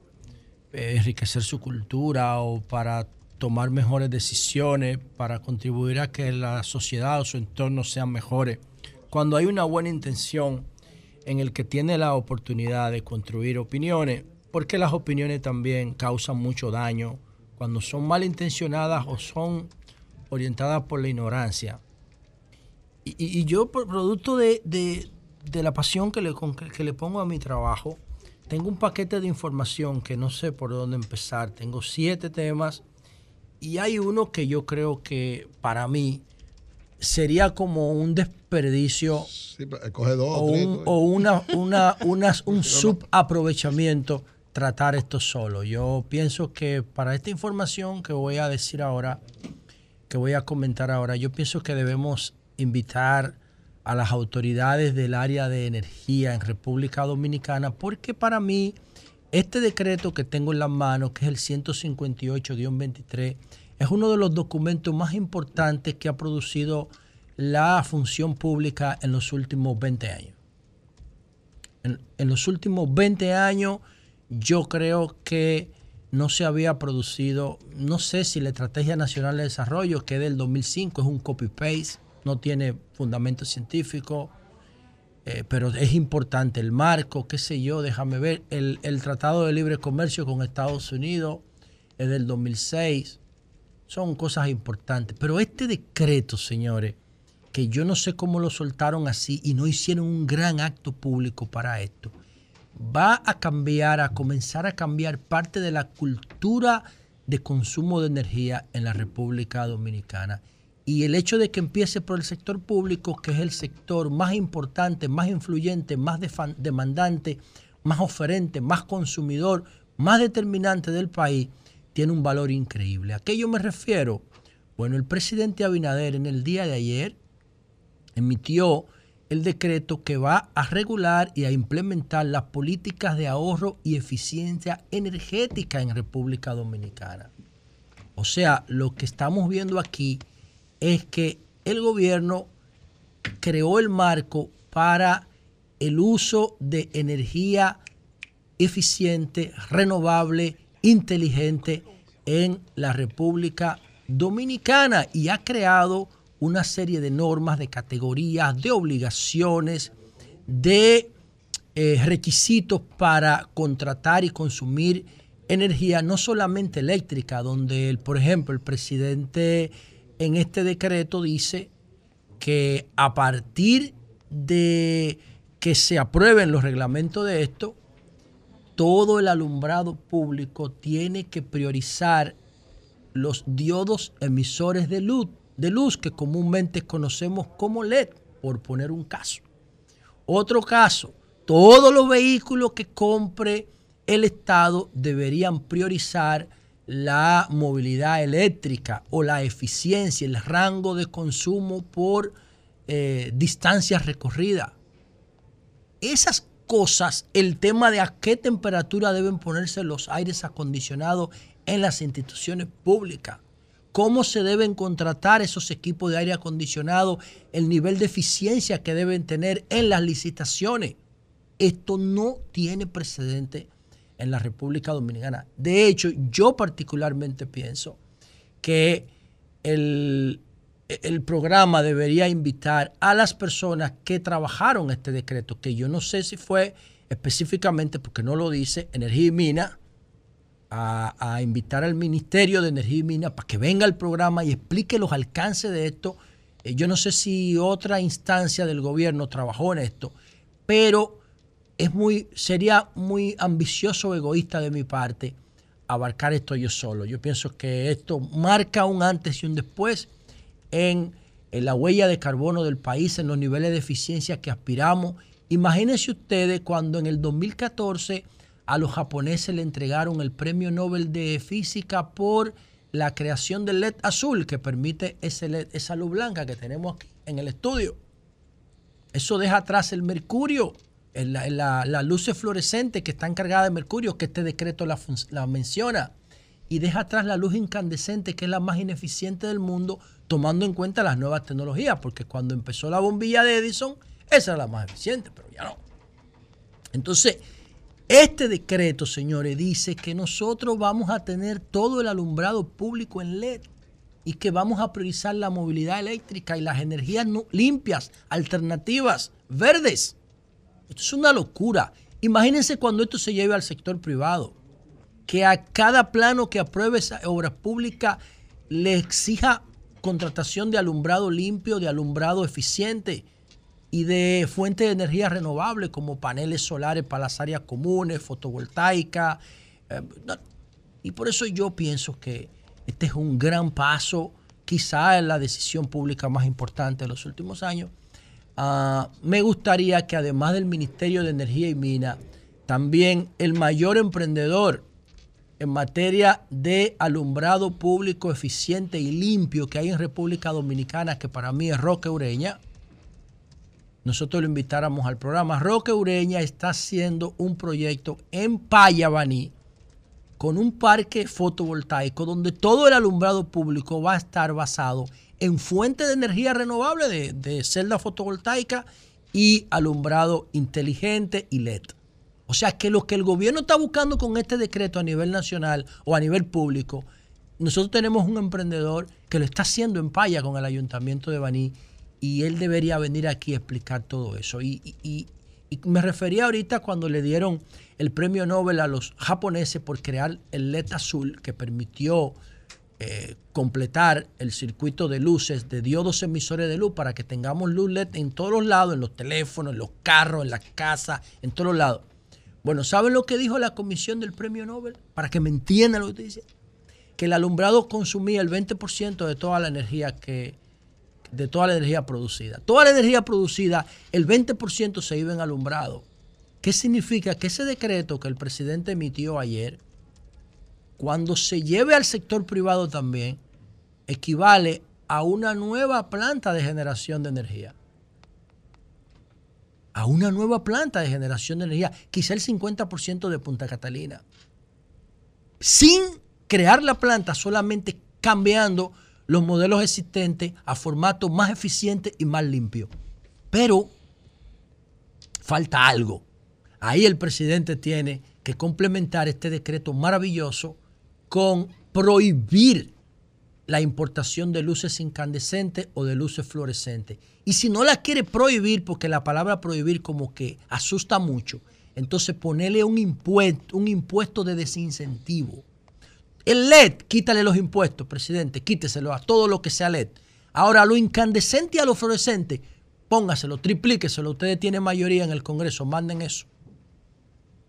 eh, enriquecer su cultura o para tomar mejores decisiones, para contribuir a que la sociedad o su entorno sean mejores. Cuando hay una buena intención en el que tiene la oportunidad de construir opiniones, porque las opiniones también causan mucho daño cuando son malintencionadas o son orientadas por la ignorancia. Y, yo, por producto de, de- de la pasión que le, que le pongo a mi trabajo, tengo un paquete de información que no sé por dónde empezar. Tengo siete temas y hay uno que yo creo que para mí sería como un desperdicio Sí, coge dos o, tres, un, o una, una, unas- (laughs) un subaprovechamiento tratar esto solo. Yo pienso que para esta información que voy a decir ahora, que voy a comentar ahora, yo pienso que debemos invitar a las autoridades del área de energía en República Dominicana, porque para mí este decreto que tengo en las manos, que es el 158-23, es uno de los documentos más importantes que ha producido la función pública en los últimos 20 años. En, los últimos 20 años yo creo que no se había producido, no sé si la Estrategia Nacional de Desarrollo, que es del 2005, es un copy-paste, no tiene fundamento científico, eh, pero es importante el marco, qué sé yo, déjame ver, el, el Tratado de Libre Comercio con Estados Unidos es del 2006, son cosas importantes, pero este decreto, señores, que yo no sé cómo lo soltaron así y no hicieron un gran acto público para esto, va a cambiar, a comenzar a cambiar parte de la cultura de consumo de energía en la República Dominicana. Y el hecho de que empiece por el sector público, que es el sector más importante, más influyente, más demandante, más oferente, más consumidor, más determinante del país, tiene un valor increíble. ¿A qué yo me refiero? Bueno, el presidente Abinader en el día de ayer emitió el decreto que va a regular y a implementar las políticas de ahorro y eficiencia energética en República Dominicana. O sea, lo que estamos viendo aquí es que el gobierno creó el marco para el uso de energía eficiente, renovable, inteligente en la República Dominicana y ha creado una serie de normas, de categorías, de obligaciones, de eh, requisitos para contratar y consumir energía, no solamente eléctrica, donde, por ejemplo, el presidente en este decreto dice que a partir de que se aprueben los reglamentos de esto, todo el alumbrado público tiene que priorizar los diodos emisores de luz, de luz que comúnmente conocemos como LED, por poner un caso. Otro caso, todos los vehículos que compre el Estado deberían priorizar la movilidad eléctrica o la eficiencia, el rango de consumo por eh, distancias recorridas. Esas cosas, el tema de a qué temperatura deben ponerse los aires acondicionados en las instituciones públicas, cómo se deben contratar esos equipos de aire acondicionado, el nivel de eficiencia que deben tener en las licitaciones. Esto no tiene precedente en la República Dominicana. De hecho, yo particularmente pienso que el, el programa debería invitar a las personas que trabajaron este decreto, que yo no sé si fue específicamente, porque no lo dice, Energía y Mina, a, invitar al Ministerio de Energía y Mina para que venga al programa y explique los alcances de esto. Eh, yo no sé si otra instancia del gobierno trabajó en esto, pero es muy, sería muy ambicioso, egoísta de mi parte, abarcar esto yo solo. Yo pienso que esto marca un antes y un después en, la huella de carbono del país, en los niveles de eficiencia que aspiramos. Imagínense ustedes cuando en el 2014 a los japoneses le entregaron el Premio Nobel de Física por la creación del LED azul que permite ese LED, esa luz blanca que tenemos aquí en el estudio. Eso deja atrás el mercurio, la, la, luces fluorescentes que están cargadas de mercurio, que este decreto la menciona, y deja atrás la luz incandescente, que es la más ineficiente del mundo, tomando en cuenta las nuevas tecnologías, porque cuando empezó la bombilla de Edison, esa era la más eficiente, pero ya no. Entonces, este decreto, señores, dice que nosotros vamos a tener todo el alumbrado público en LED y que vamos a priorizar la movilidad eléctrica y las energías limpias, alternativas, verdes. Esto es una locura. Imagínense cuando esto se lleve al sector privado, que a cada plano que apruebe esa obra pública le exija contratación de alumbrado limpio, de alumbrado eficiente, y de fuentes de energía renovable como paneles solares para las áreas comunes, fotovoltaica. Eh, y por eso yo pienso que este es un gran paso, quizá en la decisión pública más importante de los últimos años. Ah, me gustaría que además del Ministerio de Energía y Mina, también el mayor emprendedor en materia de alumbrado público eficiente y limpio que hay en República Dominicana, que para mí es Roque Ureña, nosotros lo invitáramos al programa. Roque Ureña está haciendo un proyecto en Payabaní con un parque fotovoltaico donde todo el alumbrado público va a estar basado en fuentes de energía renovable de celda fotovoltaica y alumbrado inteligente y LED. O sea que lo que el gobierno está buscando con este decreto a nivel nacional o a nivel público, nosotros tenemos un emprendedor que lo está haciendo en Paya con el ayuntamiento de Baní y él debería venir aquí a explicar todo eso. Y, me refería ahorita cuando le dieron el premio Nobel a los japoneses por crear el LED azul que permitió eh, completar el circuito de luces de diodos emisores de luz para que tengamos luz LED en todos los lados, en los teléfonos, en los carros, en las casas, en todos los lados. Bueno, ¿saben lo que dijo la comisión del premio Nobel? Para que me entiendan lo que diciendo. Que el alumbrado consumía el 20% de toda la energía que, de toda la energía producida. Toda la energía producida, el 20% se iba en alumbrado. ¿Qué significa? Que ese decreto que el presidente emitió ayer, cuando se lleve al sector privado también, equivale a una nueva planta de generación de energía. A una nueva planta de generación de energía, quizá el 50% de Punta Catalina. Sin crear la planta, solamente cambiando los modelos existentes a formato más eficiente y más limpio. Pero falta algo. Ahí el presidente tiene que complementar este decreto maravilloso con prohibir la importación de luces incandescentes o de luces fluorescentes. Y si no la quiere prohibir, porque la palabra prohibir como que asusta mucho, entonces ponerle un impuesto, un impuesto de desincentivo. El LED, quítale los impuestos, presidente, quíteselo a todo lo que sea LED. Ahora, a lo incandescente y a lo fluorescente, póngaselo, triplíqueselo. Ustedes tienen mayoría en el Congreso, manden eso.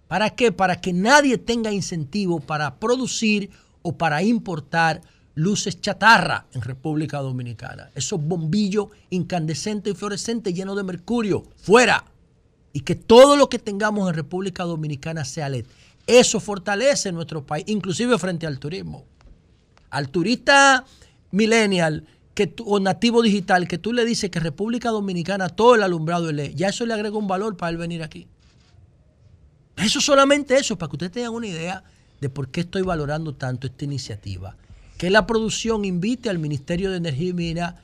¿Para qué? Para que nadie tenga incentivo para producir o para importar luces chatarra en República Dominicana. Esos bombillos incandescentes y fluorescentes llenos de mercurio, fuera. Y que todo lo que tengamos en República Dominicana sea LED. Eso fortalece nuestro país, inclusive frente al turismo. Al turista millennial que tú- o nativo digital que tú le dices que República Dominicana todo el alumbrado es LED, ya eso le agrega un valor para él venir aquí. Eso solamente eso, para que ustedes tengan una idea de por qué estoy valorando tanto esta iniciativa. Que la producción invite al Ministerio de Energía y Minas,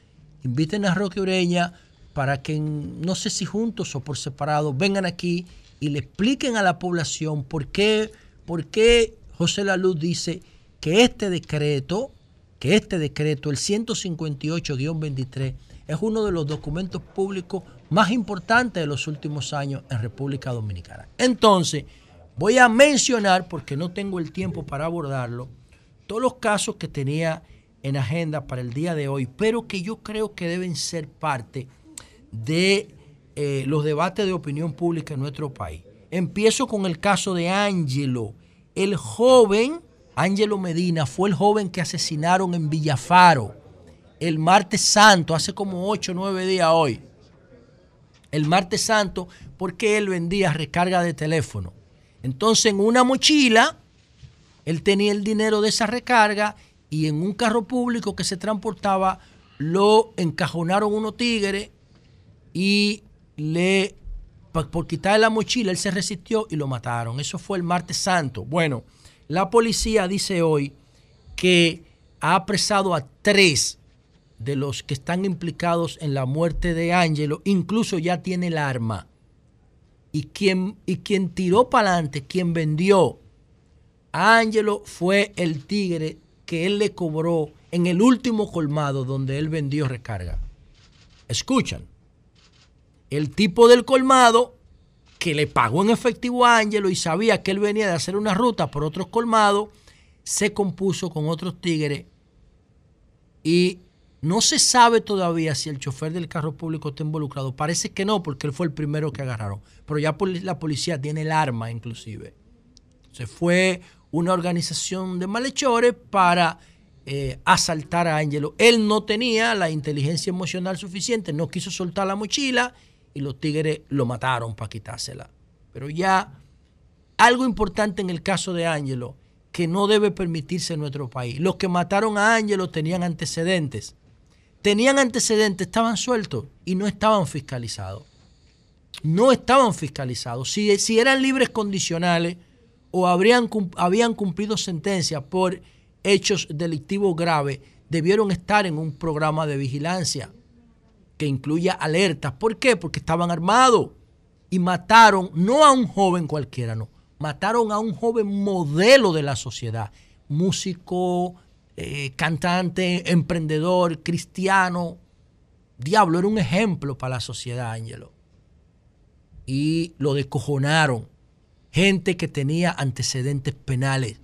inviten a Roque Ureña para que, no sé si juntos o por separado, vengan aquí y le expliquen a la población por qué, por qué José Laluz dice que este decreto, que este decreto, el 158-23, es uno de los documentos públicos más importantes de los últimos años en República Dominicana. Entonces, voy a mencionar, porque no tengo el tiempo para abordarlo, todos los casos que tenía en agenda para el día de hoy, pero que yo creo que deben ser parte de eh, los debates de opinión pública en nuestro país. Empiezo con el caso de Ángelo, el joven, Ángelo Medina, fue el joven que asesinaron en Villafaro el martes santo, hace como 8 o 9 días hoy. El martes santo, porque él vendía recarga de teléfono. Entonces, en una mochila, él tenía el dinero de esa recarga y en un carro público que se transportaba, lo encajonaron unos tigres y le, por quitarle la mochila, él se resistió y lo mataron. Eso fue el martes santo. Bueno, la policía dice hoy que ha apresado a tres de los que están implicados en la muerte de Ángelo, incluso ya tiene el arma. Y quien, y quien tiró para adelante, quien vendió Ángelo fue el tigre que él le cobró en el último colmado donde él vendió recarga. Escuchan. El tipo del colmado que le pagó en efectivo a Ángelo y sabía que él venía de hacer una ruta por otros colmados, se compuso con otros tigres y no se sabe todavía si el chofer del carro público está involucrado. Parece que no, porque él fue el primero que agarraron. Pero ya la policía tiene el arma inclusive. Se fue una organización de malhechores para eh, asaltar a Ángelo. Él no tenía la inteligencia emocional suficiente, no quiso soltar la mochila y los tigres lo mataron para quitársela. Pero ya algo importante en el caso de Ángelo que no debe permitirse en nuestro país. Los que mataron a Ángelo tenían antecedentes. Tenían antecedentes, estaban sueltos y no estaban fiscalizados. No estaban fiscalizados. Si, si eran libres condicionales o habrían, habían cumplido sentencia por hechos delictivos graves, debieron estar en un programa de vigilancia que incluya alertas. ¿Por qué? Porque estaban armados y mataron no a un joven cualquiera, no. Mataron a un joven modelo de la sociedad, músico, eh, cantante, emprendedor, cristiano. Diablo, era un ejemplo para la sociedad, Ángelo. Y lo descojonaron. Gente que tenía antecedentes penales.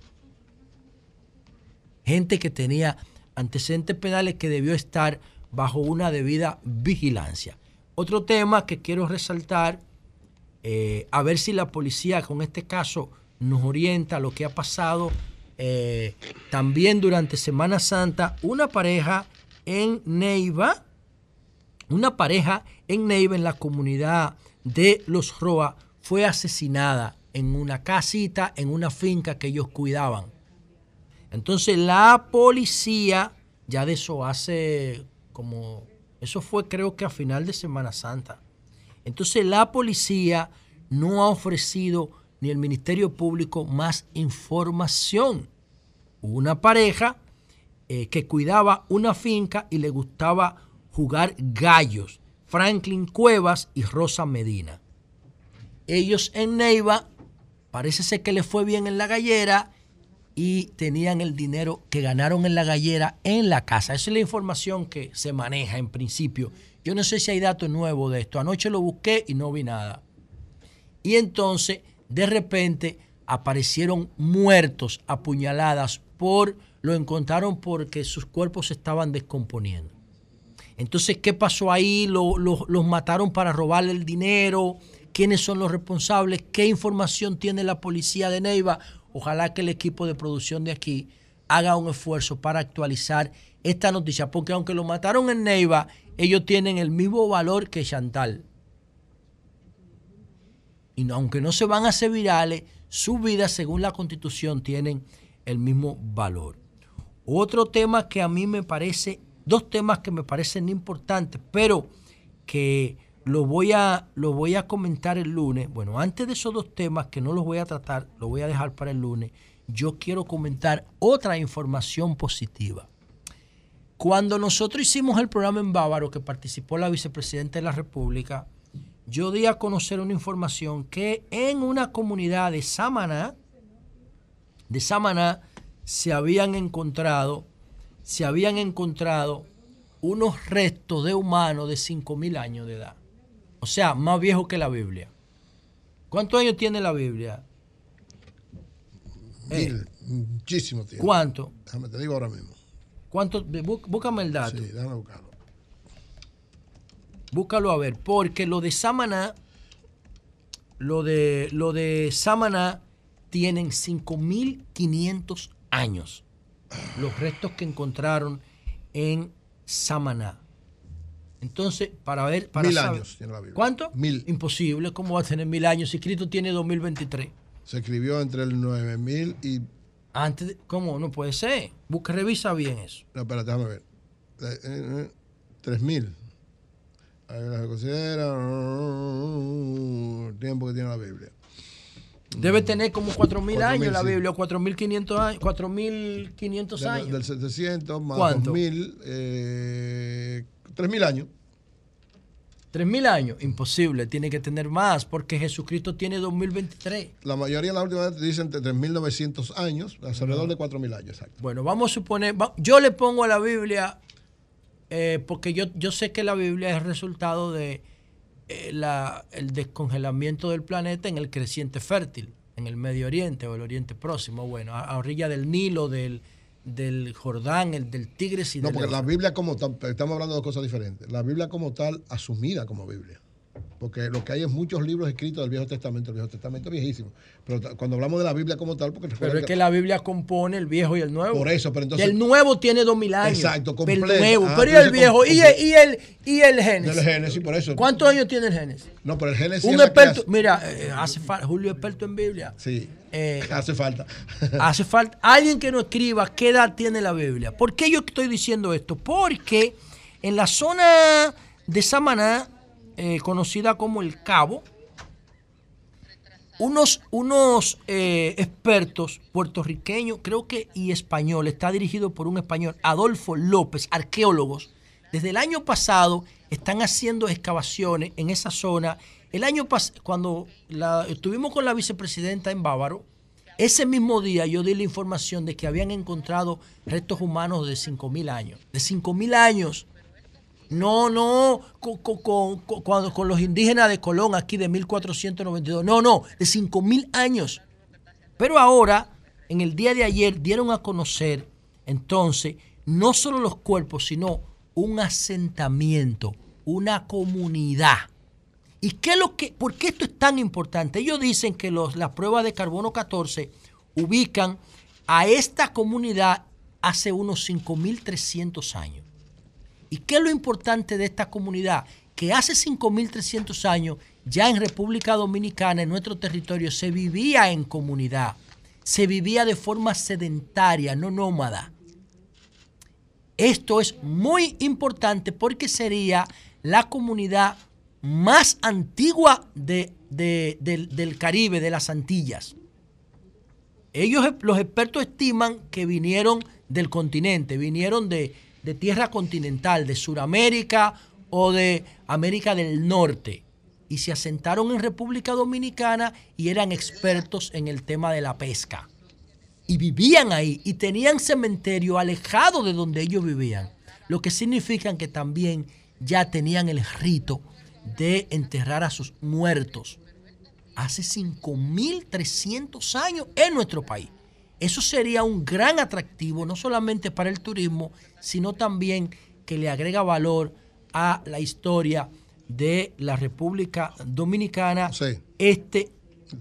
Gente que tenía antecedentes penales que debió estar bajo una debida vigilancia. Otro tema que quiero resaltar, eh, a ver si la policía con este caso nos orienta lo que ha pasado eh, también durante Semana Santa, una pareja en Neiva, una pareja en Neiva, en la comunidad de Los Roa, fue asesinada en una casita, en una finca que ellos cuidaban. Entonces la policía, ya de eso hace como, eso fue creo que a final de Semana Santa. Entonces la policía no ha ofrecido ni el Ministerio Público más información. Una pareja eh, que cuidaba una finca y le gustaba jugar gallos, Franklin Cuevas y Rosa Medina. ellos en Neiva, parece ser que les fue bien en la gallera y tenían el dinero que ganaron en la gallera en la casa. Esa es la información que se maneja en principio. Yo no sé si hay datos nuevos de esto. Anoche lo busqué y no vi nada. Y entonces, de repente, aparecieron muertos, apuñaladas por, lo encontraron porque sus cuerpos se estaban descomponiendo. Entonces, ¿qué pasó ahí? Lo- lo- los mataron para robarle el dinero. ¿Quiénes son los responsables? ¿Qué información tiene la policía de Neiva? Ojalá que el equipo de producción de aquí haga un esfuerzo para actualizar esta noticia, porque aunque lo mataron en Neiva, ellos tienen el mismo valor que Chantal. Y aunque no se van a hacer virales, sus vidas, según la constitución, tienen el mismo valor. Otro tema que a mí me parece, dos temas que me parecen importantes, pero que lo voy a, lo voy a comentar el lunes. Bueno, antes de esos dos temas que no los voy a tratar, lo voy a dejar para el lunes, yo quiero comentar otra información positiva. Cuando nosotros hicimos el programa en Bávaro, que participó la vicepresidenta de la República, yo di a conocer una información que en una comunidad de Samaná, de Samaná, se habían encontrado, se habían encontrado unos restos de humanos de 5.000 años de edad. O sea, más viejo que la Biblia. ¿Cuántos años tiene la Biblia? Eh, Mil, muchísimo tiempo. ¿Cuánto? Déjame, te digo ahora mismo. ¿Cuánto? bú- Búscame el dato. Sí, déjame buscarlo. Búscalo a ver, porque lo de Samaná, lo de, lo de Samaná tienen 5.500 años. Los restos que encontraron en Samaná. Entonces, para ver... Para Mil saber- años tiene la Biblia. ¿Cuánto? Mil. Imposible, ¿cómo va a tener mil años si Cristo tiene 2023? Se escribió entre el 9000 y. Antes de- ¿Cómo? No puede ser. Busca, revisa bien eso. No, espérate, déjame ver. Eh, eh, eh, 3000. Ahí se considera. el tiempo que tiene la Biblia. Debe tener como 4.000 años 4.000, la sí. Biblia, 4.500 años. 4.500 Del- años. Del 700 más ¿Cuánto? 2000. Eh, 3000 años. Tres mil años, imposible, tiene que tener más, porque Jesucristo tiene 2023. La mayoría de las últimas dicen entre 3900 años, alrededor de 4000 años, exacto. Bueno, vamos a suponer, yo le pongo a la Biblia, eh, porque yo, yo sé que la Biblia es resultado de eh, la- el descongelamiento del planeta en el creciente fértil, en el Medio Oriente o el Oriente Próximo, bueno, a, a orilla del Nilo, del, del Jordán, el del Tigres y No, del porque la. Biblia como tal, estamos hablando de dos cosas diferentes. La Biblia como tal, asumida como Biblia. Porque lo que hay es muchos libros escritos del Viejo Testamento. El Viejo Testamento es viejísimo. Pero cuando hablamos de la Biblia como tal, porque Pero es que la Biblia compone el viejo y el nuevo. Por eso, pero entonces- Y el nuevo tiene dos mil años. Exacto, Pero el completo. nuevo. Ah, pero y el viejo. y, el, y, el, y el Génesis. Del Génesis, por eso. ¿Cuántos años tiene el Génesis? No, pero el Génesis Un experto. Mira, eh, hace falta. Julio es experto en Biblia. Sí. Eh, hace falta. (laughs) hace falta alguien que nos escriba qué edad tiene la Biblia. ¿Por qué yo estoy diciendo esto? Porque en la zona de Samaná, eh, conocida como el Cabo, unos, unos eh, expertos puertorriqueños, creo que y español, está dirigido por un español, Adolfo López, arqueólogos, desde el año pasado están haciendo excavaciones en esa zona. El año pasado, cuando estuvimos con la vicepresidenta en Bávaro, ese mismo día yo di la información de que habían encontrado restos humanos de 5.000 años. De 5.000 años. No, no, con, con- los indígenas de Colón aquí de 1492. No, no, de 5.000 años. Pero ahora, en el día de ayer, dieron a conocer entonces no solo los cuerpos, sino un asentamiento, una comunidad. ¿Y qué lo que, por qué esto es tan importante? Ellos dicen que los, las pruebas de carbono 14 ubican a esta comunidad hace unos 5.300 años. ¿Y qué es lo importante de esta comunidad? Que hace 5.300 años, ya en República Dominicana, en nuestro territorio, se vivía en comunidad. Se vivía de forma sedentaria, no nómada. Esto es muy importante porque sería la comunidad más antigua de- de- del, del Caribe, de las Antillas. Ellos, los expertos estiman que vinieron del continente, vinieron de, de tierra continental, de Sudamérica o de América del Norte. y se asentaron en República Dominicana y eran expertos en el tema de la pesca. Y vivían ahí y tenían cementerio alejado de donde ellos vivían, lo que significa que también ya tenían el rito de enterrar a sus muertos hace 5.300 años en nuestro país. Eso sería un gran atractivo, no solamente para el turismo, sino también que le agrega valor a la historia de la República Dominicana. Sí. Este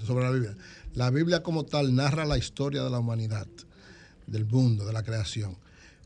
sobre la Biblia. La Biblia como tal narra la historia de la humanidad, del mundo, de la creación.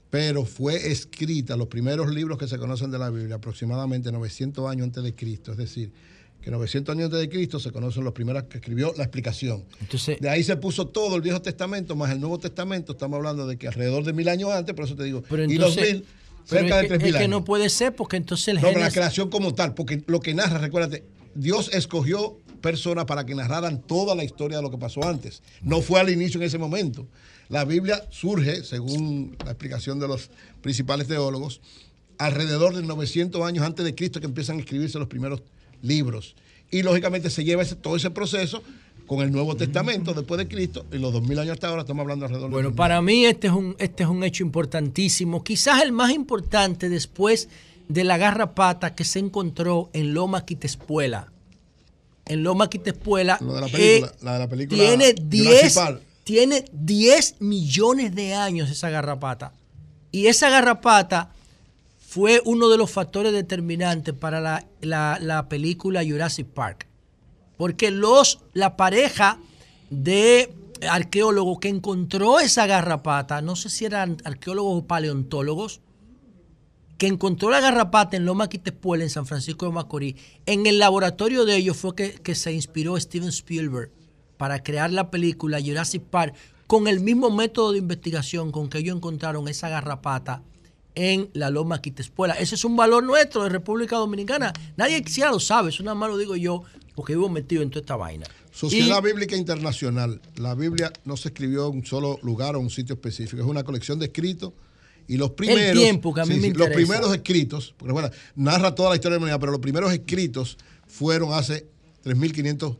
Pero fue escrita, los primeros libros que se conocen de la Biblia, aproximadamente 900 años antes de Cristo. Es decir, que 900 años antes de Cristo se conocen los primeros que escribió la explicación. Entonces, De ahí se puso todo el Viejo Testamento más el Nuevo Testamento. Estamos hablando de que alrededor de mil años antes, por eso te digo, pero y los mil, cerca de tres mil es que años. no puede ser porque entonces el No, la creación como tal, porque lo que narra, recuérdate, Dios escogió personas para que narraran toda la historia de lo que pasó antes. No fue al inicio en ese momento. La Biblia surge, según la explicación de los principales teólogos, alrededor de 900 años antes de Cristo que empiezan a escribirse los primeros libros. Y lógicamente se lleva ese- todo ese proceso con el Nuevo Testamento después de Cristo y los 2000 años hasta ahora estamos hablando alrededor Bueno, de para mí este es un este es un hecho importantísimo, quizás el más importante después de la garrapata que se encontró en Loma Quitespuela. En Loma Quitespuela Lo de la eh, película, la de la película tiene Jurassic 10 Park. tiene 10 millones de años esa garrapata. Y esa garrapata fue uno de los factores determinantes para la, la- la película Jurassic Park. Porque los, la pareja de arqueólogos que encontró esa garrapata, no sé si eran arqueólogos o paleontólogos, que encontró la garrapata en Loma Quitespuela, en San Francisco de Macorís, en el laboratorio de ellos fue que, que se inspiró Steven Spielberg para crear la película Jurassic Park con el mismo método de investigación con que ellos encontraron esa garrapata en la Loma Quitespuela. Ese es un valor nuestro de República Dominicana. Nadie quisiera lo sabe, eso nada más lo digo yo porque vivo metido en toda esta vaina. Sociedad Y- Bíblica Internacional. La Biblia no se escribió en un solo lugar o un sitio específico. Es una colección de escritos. Y los primeros. tiempo que a mí me Los primeros escritos, porque bueno, narra toda la historia de la humanidad, pero los primeros escritos fueron hace 3.500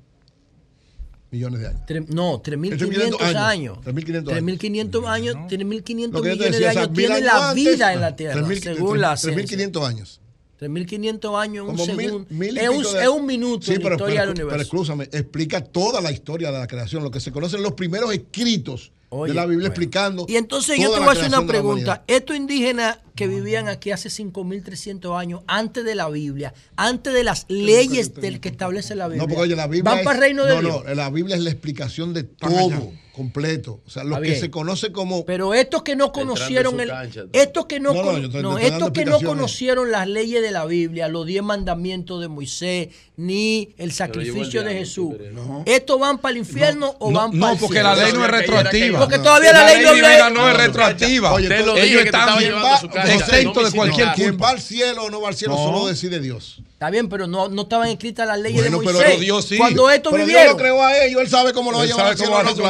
millones de años. Tre- No, 3.500 años. años. 3.500 años. 3.500 años, 3.500 Lo que yo te millones decía, de años mil tiene años la antes, vida en la Tierra, 3.000, según la ciencia. 3.500 años. 3.500 años en un mil- segundo. mil y es, un, de- es un minuto Sí, en la pero, historia pero, del pero universo. escúchame, explica toda la historia de la creación, lo que se conocen los primeros escritos Oye, de la Biblia bueno. explicando. Y entonces yo te voy a hacer una pregunta. Estos indígenas que vivían aquí hace 5.300 años, antes de la Biblia, antes de las leyes del que establece la Biblia, No, porque oye, la Biblia. van es- para el reino de no, Dios. No, la Biblia es la explicación de todo completo. O sea, lo que se conoce como. Pero estos que no conocieron el, estos que no, No, no, con- no, te estos que no conocieron las leyes de la Biblia, los diez mandamientos de Moisés, ni el sacrificio de Jesús, estos van para el infierno o No, van no, para el porque cielo? la ley no es retroactiva. Porque todavía la, ley, no divina no es retroactiva. Oye, Ellos están exentos de cualquier Quien culpa. va al cielo o no va al cielo solo decide Dios. Está bien, pero no, no estaban escritas las leyes Bueno, de pero Moisés. Dios sí. Cuando estos Pero Dios vivieron. lo creó a ellos, él sabe cómo lo va a llevar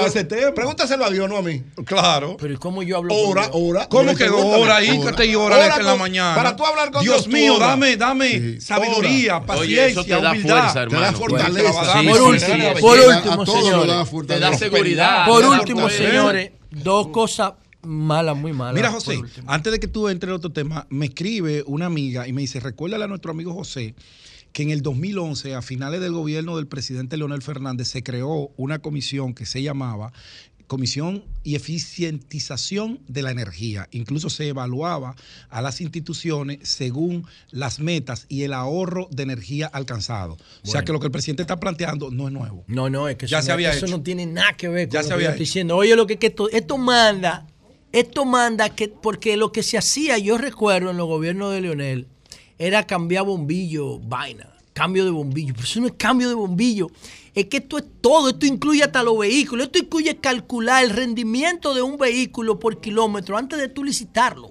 ese tema. Pregúntaselo a Dios, no a mí. Claro. Pero ¿y cómo yo hablo Ora, con Dios? ora. ¿Cómo que ora? Íncate y ora Ora en la mañana. Para tú hablar con Dios Dios, mío, ora. dame, dame Sí. sabiduría, Ora. paciencia, Oye, eso te da humildad. fuerza, hermano. Te da fortaleza. Sí, por último, Por último, señores. da fortaleza. Por Te último, señores, dos cosas malas, muy malas. Mira, José, antes de que tú entres en otro tema, me escribe una amiga y me dice, recuérdale a nuestro amigo José que en el 2011, a finales del gobierno del presidente Leonel Fernández, se creó una comisión que se llamaba Comisión y Eficientización de la Energía. Incluso se evaluaba a las instituciones según las metas y el ahorro de energía alcanzado. O sea que lo que el presidente está planteando no es nuevo. No, no, es que Ya eso, se no, había eso hecho. no tiene nada que ver con Ya lo se que había yo estoy diciendo. Oye, lo que, que esto, esto manda, esto manda que, porque lo que se hacía, yo recuerdo en los gobiernos de Leonel, era cambiar bombillo, vaina, cambio de bombillo. Pero eso no es cambio de bombillo. Es que esto es todo, esto incluye hasta los vehículos, esto incluye calcular el rendimiento de un vehículo por kilómetro antes de tú licitarlo.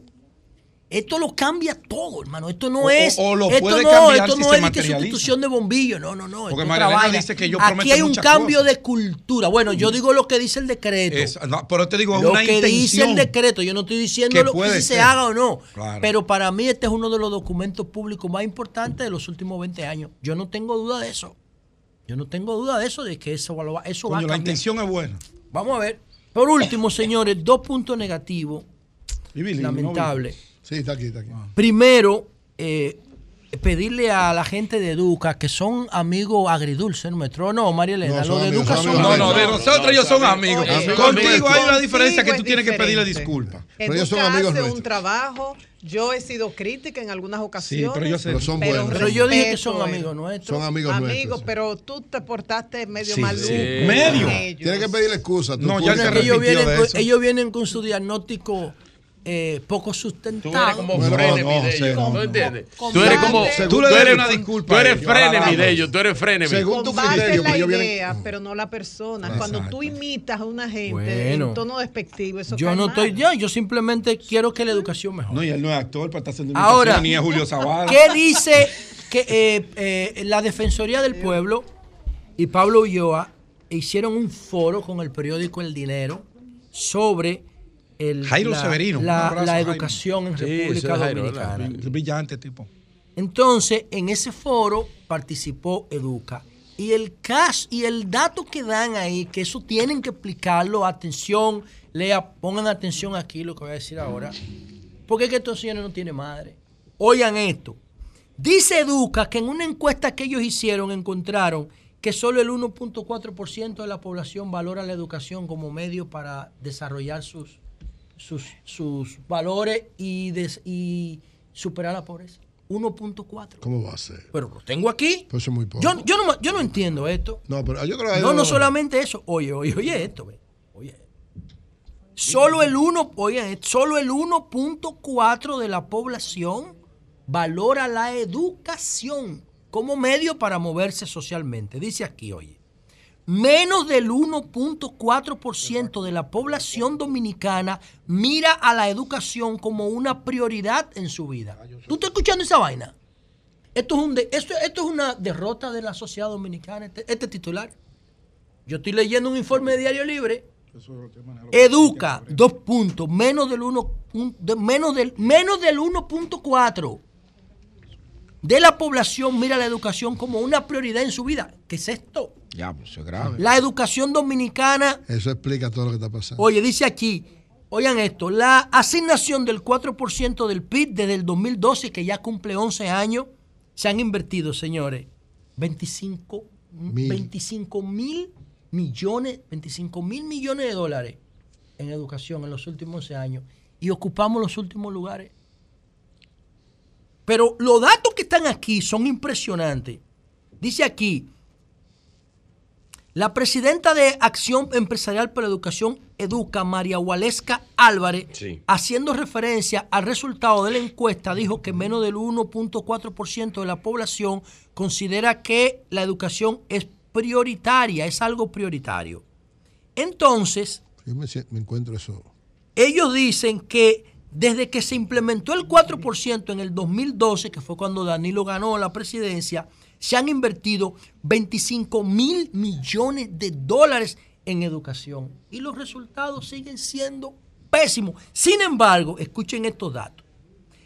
Esto lo cambia todo, hermano. Esto no O- es. o- o lo esto puede no, cambiar esto si no se es de sustitución de bombillo. No, no, no. Porque María dice que yo Aquí prometo hay un cambio cosas. de cultura. Bueno, yo digo lo que dice el decreto. Es- no, pero te digo, es lo una que dice el decreto. Yo no estoy diciendo que lo que si se haga o no. Claro. Pero para mí este es uno de los documentos públicos más importantes de los últimos 20 años. Yo no tengo duda de eso. Yo no tengo duda de eso, de que eso, va- eso va a Coño, la cambiar. intención es buena. Vamos a ver. Por último, señores, dos puntos negativos. Billy, lamentable. Sí, está aquí, está aquí. Primero, eh, pedirle a la gente de Educa, que son amigos agridulces nuestros. No, María Elena, No, los de amigos, Educa son son No, amigos. no, de nosotros ellos son amigos. Oye, Contigo hay una diferencia que tú es tienes que pedirle disculpas. Pero ellos son Educa amigos hace un trabajo. Yo he sido crítica en algunas ocasiones. pero yo sé- Pero son buenos. Pero yo dije que son amigos nuestros. Son amigos Amigos, nuestros. sí. pero tú te portaste medio Sí, maluco. sí. Medio. ellos. Tienes que pedirle excusa. tú, No, ya ellos, arrepintió vienen de con, eso. ellos vienen con su diagnóstico eh, poco sustentado. Tú eres como No, no, frenemy no, de José, ellos. no, ¿No no. entiendes? Tú eres como. Tú eres una disculpa Tú eres frenemy de ellos. Tú eres frenemy. Según tu criterio, la idea, pero no la persona. Cuando tú imitas a una gente Bueno. en tono despectivo, eso Yo no mal. estoy ya, yo simplemente quiero que la educación mejore. No, y él no es actor para estar haciendo Ahora, ni es Julio Zavala. ¿qué dice que eh, eh, la Defensoría del Pueblo y Pablo Ulloa hicieron un foro con el periódico El Dinero sobre el, Jairo la, Severino. la- abrazo, la Jairo. educación en Sí, República es Jairo, Dominicana. ¿verdad? Brillante tipo. Entonces, en ese foro participó Educa. Y el cash y el dato que dan ahí, que eso tienen que explicarlo, atención, lea, pongan atención aquí lo que voy a decir ahora. Porque es que estos señores no tienen madre. Oigan esto. Dice Educa que en una encuesta que ellos hicieron encontraron que solo el 1.4% de la población valora la educación como medio para desarrollar sus, sus, sus valores y, des- y superar la pobreza. 1.4. ¿Cómo va a ser? Pero lo tengo aquí. Pues eso es muy poco. Yo, yo, no, yo no entiendo esto. No, pero yo creo que No, no solamente eso. Oye, oye, oye esto. ve. Oye. Solo el 1, oye, solo el 1.4 de la población valora la educación como medio para moverse socialmente. Dice aquí, oye. Menos del 1.4% de la población dominicana mira a la educación como una prioridad en su vida. ¿Tú estás escuchando esa vaina? Esto es, un de- esto, esto es una derrota de la sociedad dominicana, este, este titular. Yo estoy leyendo un informe de Diario Libre. Educa, dos puntos, menos del 1, un- de- menos del, menos del 1.4 de la población mira la educación como una prioridad en su vida. ¿Qué es esto? Ya, pues eso es grave. La educación dominicana Eso explica todo lo que está pasando. Oye, dice aquí, oigan esto, la asignación del 4% del PIB desde el 2012, que ya cumple 11 años, se han invertido, señores, 25 Mil. 25 mil millones, 25 mil millones de dólares en educación en los últimos 11 años y ocupamos los últimos lugares. Pero los datos que están aquí son impresionantes. Dice aquí, la presidenta de Acción Empresarial por la Educación, Educa, María Waleska Álvarez, Sí. haciendo referencia al resultado de la encuesta, dijo que menos del 1.4% de la población considera que la educación es prioritaria, es algo prioritario. Entonces, Yo me encuentro eso. ellos dicen que desde que se implementó el 4% en el 2012, que fue cuando Danilo ganó la presidencia, se han invertido 25 mil millones de dólares en educación. Y los resultados siguen siendo pésimos. Sin embargo, escuchen estos datos.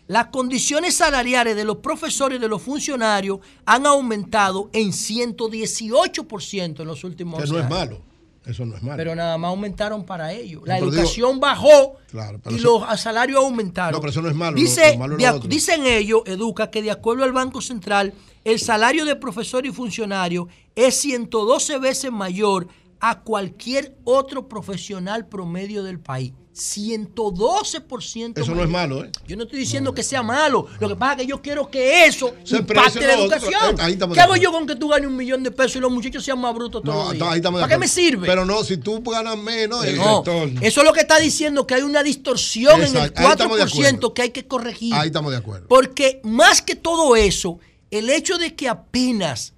Las condiciones salariales de los profesores y de los funcionarios han aumentado en 118% en los últimos Que 11 no es años. malo. Eso no es malo. Pero nada más aumentaron para ellos. La pero digo- educación bajó Claro, y eso- los salarios aumentaron. No, pero eso no es malo, Dice, malo de dicen ellos, Educa, que de acuerdo al Banco Central, el salario de profesor y funcionario es 112 veces mayor a cualquier otro profesional promedio del país. 112% Eso no es malo, ¿eh? Yo no estoy diciendo que sea malo. Lo que pasa es que yo quiero que eso Se impacte precio la educación. Eh, ahí ¿Qué de hago yo con que tú ganes un millón de pesos y los muchachos sean más brutos todos No, los días? ahí de ¿Para qué me sirve? Pero no, si tú ganas menos, el No, sector. eso es lo que está diciendo que hay una distorsión en el Exacto, ahí estamos de 4% acuerdo. que hay que corregir. Ahí estamos de acuerdo. Porque más que todo eso, el hecho de que apenas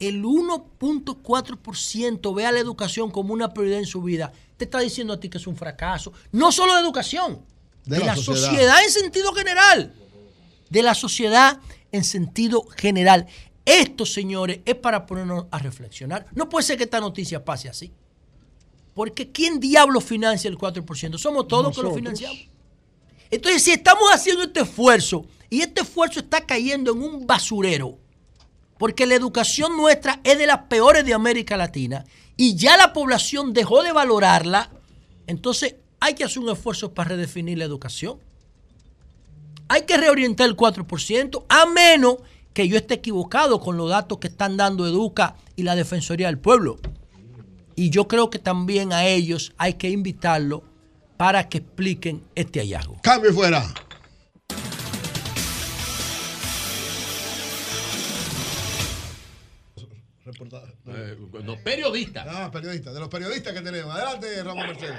el 1.4% vea la educación como una prioridad en su vida, te está diciendo a ti que es un fracaso. No solo de educación, De De, la la, sociedad. sociedad. en sentido general. De la sociedad en sentido general. Esto, señores, es para ponernos a reflexionar. No puede ser que esta noticia pase así. Porque ¿quién diablo financia el 4%? Somos todos que lo Nosotros. financiamos. Entonces, si estamos haciendo este esfuerzo y este esfuerzo está cayendo en un basurero, porque la educación nuestra es de las peores de América Latina y ya la población dejó de valorarla, entonces hay que hacer un esfuerzo para redefinir la educación. Hay que reorientar el 4%, a menos que yo esté equivocado con los datos que están dando Educa y la Defensoría del Pueblo. Y yo creo que también a ellos hay que invitarlos para que expliquen este hallazgo. Cambio fuera. Eh, no, periodista. Ah, periodista. De los periodistas que tenemos. Adelante, Ramón Mercedes.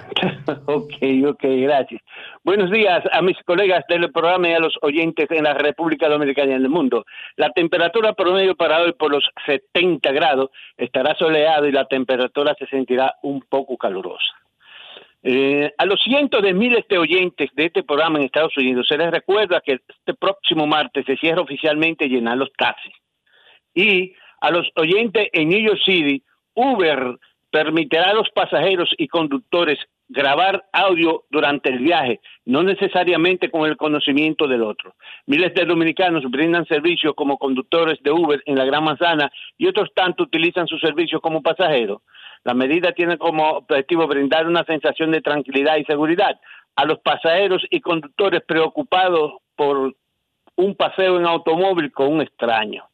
(laughs) Ok, ok, gracias. Buenos días a mis colegas del programa y a los oyentes en la República Dominicana y en el mundo. La temperatura promedio para hoy por los 70 grados estará soleado y la temperatura se sentirá un poco calurosa. Eh, a los cientos de miles de oyentes de este programa en Estados Unidos se les recuerda que este próximo martes se cierra oficialmente llenar los taxis. Y a los oyentes en New York City, Uber permitirá a los pasajeros y conductores grabar audio durante el viaje, no necesariamente con el conocimiento del otro. Miles de dominicanos brindan servicios como conductores de Uber en la Gran Manzana y otros tanto utilizan sus servicios como pasajeros. La medida tiene como objetivo brindar una sensación de tranquilidad y seguridad a los pasajeros y conductores preocupados por un paseo en automóvil con un extraño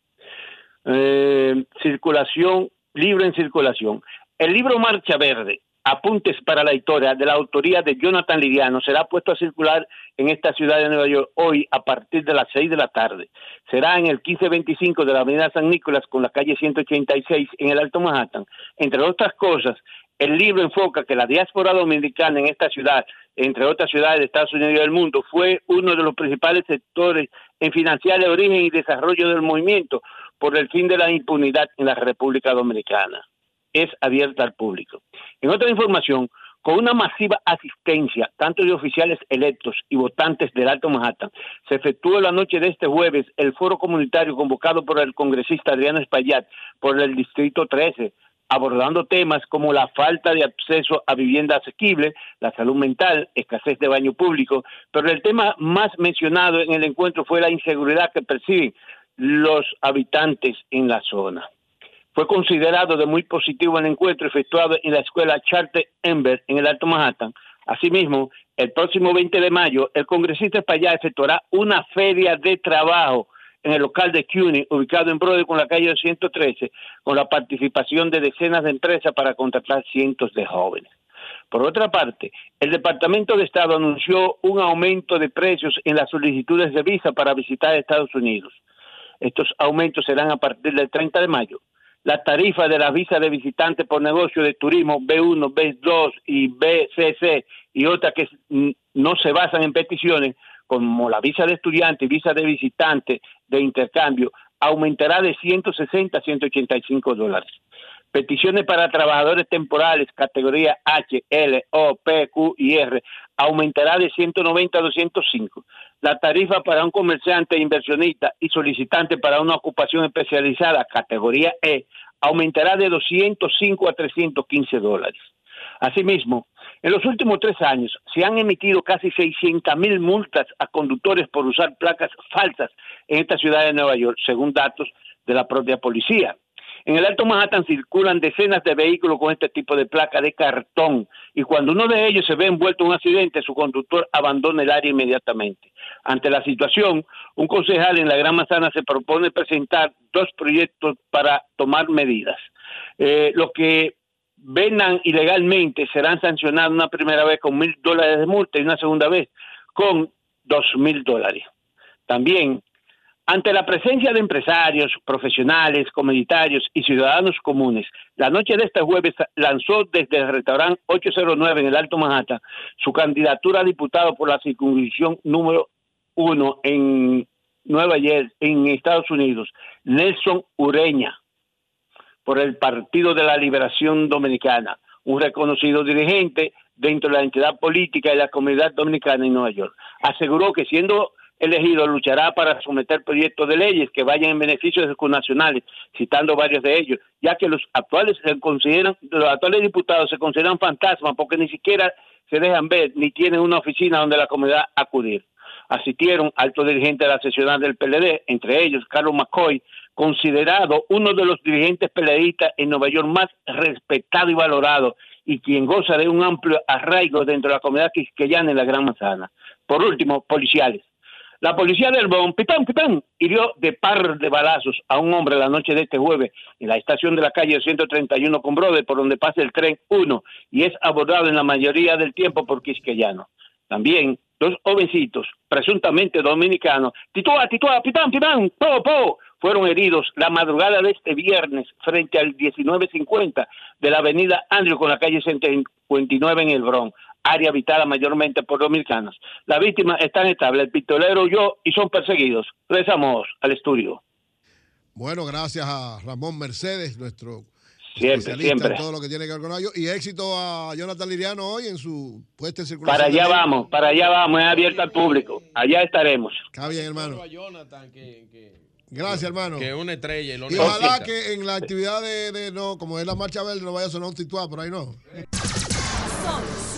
eh, circulación, libro en circulación. El libro Marcha Verde, Apuntes para la Historia, de la autoría de Jonathan Lidiano, será puesto a circular en esta ciudad de Nueva York hoy a partir de las 6 de la tarde. Será en el 1525 de la Avenida San Nicolás con la calle 186 en el Alto Manhattan. Entre otras cosas, el libro enfoca que la diáspora dominicana en esta ciudad, entre otras ciudades de Estados Unidos y del mundo, fue uno de los principales sectores en financiar el origen y desarrollo del movimiento por el fin de la impunidad en la República Dominicana. Es abierta al público. En otra información, con una masiva asistencia, tanto de oficiales electos y votantes del Alto Manhattan, se efectuó la noche de este jueves el foro comunitario convocado por el congresista Adriano Espaillat por el Distrito 13, abordando temas como la falta de acceso a vivienda asequible, la salud mental, escasez de baño público, pero el tema más mencionado en el encuentro fue la inseguridad que perciben los habitantes en la zona. Fue considerado de muy positivo el encuentro efectuado en la escuela Charter Ember en el Alto Manhattan. Asimismo, el próximo 20 de mayo, el congresista Espaillat efectuará una feria de trabajo en el local de CUNY, ubicado en Broadway con la calle 113, con la participación de decenas de empresas para contratar cientos de jóvenes. Por otra parte, el Departamento de Estado anunció un aumento de precios en las solicitudes de visa para visitar Estados Unidos. Estos aumentos serán a partir del 30 de mayo. La tarifa de la visa de visitante por negocio de turismo B1, B2 y BCC y otras que no se basan en peticiones, como la visa de estudiante y visa de visitante de intercambio, aumentará de 160 a 185 dólares. Peticiones para trabajadores temporales, categoría H, L, O, P, Q y R, aumentará de 190 a 205. La tarifa para un comerciante inversionista y solicitante para una ocupación especializada, categoría E, aumentará de 205 a 315 dólares. Asimismo, en los últimos tres años se han emitido casi 600 mil multas a conductores por usar placas falsas en esta ciudad de Nueva York, según datos de la propia policía. En el Alto Manhattan circulan decenas de vehículos con este tipo de placa de cartón y cuando uno de ellos se ve envuelto en un accidente, su conductor abandona el área inmediatamente. Ante la situación, un concejal en la Gran Manzana se propone presentar dos proyectos para tomar medidas. Eh, los que vendan ilegalmente serán sancionados una primera vez con mil dólares de multa y una segunda vez con dos mil dólares. También, ante la presencia de empresarios, profesionales, comunitarios y ciudadanos comunes, la noche de este jueves lanzó desde el restaurante 809 en el Alto Manhattan su candidatura a diputado por la circunscripción número uno en Nueva York, en Estados Unidos, Nelson Ureña por el Partido de la Liberación Dominicana, un reconocido dirigente dentro de la entidad política y la comunidad dominicana en Nueva York. Aseguró que siendo elegido luchará para someter proyectos de leyes que vayan en beneficio de sus connacionales, citando varios de ellos, ya que los actuales se consideran, los actuales diputados se consideran fantasmas porque ni siquiera se dejan ver ni tienen una oficina donde la comunidad acudir. Asistieron altos dirigentes de la seccional del PLD, entre ellos Carlos McCoy, considerado uno de los dirigentes PLDistas en Nueva York más respetado y valorado y quien goza de un amplio arraigo dentro de la comunidad quisqueyana en la Gran Manzana. Por último, policiales. La policía del Bronx, pitán, pitán, hirió de par de balazos a un hombre la noche de este jueves en la estación de la calle 131 con Brother, por donde pasa el tren 1, y es abordado en la mayoría del tiempo por quisqueyano. También dos jovencitos, presuntamente dominicanos, titúa, titúa, pitán, pitán, po, po, fueron heridos la madrugada de este viernes frente al 1950 de la avenida Andrew con la calle 59 en el Bronx, área habitada mayormente por dominicanos. Las víctimas están estables, el pistolero huyó y son perseguidos. Regresamos al estudio. Bueno, gracias a Ramón Mercedes, nuestro Siempre, especialista siempre. en todo lo que tiene que ver con ello. Y éxito a Jonathan Liriano hoy en su puesta en circulación. Para allá vamos, para allá vamos, es abierto al público. Allá estaremos. Está bien, hermano. Gracias, hermano. Que es una estrella y lo Y ojalá que en la actividad de, de- no, como es la marcha verde, no vaya a sonar un tituá, por ahí no.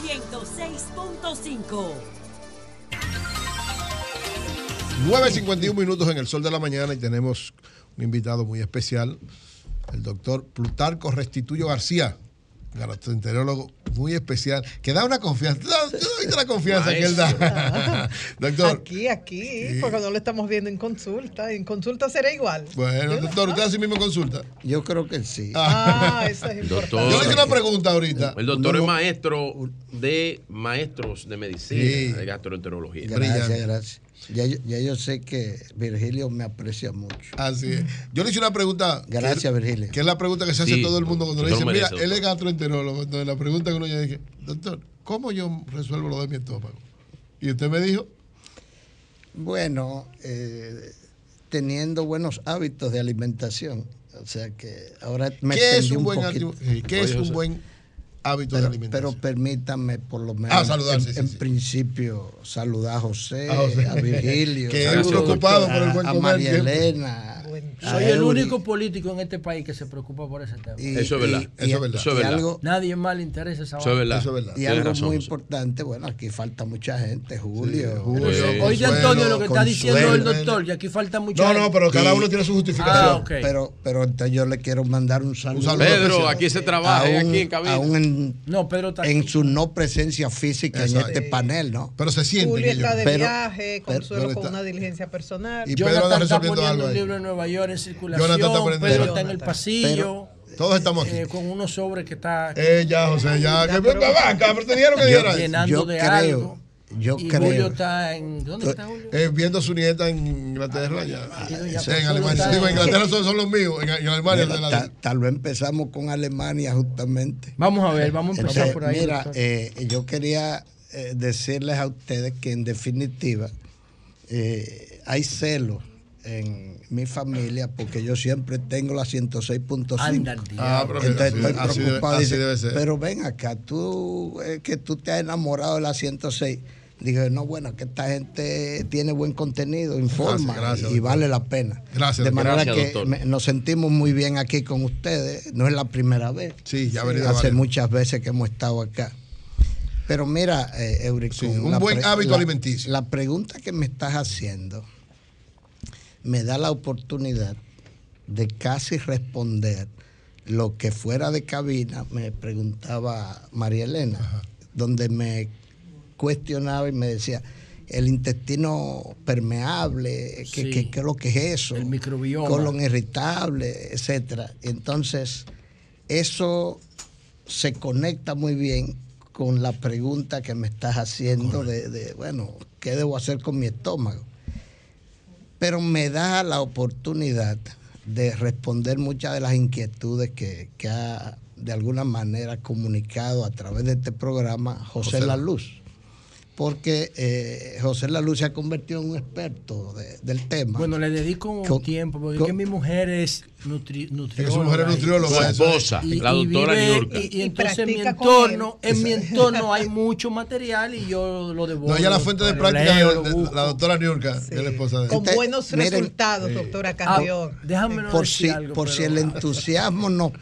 106.5. 9.51 minutos en el sol de la mañana y tenemos un invitado muy especial, el doctor Plutarco Restituyo García, gastroenterólogo muy especial, que da una confianza. ¿Tú has visto la confianza que él da? (laughs) doctor, Aquí, aquí, porque no lo estamos viendo en consulta. En consulta será igual. bueno, doctor, ¿usted así mismo consulta? Yo creo que sí. Ah, eso es importante. Yo le hice una pregunta ahorita. El doctor No, es no. maestro de maestros de medicina, Sí. de gastroenterología. Gracias, gracias. Ya yo, ya yo sé que Virgilio me aprecia mucho. Así es. Yo le hice una pregunta. Gracias, que, Virgilio. Que es la pregunta que se hace Sí, todo el mundo cuando le dicen, mira, él es doctor". gastroenterólogo. Entonces la pregunta que uno ya dije, doctor, ¿cómo yo resuelvo lo de mi estómago? Y usted me dijo, Bueno, eh, teniendo buenos hábitos de alimentación. O sea que ahora me ¿qué es un buen, poquito. ¿qué es un buen hábito de pero, alimentación? pero permítanme por lo menos Ah, saludar, en, sí, sí, en sí. principio saludar a José, A José. a Virgilio, (laughs) Que es un ocupado por el buen a María. Elena. Soy el único político en este país que se preocupa por ese tema. Y- Eso es verdad, y- eso es verdad. Eso es verdad. algo- Nadie más le interesa esa Eso vaina. Y algo muy importante, bueno, aquí falta mucha gente, Julio. Julio, Eh, Oye, Antonio, lo que está diciendo el doctor, y aquí falta mucha No, gente. no, pero cada Sí. uno tiene su justificación. Ah, ok. Pero, pero entonces yo le quiero mandar un saludo. saludo Pedro, aquí se trabaja, Aún- aquí en cabina. aún en, no, Pedro está en su no presencia física Exacto. en este panel, ¿no? Pero se siente. Julio está de viaje, Consuelo con una diligencia personal. Y Pedro está resolviendo algo un libro en Nueva York en circulación. Jonathan está Pedro está en el pasillo. Todos estamos aquí. eh, con unos sobres que está. Eh, ya, José, ya. que- pero- va, acá, pero te dijeron que Yo- diera llenando yo de creo, algo. yo y creo. Julio está en. ¿Dónde está Julio? Eh, viendo a su nieta en Inglaterra ya. doña Sí, en Alemania. está- Digo, en Inglaterra son, son los míos. En, en Alemania Mira, de la- ta- tal vez empezamos con Alemania justamente. Vamos a ver, vamos a empezar Entonces, por ahí. Mira, eh, yo quería eh, decirles a ustedes que en definitiva eh, hay celos en mi familia porque yo siempre tengo la 106.5. Anda el Ah, pero que Entonces así- estoy así debe- preocupado. así dice, debe ser. Pero ven acá, tú eh, que tú te has enamorado de la 106. Dije, no, bueno, que esta gente tiene buen contenido, informa Gracias, gracias, y doctor. vale la pena. Gracias, de manera Gracias, que me- nos sentimos muy bien aquí con ustedes. No es la primera vez. Sí, ya venido Hace muchas veces que hemos estado acá. Pero mira, eh, Eurico, un buen hábito la- alimenticio. La pregunta que me estás haciendo me da la oportunidad de casi responder lo que fuera de cabina me preguntaba María Elena, donde me cuestionaba y me decía, el intestino permeable, ¿qué, Sí. qué- qué es lo que es eso? El microbioma. Colon irritable, etcétera. Entonces, eso se conecta muy bien con la pregunta que me estás haciendo de, de, bueno, ¿qué debo hacer con mi estómago? Pero me da la oportunidad de responder muchas de las inquietudes que, que ha de alguna manera comunicado a través de este programa José, José. La Luz. Porque eh, José La Luz se ha convertido en un experto de- del tema. Bueno, le dedico Con- tiempo porque con- es que mi mujer es nutri, nutrióloga. su mujer es y- nutrióloga, Su esposa, y- la y doctora vive- Niurka. Y, y Y entonces en mi entorno, él. en mi entorno hay mucho material y yo lo devoro. No, ella la fuente de práctica leo, de, la doctora Niurka, que es la esposa de Con Usted- buenos miren, resultados, eh, doctora Ah, Carrión. déjame no por decir si, algo, por si el entusiasmo no,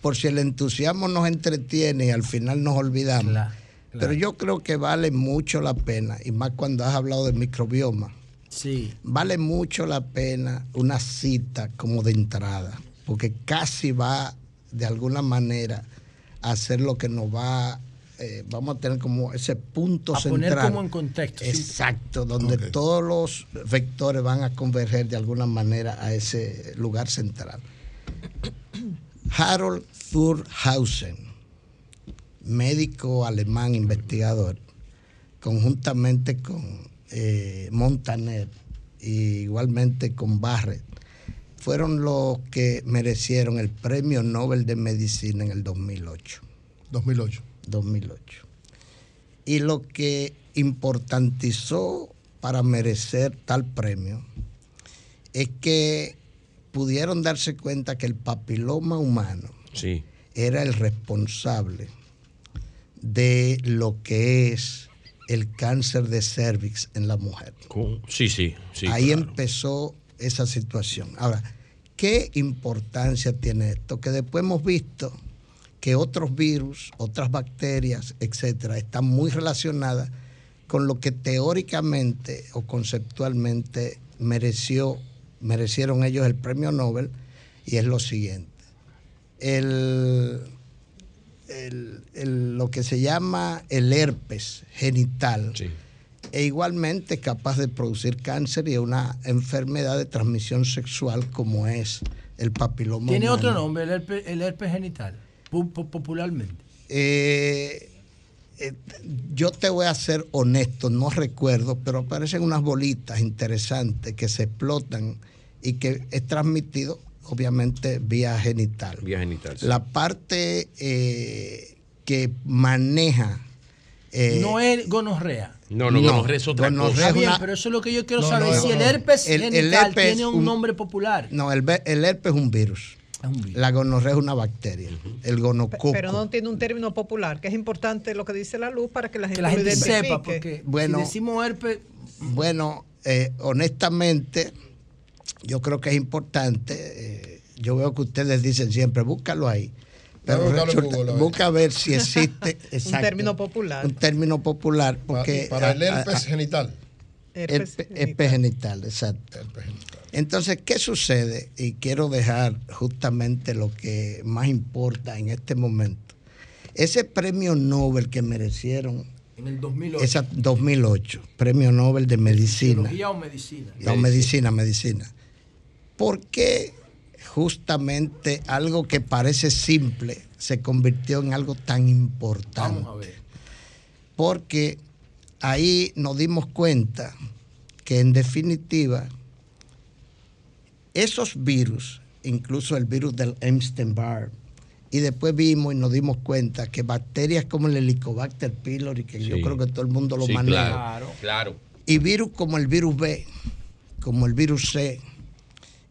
por si el entusiasmo nos entretiene y al final nos olvidamos. Claro, Pero yo creo que vale mucho la pena, y más cuando has hablado del microbioma, Sí. vale mucho la pena una cita como de entrada, porque casi va de alguna manera a hacer lo que nos va, eh, vamos a tener como ese punto A central. poner como en contexto. sí. Exacto, donde todos los vectores van a converger de alguna manera a ese lugar central. (coughs) Harold Thurhausen, médico alemán investigador, conjuntamente con eh, Montaner y igualmente con Barrett, fueron los que merecieron el Premio Nobel de Medicina en el 2008. 2008. 2008. Y lo que importantizó para merecer tal premio es que pudieron darse cuenta que el papiloma humano Sí. era el responsable de lo que es el cáncer de cervix en la mujer. Sí, sí, sí. Ahí claro. empezó esa situación. Ahora, ¿qué importancia tiene esto? Que después hemos visto que otros virus, otras bacterias, etcétera, están muy relacionadas con lo que teóricamente o conceptualmente mereció, merecieron ellos el premio Nobel, y es lo siguiente. El, el- el- lo que se llama el herpes genital e igualmente capaz de producir cáncer y una enfermedad de transmisión sexual como es el papiloma Tiene humano. otro nombre, el herpes, el herpes genital, pu- pu- popularmente. Eh, eh, yo te voy a ser honesto, no recuerdo, pero aparecen unas bolitas interesantes que se explotan y que es transmitido obviamente vía genital. Vía genital. sí. La parte eh, que maneja... eh, no es gonorrea. No, no, gonorrea es otra gonorrea es bien, una- pero eso es lo que yo quiero No, saber. no, si no, el no. herpes El- el genital herpes tiene un, un- nombre popular. No, el, el herpes es un virus. Es un virus. La gonorrea es una bacteria. El gonococo. Pero no tiene un término popular, que es importante lo que dice la luz para que la gente, Que la lo gente identifique. sepa, porque Bueno. si decimos herpes, Bueno, eh, honestamente, yo creo que es importante. eh, yo veo que ustedes dicen siempre, búscalo ahí. Pero resulta- Google, busca a ver si existe (laughs) Un exacto, término popular. un término popular. Porque para el a- herpes a- genital. Herpes herpe- herpes genital, exacto. Entonces, ¿qué sucede? Y quiero dejar justamente lo que más importa en este momento. Ese premio Nobel que merecieron, en el 2008. esa 2008, premio Nobel de Medicina. O medicina. No, medicina, medicina. ¿Por qué justamente algo que parece simple se convirtió en algo tan importante? Vamos a ver. Porque ahí nos dimos cuenta que en definitiva esos virus, incluso el virus del Epstein-Barr, y después vimos y nos dimos cuenta que bacterias como el Helicobacter pylori, que yo creo que todo el mundo lo Sí, maneja, claro, claro. y virus como el virus B, como el virus C,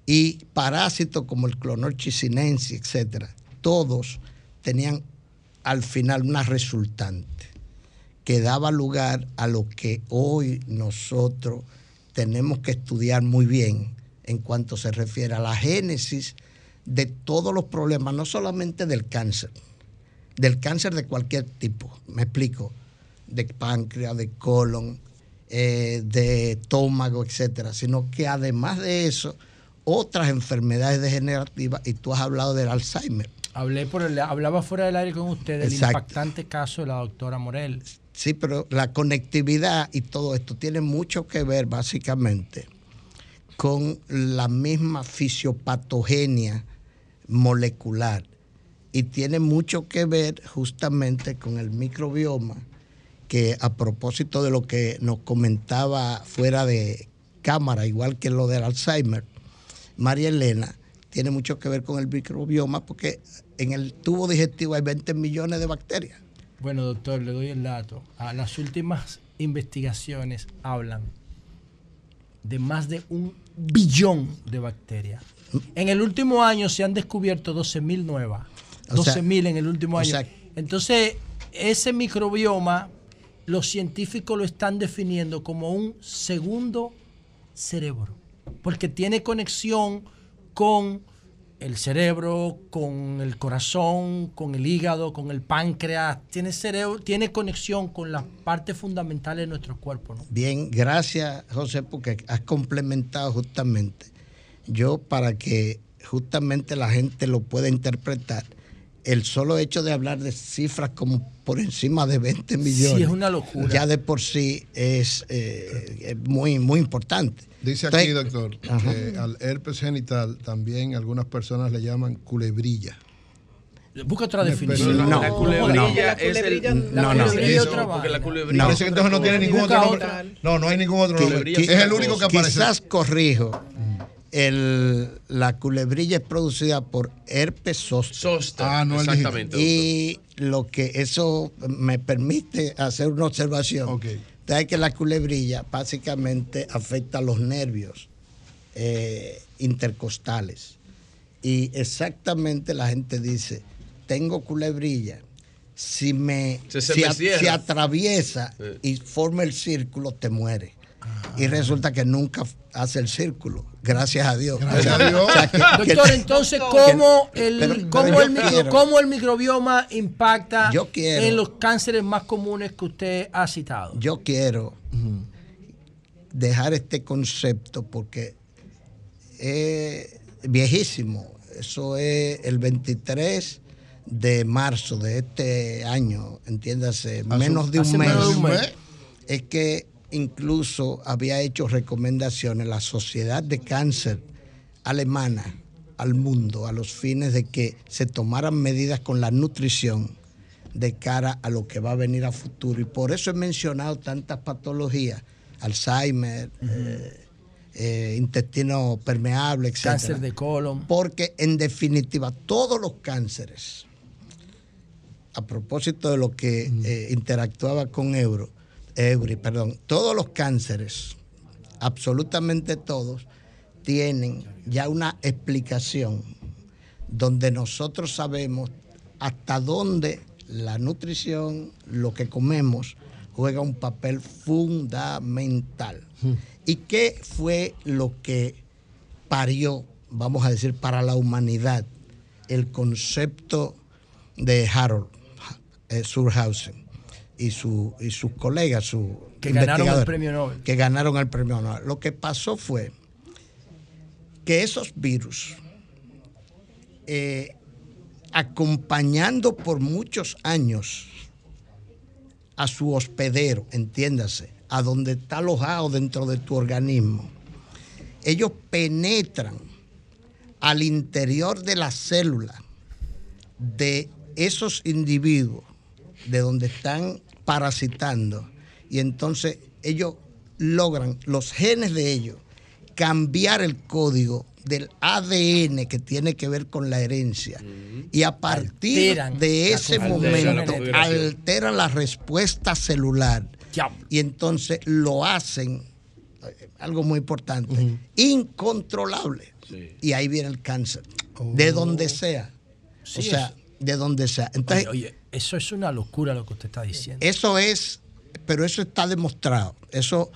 y parásitos como el clonorchisinensis, etcétera, todos tenían al final una resultante que daba lugar a lo que hoy nosotros tenemos que estudiar muy bien en cuanto se refiere a la génesis de todos los problemas, no solamente del cáncer, del cáncer de cualquier tipo, me explico, de páncreas, de colon, eh, de estómago, etcétera, sino que además de eso, otras enfermedades degenerativas, y tú has hablado del Alzheimer. Hablé por el, hablaba fuera del aire con usted del Exacto. impactante caso de la doctora Morel. Sí, pero la conectividad y todo esto tiene mucho que ver básicamente con la misma fisiopatogenia molecular y tiene mucho que ver justamente con el microbioma que a propósito de lo que nos comentaba fuera de cámara, igual que lo del Alzheimer, María Elena, tiene mucho que ver con el microbioma porque en el tubo digestivo hay 20 millones de bacterias. Bueno, doctor, le doy el dato. A las últimas investigaciones hablan de más de un billón de bacterias. En el último año se han descubierto 12.000 nuevas. O sea, 12.000 en el último o año. sea- Entonces, ese microbioma, los científicos lo están definiendo como un segundo cerebro, porque tiene conexión con el cerebro, con el corazón, con el hígado, con el páncreas, tiene cerebro, tiene conexión con las partes fundamentales de nuestro cuerpo, ¿no? Bien, gracias José, porque has complementado justamente. Yo para que justamente la gente lo pueda interpretar, el solo hecho de hablar de cifras como por encima de 20 millones, es una locura. ya de por sí es eh, es muy, muy importante. Dice aquí, Entonces- doctor, Ajá. que al herpes genital también algunas personas le llaman culebrilla. Busca otra definición. perdona. La culebrilla No. es el. No, no. Eso- porque la culebrilla. Parece que entonces no tiene ningún otro nombre. No, no hay ningún otro nombre. Es el único que aparece. Quizás corrijo. El, la culebrilla es producida por herpes zoster. Zoster, Ah, no exactamente. Y lo que eso me permite hacer una observación. Es que la culebrilla básicamente afecta a los nervios eh, intercostales. Y exactamente la gente dice, tengo culebrilla. Si me Se- se si me a- cierra. si atraviesa Sí. y forma el círculo, te muere. Y resulta que nunca hace el círculo. Gracias a Dios. Gracias a Dios. O sea, que- que- Doctor, entonces, ¿cómo que- el, pero- cómo pero el, micro- cómo el microbioma impacta Yo quiero- en los cánceres más comunes que usted ha citado? Yo quiero dejar este concepto porque es viejísimo. Eso es el 23 de marzo de este año, entiéndase, Hace- menos de un mes. menos de un mes. Es que incluso había hecho recomendaciones la Sociedad de Cáncer alemana al mundo a los fines de que se tomaran medidas con la nutrición de cara a lo que va a venir a futuro. Y por eso he mencionado tantas patologías, Alzheimer, eh, eh, intestino permeable, etc. Cáncer de colon. Porque en definitiva todos los cánceres, a propósito de lo que eh, interactuaba con Euro, Eury, perdón, todos los cánceres, absolutamente todos, tienen ya una explicación donde nosotros sabemos hasta dónde la nutrición, lo que comemos, juega un papel fundamental. ¿Y qué fue lo que parió, vamos a decir, para la humanidad el concepto de Harold eh, Surhausen y, su, y sus colegas, su Que ganaron el premio Nobel. Que ganaron el premio Nobel. Lo que pasó fue que esos virus, eh, acompañando por muchos años a su hospedero, entiéndase, a donde está alojado dentro de tu organismo, ellos penetran al interior de la célula de esos individuos de donde están parasitando y entonces ellos logran, los genes de ellos, cambiar el código del ADN que tiene que ver con la herencia. Y a partir Alteran de ese momento alteran la respuesta celular. Y entonces lo hacen, eh, algo muy importante, incontrolable. Y ahí viene el cáncer. De donde sea. Sí, o sea, de donde sea. Entonces, oye, oye, eso es una locura lo que usted está diciendo. eso es, pero eso está demostrado. Eso,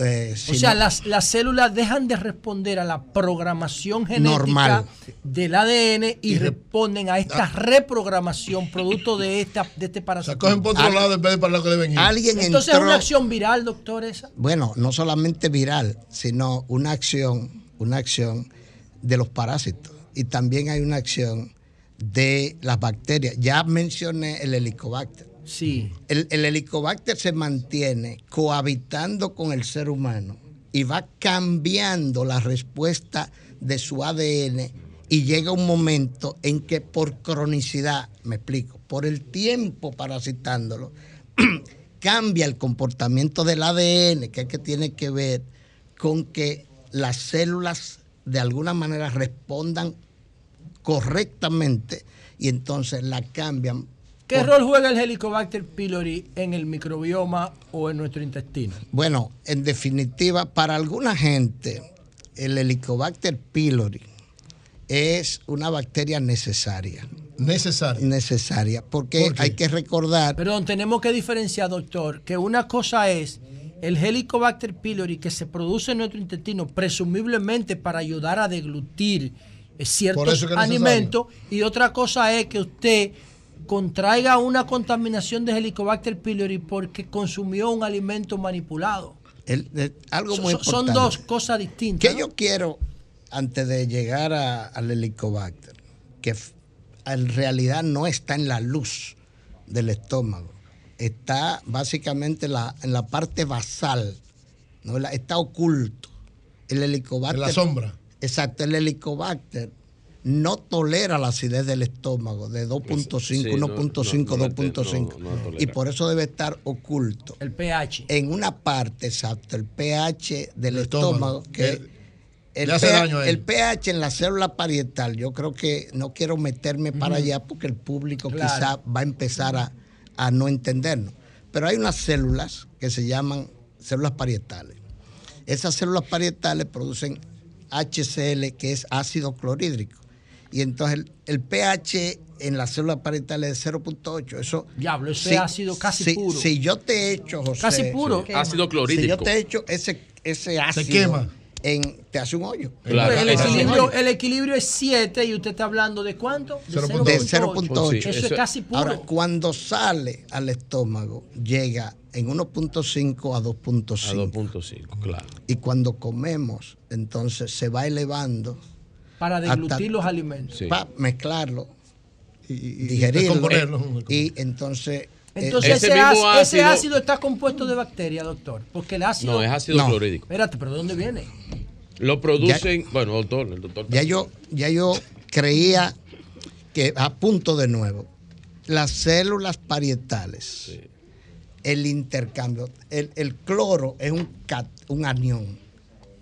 eh, O sea, no- las, las células dejan de responder a la programación genética Normal. del ADN y, Y re- responden a esta reprogramación producto de, esta, de este parásito. Cogen por otro lado en vez de para lo que deben ir. Alguien Entonces es una acción viral, doctor, esa. Bueno, no solamente viral, sino una acción, una acción de los parásitos. Y también hay una acción de las bacterias. Ya mencioné el helicobacter. Sí. El, el helicobacter se mantiene cohabitando con el ser humano y va cambiando la respuesta de su ADN y llega un momento en que por cronicidad, me explico, por el tiempo parasitándolo, (clears throat) cambia el comportamiento del ADN, que es que tiene que ver con que las células de alguna manera respondan correctamente y entonces la cambian ¿Qué rol juega el Helicobacter pylori en el microbioma o en nuestro intestino? Bueno, en definitiva, para alguna gente, el Helicobacter pylori es una bacteria necesaria. Necesaria. Necesaria, porque hay que recordar. Perdón, tenemos que diferenciar, doctor, que una cosa es el Helicobacter pylori que se produce en nuestro intestino, presumiblemente para ayudar a deglutir ciertos eso que es alimentos, y otra cosa es que usted contraiga una contaminación de Helicobacter pylori porque consumió un alimento manipulado. El- el- algo So- muy so- son dos cosas distintas. Que yo quiero, antes de llegar a- al helicobacter, que en realidad no está en la luz del estómago, está básicamente la- en la parte basal, ¿no? Está oculto. El helicobacter. En la sombra. Exacto, el helicobacter no tolera la acidez del estómago de 2.5, Sí, no, 1.5, no, no, 2.5. no, no tolera. y por eso debe estar oculto. El pH. En una parte, exacto, el pH del El estómago, estómago, que el, pH, daño a él. el pH en la célula parietal, yo creo que no quiero meterme para allá porque el público Claro. quizá va a empezar a, a no entendernos. Pero hay unas células que se llaman células parietales. Esas células parietales producen HCl, que es ácido clorhídrico. Y entonces el, el pH en la célula parietal es de 0.8. Eso, Diablo, eso si- es ácido casi si- puro. Si yo te he hecho, José. Casi puro. Sí. Ácido clorhídrico. Si yo te he hecho ese, ese ácido. quema. En, te hace un hoyo. Claro, el, equilibrio, el equilibrio es 7 y usted está hablando de cuánto? De 0.8. De 0.8. 0.8. Eso, Eso- es casi puro. Ahora, cuando sale al estómago, llega en 1.5 a A 2.5. 2.5, claro. Y cuando comemos, entonces se va elevando para deglutir hasta- los alimentos. Sí. para mezclarlo, Y, y- digerirlo. Y entonces. eh, Entonces Ese ese, ácido, ese ácido- ácido está compuesto de bacterias, doctor. Porque el ácido... No, es ácido No. clorhídrico. Espérate, pero ¿de dónde viene? Lo producen, bueno, doctor, el doctor. Ya yo, ya yo creía que apunto de nuevo. Las células parietales, el intercambio, el, el cloro es un, cat- un anión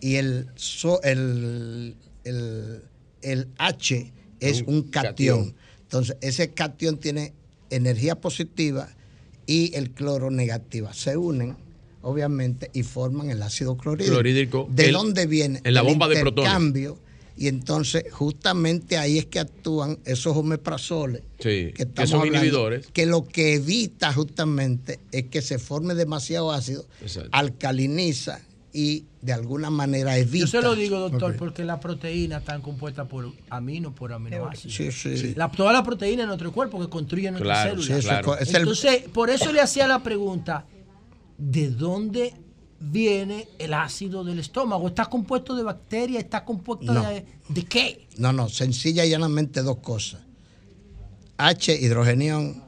y el, so- el, el, el H es Un un cation. catión. Entonces, ese cation tiene energía positiva y el cloro negativa. Se unen, obviamente, y forman el ácido clorhídrico. Clorhídrico, ¿De dónde viene? en la bomba de protones. Y entonces, justamente ahí es que actúan esos omeprazoles Sí, que que son hablando, inhibidores. que lo que evita justamente es que se forme demasiado ácido, Exacto. alcaliniza y de alguna manera evita. Yo se lo digo, doctor, porque las proteínas están compuestas por amino, por aminoácidos. Sí, sí. La, toda la proteína en nuestro cuerpo que construye nuestra Claro, célula. sí, eso es co- es el- Entonces, por eso le hacía la pregunta, ¿de dónde viene el ácido del estómago? ¿Está compuesto de bacterias? ¿Está compuesto No. de, de qué? No, no, sencilla y llanamente dos cosas. H, hidrogenión,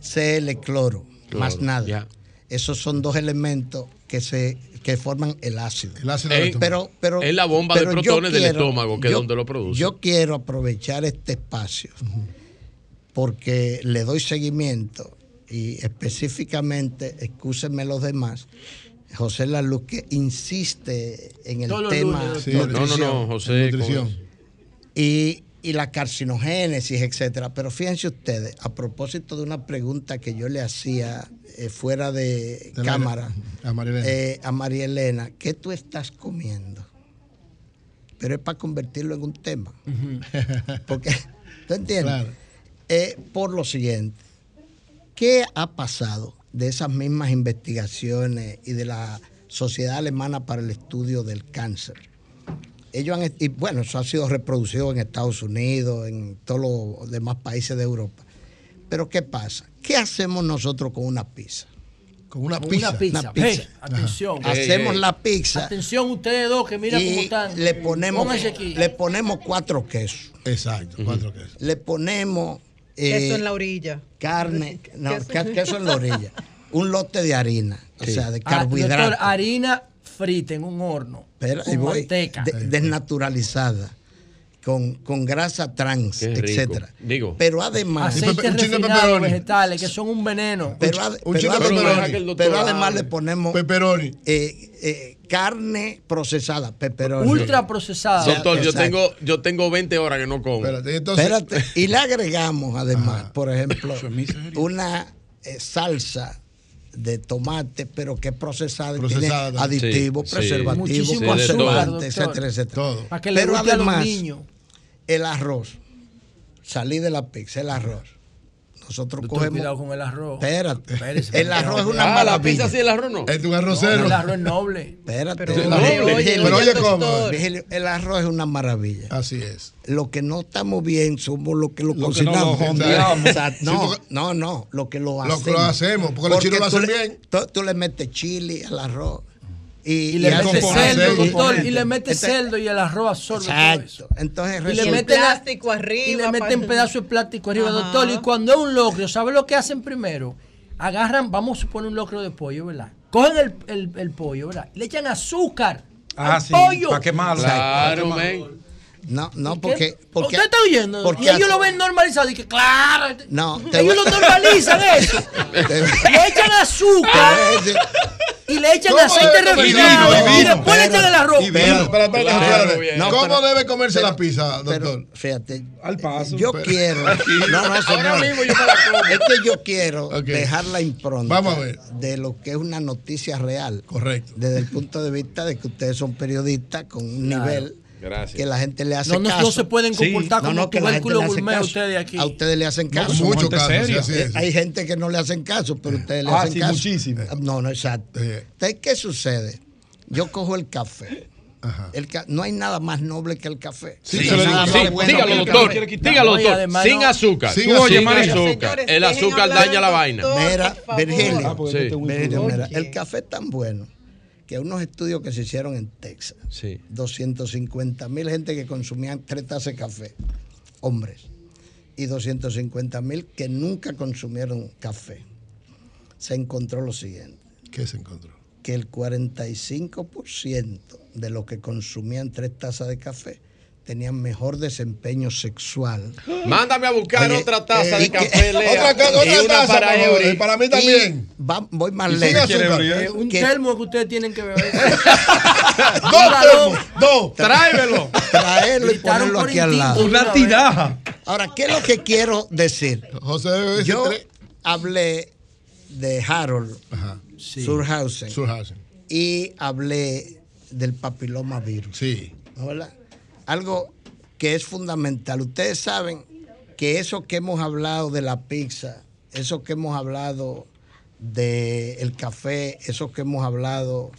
Cl, cloro, Cloro, más nada. ya. Esos son dos elementos que se que forman el ácido. El ácido Eh, del estómago. pero, pero, es la bomba de protones del quiero- estómago, que es donde lo produce. Yo quiero aprovechar este espacio porque le doy seguimiento y específicamente, excúsenme los demás, José Laluz que insiste en el Todos tema lunes, Sí, no, no, nutrición, no, José. y, y la carcinogénesis, etcétera. Pero fíjense ustedes, a propósito de una pregunta que yo le hacía eh, fuera de, De la- cámara a María Elena. eh, a María Elena, ¿qué tú estás comiendo? Pero es para convertirlo en un tema. Porque, ¿tú entiendes? Claro. Eh, por lo siguiente, ¿qué ha pasado de esas mismas investigaciones y de la Sociedad Alemana para el Estudio del Cáncer? Ellos han, y bueno, eso ha sido reproducido en Estados Unidos, en todos los demás países de Europa. Pero ¿qué pasa? ¿Qué hacemos nosotros con una pizza? Con una Con pizza. Una pizza. Una pizza. Hey, atención. Hacemos la pizza Atención ustedes dos que mira cómo y están. le ponemos, le ponemos cuatro quesos. Exacto, cuatro quesos. Le ponemos eh, Queso en la orilla. carne, (laughs) no, Queso. en la orilla. Un lote de harina, o sea, de Ah, carbohidratos. doctor, harina frita en un horno. Pero ahí con voy, manteca. de- desnaturalizada. con, con grasa trans, etcétera. Digo. Pero además, Aceites refinados, vegetales, que son un veneno. pero, ad- un pero además, pero además le ponemos Pepperoni. eh, eh, carne procesada, pepperoni. Ultra procesada. Doctor, yo tengo, yo tengo 20 horas que no como. Espérate, entonces, Espérate, y le agregamos además, por ejemplo, una eh, salsa de tomate, pero que es procesada, y Procesada tiene aditivos, Sí, preservativos, Sí, conservantes, etcétera, etcétera. todo. Para que le Pero guste a los además, niños. el arroz, salí de la pizza, el arroz. Nosotros Doctor, cogemos. cuidado con el arroz. Espérate. Espérese, el arroz es una Ah, la maravilla. pizza sí, el arroz no. Es un No, arrocero. el arroz es noble. Espérate. Pero, La oye, Pero oye, cómo. el arroz es una maravilla. Así es. Lo que no estamos bien somos los que lo, Lo que no cocinamos. lo jondeamos. Exacto. Sí, no, porque- no, no, lo que lo Lo hacemos. que lo hacemos, porque los chinos lo tú hacen le- bien. Tú, tú le metes chili al arroz. Y, Y le y mete componente. doctor. Y le mete Entonces- cerdo y el arroz absorbe todo Exacto. eso. Entonces Y le meten la- plástico arriba. Y le meten para- pedazos de plástico arriba, Ajá. doctor. Y cuando es un locro, ¿sabe lo que hacen primero? Agarran, vamos a suponer un locro de pollo, ¿verdad? Cogen el, el- el pollo, ¿verdad? Y le echan azúcar Ah, al sí, pollo. para quemarlo. Claro. No, no, porque. porque ¿Usted está oyendo? porque y ellos hace- lo ven normalizado. Y que, claro. No, te ellos voy- lo normalizan (laughs) eso. Le echan azúcar y le echan ¿Cómo aceite refinado. Y después le echan el arroz. Y Espera, vino. espera, espera, Claro, espera. bien. No, ¿Cómo pero- debe comerse pero- la pizza, Pero, doctor? fíjate, Al paso. yo Pero- quiero. (laughs) No, no, señor. Es que yo quiero dejar la impronta Vamos a ver. de lo que es una noticia real. Correcto. Desde el punto de vista de que ustedes son periodistas con un nivel Gracias. que la gente le hace No, no, caso. no se pueden Sí. comportar No, como no, que la gente tubérculo gourmet ustedes aquí. A ustedes le hacen No, caso. somos Mucho caso, sí, así Eh, es. Hay gente que no le hacen caso, pero ustedes le Ah, hacen sí, caso. muchísimo. No, no, exacto. Sí. Entonces, ¿qué sucede? Yo cojo el café. Ajá. El ca- no hay nada más noble que el café. Sí, No lo nada Sí, bueno dígalo, que doctor. café. Dígalo, No, doctor. además Sin no- azúcar. Sin Sin azúcar. azúcar. Señores, El azúcar daña la vaina. Mira. Virgilio, Ah, Sí. Virgilio, mira, el café es tan bueno que unos estudios que se hicieron en Texas, Sí. 250 mil gente que consumían tres tazas de café, hombres, y 250 mil que nunca consumieron café. Se encontró lo siguiente, ¿Qué se encontró? que el 45% de los que consumían tres tazas de café tenían mejor desempeño sexual. (gasps) Mándame a buscar Oye, otra taza eh, de café, (laughs) Lea. Otra cosa, y una taza, para Eury. para mí Y también. va- voy más lejos. Eh, un que- termo que ustedes tienen que beber. (laughs) Dos termos, dos. Tráemelo. Traerlo y ponerlo aquí al lado. Una tiraja. Ahora, ¿qué es lo que quiero decir? José Yo hablé de Harold Ajá. Sí. Surhausen Surhausen. y hablé del papiloma virus. Sí. ¿no, verdad? Algo que es fundamental. Ustedes saben que eso que hemos hablado de la pizza, eso que hemos hablado del café, eso que hemos hablado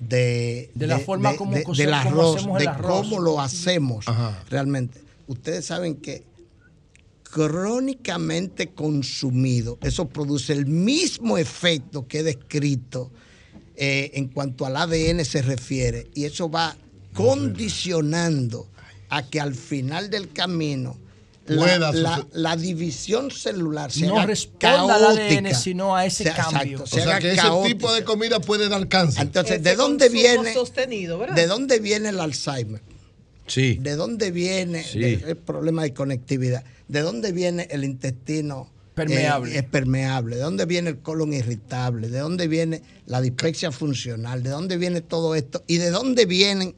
de, De la forma como de- del arroz, de arroz. cómo lo hacemos Ajá. realmente. Ustedes saben que crónicamente consumido, eso produce el mismo efecto que he descrito eh, en cuanto al ADN se refiere, y eso va condicionando a que al final del camino la, división celular se No haga responda al ADN, caótica. sino a ese Sea- cambio. exacto, O se sea que ese caótica. tipo de comida puede dar cáncer. Entonces, Ese ¿de dónde viene? sostenido, ¿verdad? ¿De dónde viene el Alzheimer? Sí. ¿De dónde viene Sí. el, el problema de conectividad? ¿De dónde viene el intestino Permeable. eh, es permeable? ¿De dónde viene el colon irritable? ¿De dónde viene la dispepsia funcional? ¿De dónde viene todo esto? ¿Y de dónde vienen,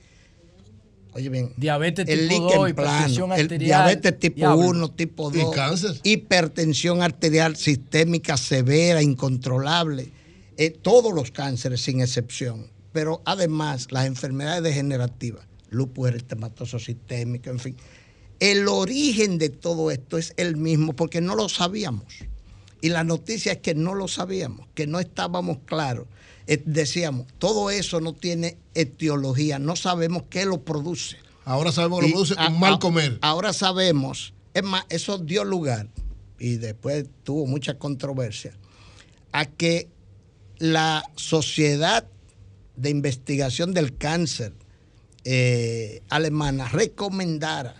oye bien, Diabetes el tipo líquen 2, hipertensión plano, el arterial. diabetes tipo Diablo. 1, tipo Y 2, cáncer. hipertensión arterial sistémica severa, incontrolable, eh, todos los cánceres sin excepción, pero además las enfermedades degenerativas, lupus eritematoso sistémico, en fin. El origen de todo esto es el mismo porque no lo sabíamos. Y la noticia es que no lo sabíamos, que no estábamos claros. Eh, decíamos, todo eso no tiene etiología, no sabemos qué lo produce. Ahora sabemos que lo produce a- un mal comer. Ahora sabemos, es más, eso dio lugar, y después tuvo mucha controversia, a que la Sociedad de Investigación del Cáncer eh, alemana recomendara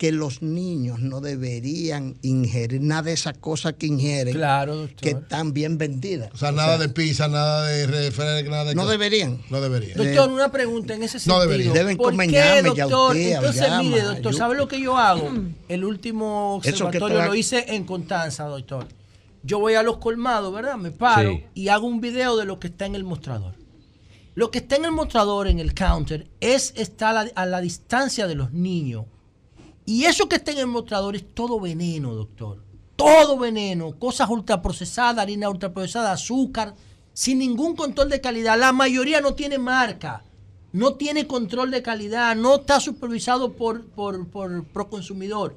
que los niños no deberían ingerir nada de esas cosas que ingieren, Claro, doctor. que están bien vendidas. O sea, nada de pizza, nada de refresco, nada de No cosas. deberían. No deberían. Doctor, una pregunta en ese no sentido. debería. Deben ¿Por qué, doctor? Entonces, llama, mire, doctor, ¿sabe lo que yo hago? El último observatorio lo hice en Constanza, doctor. Yo voy a los colmados, ¿verdad? Me paro Sí. y hago un video de lo que está en el mostrador. Lo que está en el mostrador, en el counter, es a la, a la distancia de los niños. Y eso que está en el mostrador es todo veneno, doctor. Todo veneno. Cosas ultraprocesadas, harina ultraprocesada, azúcar, sin ningún control de calidad. La mayoría no tiene marca, no tiene control de calidad, no está supervisado por, por, por Proconsumidor.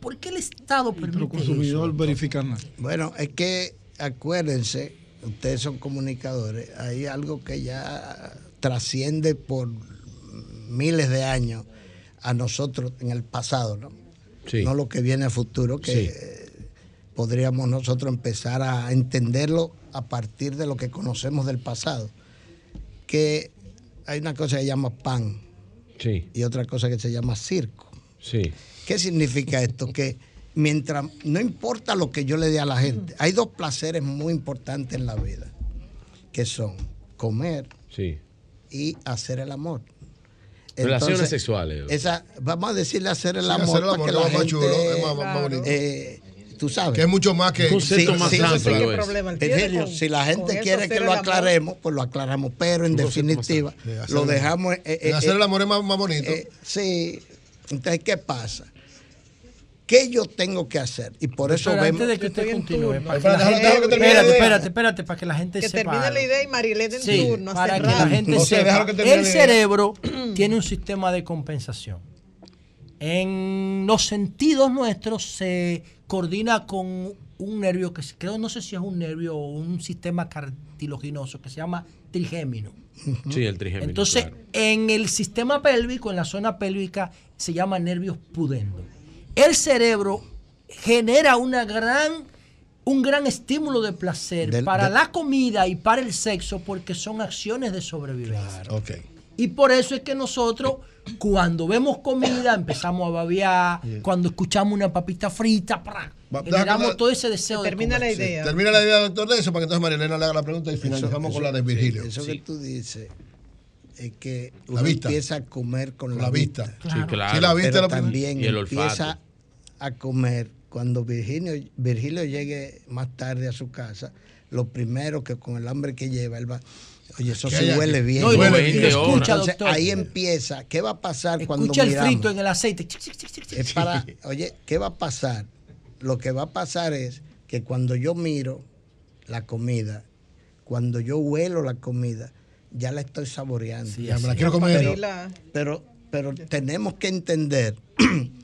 ¿Por qué el Estado permite eso? verificar nada. Bueno, es que acuérdense, ustedes son comunicadores, hay algo que ya trasciende por miles de años a nosotros en el pasado, ¿no? Sí. No lo que viene a futuro, que Sí. podríamos nosotros empezar a entenderlo a partir de lo que conocemos del pasado. Que hay una cosa que se llama pan Sí, y otra cosa que se llama circo. sí. ¿Qué significa esto? Que mientras, no importa lo que yo le dé a la gente, hay dos placeres muy importantes en la vida, que son comer Sí. y hacer el amor. Relaciones sexuales. Esa, vamos a decirle hacer el Sí, amor. hacer el amor, que que la es más gente, chulo, es más- más bonito. eh, tú sabes. Que es mucho más que- concepto Sí, más sí, amplio. sí. es. ¿Qué problema él tiene Virgilio, con- si la gente quiere que lo aclaremos, pues lo aclaramos, pero en definitiva lo dejamos. eh, de eh, hacer el eh, amor es más, más bonito. eh, sí. Entonces, ¿qué pasa? ¿Qué yo tengo que hacer? Y por eso Doctor, vemos. antes de que usted continúe, turno. para que la gente- que espérate, idea. espérate, espérate, para que la gente Que sepa. termine la idea y Marilén en Sí, turno. para que la gente O sea, sepa. que El cerebro (clears throat) tiene un sistema de compensación. En los sentidos nuestros se coordina con un nervio que creo no sé si es un nervio o un sistema cartilaginoso que se llama trigémino. Sí, el trigémino. Entonces, claro. en el sistema pélvico, en la zona pélvica, se llama nervios pudendo. El cerebro genera una gran, un gran estímulo de placer Del- para del- la comida y para el sexo porque son acciones de sobrevivencia. Y por eso es que nosotros, cuando vemos comida, empezamos a babear, cuando escuchamos una papita frita, generamos todo ese deseo de Termina la comer. idea. Termina la idea, doctor, de eso, para que entonces Marilena le haga la pregunta y finalizamos Eso- con la de eso- Virgilio. Eso que tú dices es que La uno empieza a comer con la, La vista. vista. Sí, claro. Sí, la vista pero la también Y el olfato. empieza a comer cuando Virgilio, Virgilio llegue más tarde a su casa. Lo primero que con el hambre que lleva, él va. Oye, eso ¿Qué sí hay huele aquí? bien. No, Huele y lo 20 horas. escucha, Entonces doctor. ahí empieza. ¿Qué va a pasar cuando Escucha el miramos? frito en el aceite. Es para, (laughs) oye, ¿qué va a pasar? Lo que va a pasar es que cuando yo miro la comida, cuando yo huelo la comida, ya la estoy saboreando. Ya me la quiero comer. Pero, pero tenemos que entender (clears throat)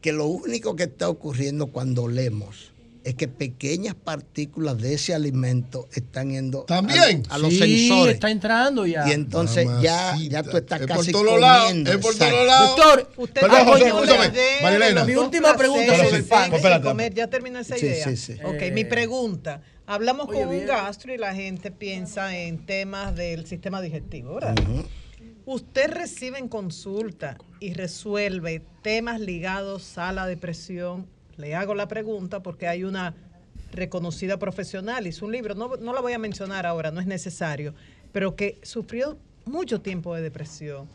que lo único que está ocurriendo cuando olemos es que pequeñas partículas de ese alimento están yendo a- También. a, los Sí, sensores. está entrando ya. Y entonces ya, Mamacita. ya tú estás Es por casi todos lados, es por todos lados. Doctor, Usted Perdón, José, escúchame. Marilena. los Mi última pregunta sobre el pan. comer. Ya termina esa Sí, idea. sí, sí. Ok, Eh, mi pregunta. Hablamos Oye, con un bien. gastro y la gente piensa en temas del sistema digestivo, ¿verdad? Usted recibe en consulta y resuelve temas ligados a la depresión. Le hago la pregunta porque hay una reconocida profesional, hizo un libro, no, no la voy a mencionar ahora, no es necesario, pero que sufrió mucho tiempo de depresión.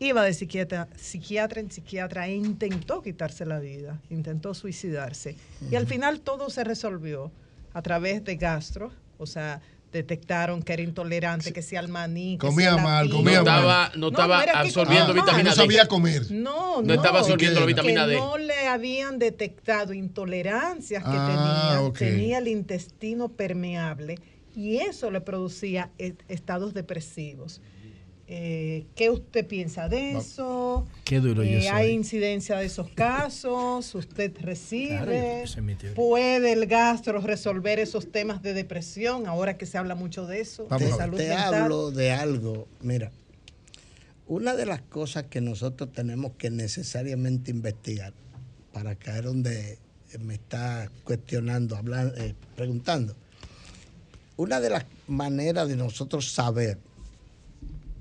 Iba de psiquiatra, psiquiatra en psiquiatra e intentó quitarse la vida, intentó suicidarse. Y al final todo se resolvió a través de gastro, o sea, detectaron que era intolerante, que sea al maní, que Comía sea mal, comía No mal. estaba, no estaba absorbiendo mal. vitamina no D. sabía comer. No, no. No estaba absorbiendo la vitamina D. no le habían detectado intolerancias que Ah, tenía, tenía el intestino permeable y eso le producía e- estados depresivos. Eh, ¿Qué usted piensa de eso? Qué duro yo Eh, soy. ¿Hay incidencia de esos casos? ¿Usted recibe? Claro. ¿Puede el gastro resolver esos temas de depresión ahora que se habla mucho de eso? Vamos de a ver. salud te mental? hablo de algo. Mira, una de las cosas que nosotros tenemos que necesariamente investigar para caer donde me está cuestionando, hablando, eh, preguntando. Una de las maneras de nosotros saber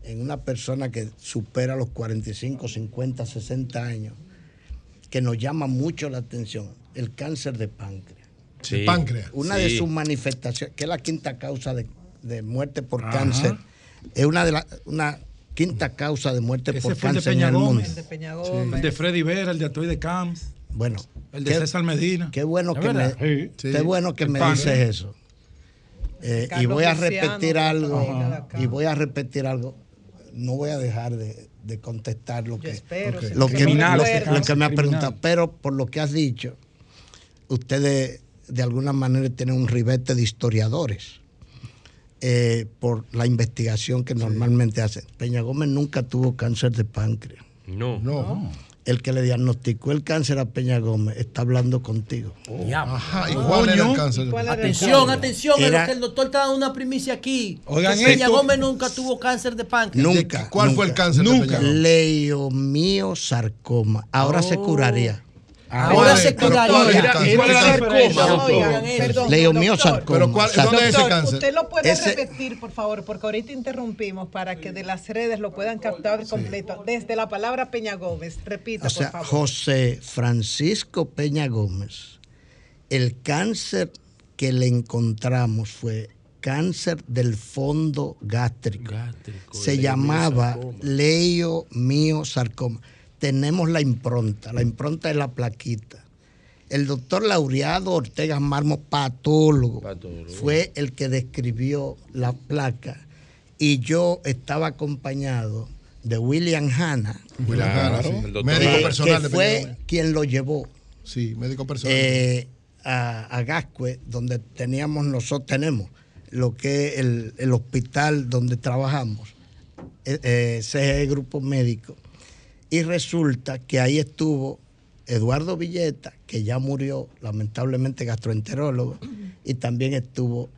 en una persona que supera los 45, 50, 60 años, que nos llama mucho la atención, el cáncer de páncreas. Sí. De páncreas. Una de sus manifestaciones, que es la quinta causa de, de muerte por Ajá. cáncer, es una de las una quinta causa de muerte Ese por el de cáncer en el Peña mundo. Gómez. El de Freddy Vera, el de Atoy de Camps. Bueno, El de qué- César Medina. Qué bueno ¿Es que me? Sí. qué bueno que El me dices eso. Eh, y voy a repetir algo. de. Y voy a repetir algo. No voy a dejar de, de contestar lo que, espero, lo que me lo, recuerde. lo que me ha preguntado. Pero por lo que has dicho, ustedes de alguna manera tienen un ribete de historiadores. eh, por la investigación que normalmente hacen. Peña Gómez nunca tuvo cáncer de páncreas. No. No. El que le diagnosticó el cáncer a Peña Gómez está hablando contigo. Ajá, ¿y cuál era el cáncer? Atención, atención, es Era- lo que el doctor está dando una primicia aquí. Oigan Que Peña esto. Gómez nunca tuvo cáncer de páncreas. Nunca. ¿Cuál fue el nunca, cáncer de Nunca. Peña Gómez? Leiomiosarcoma. Ahora se Oh. Curaría. Ahora se curaría. ¿Y cuál Leiomiosarcoma. Pero ¿cuál- Exacto. ¿dónde es ese Doctor, cáncer? usted lo puede Ese- repetir, por favor, porque ahorita interrumpimos para que de las redes lo puedan captar completo. Desde la palabra Peña Gómez, repita, O sea, por favor. José Francisco Peña Gómez, el cáncer que le encontramos fue cáncer del fondo gástrico. Se llamaba leiomiosarcoma. Tenemos la impronta, la impronta es la plaquita. El doctor Laureado Ortega Marmo, patólogo, fue el que describió la placa y yo estaba acompañado de William Hanna, William Hanna, sí. El doctor Médico que- personal que de fue quien lo llevó Sí, médico personal. eh, a, a Gascue, donde teníamos nosotros, tenemos lo que es el, el hospital donde trabajamos, eh, eh, CGE Grupo Médico. Y resulta que ahí estuvo Eduardo Villeta, que ya murió, lamentablemente gastroenterólogo, y también estuvo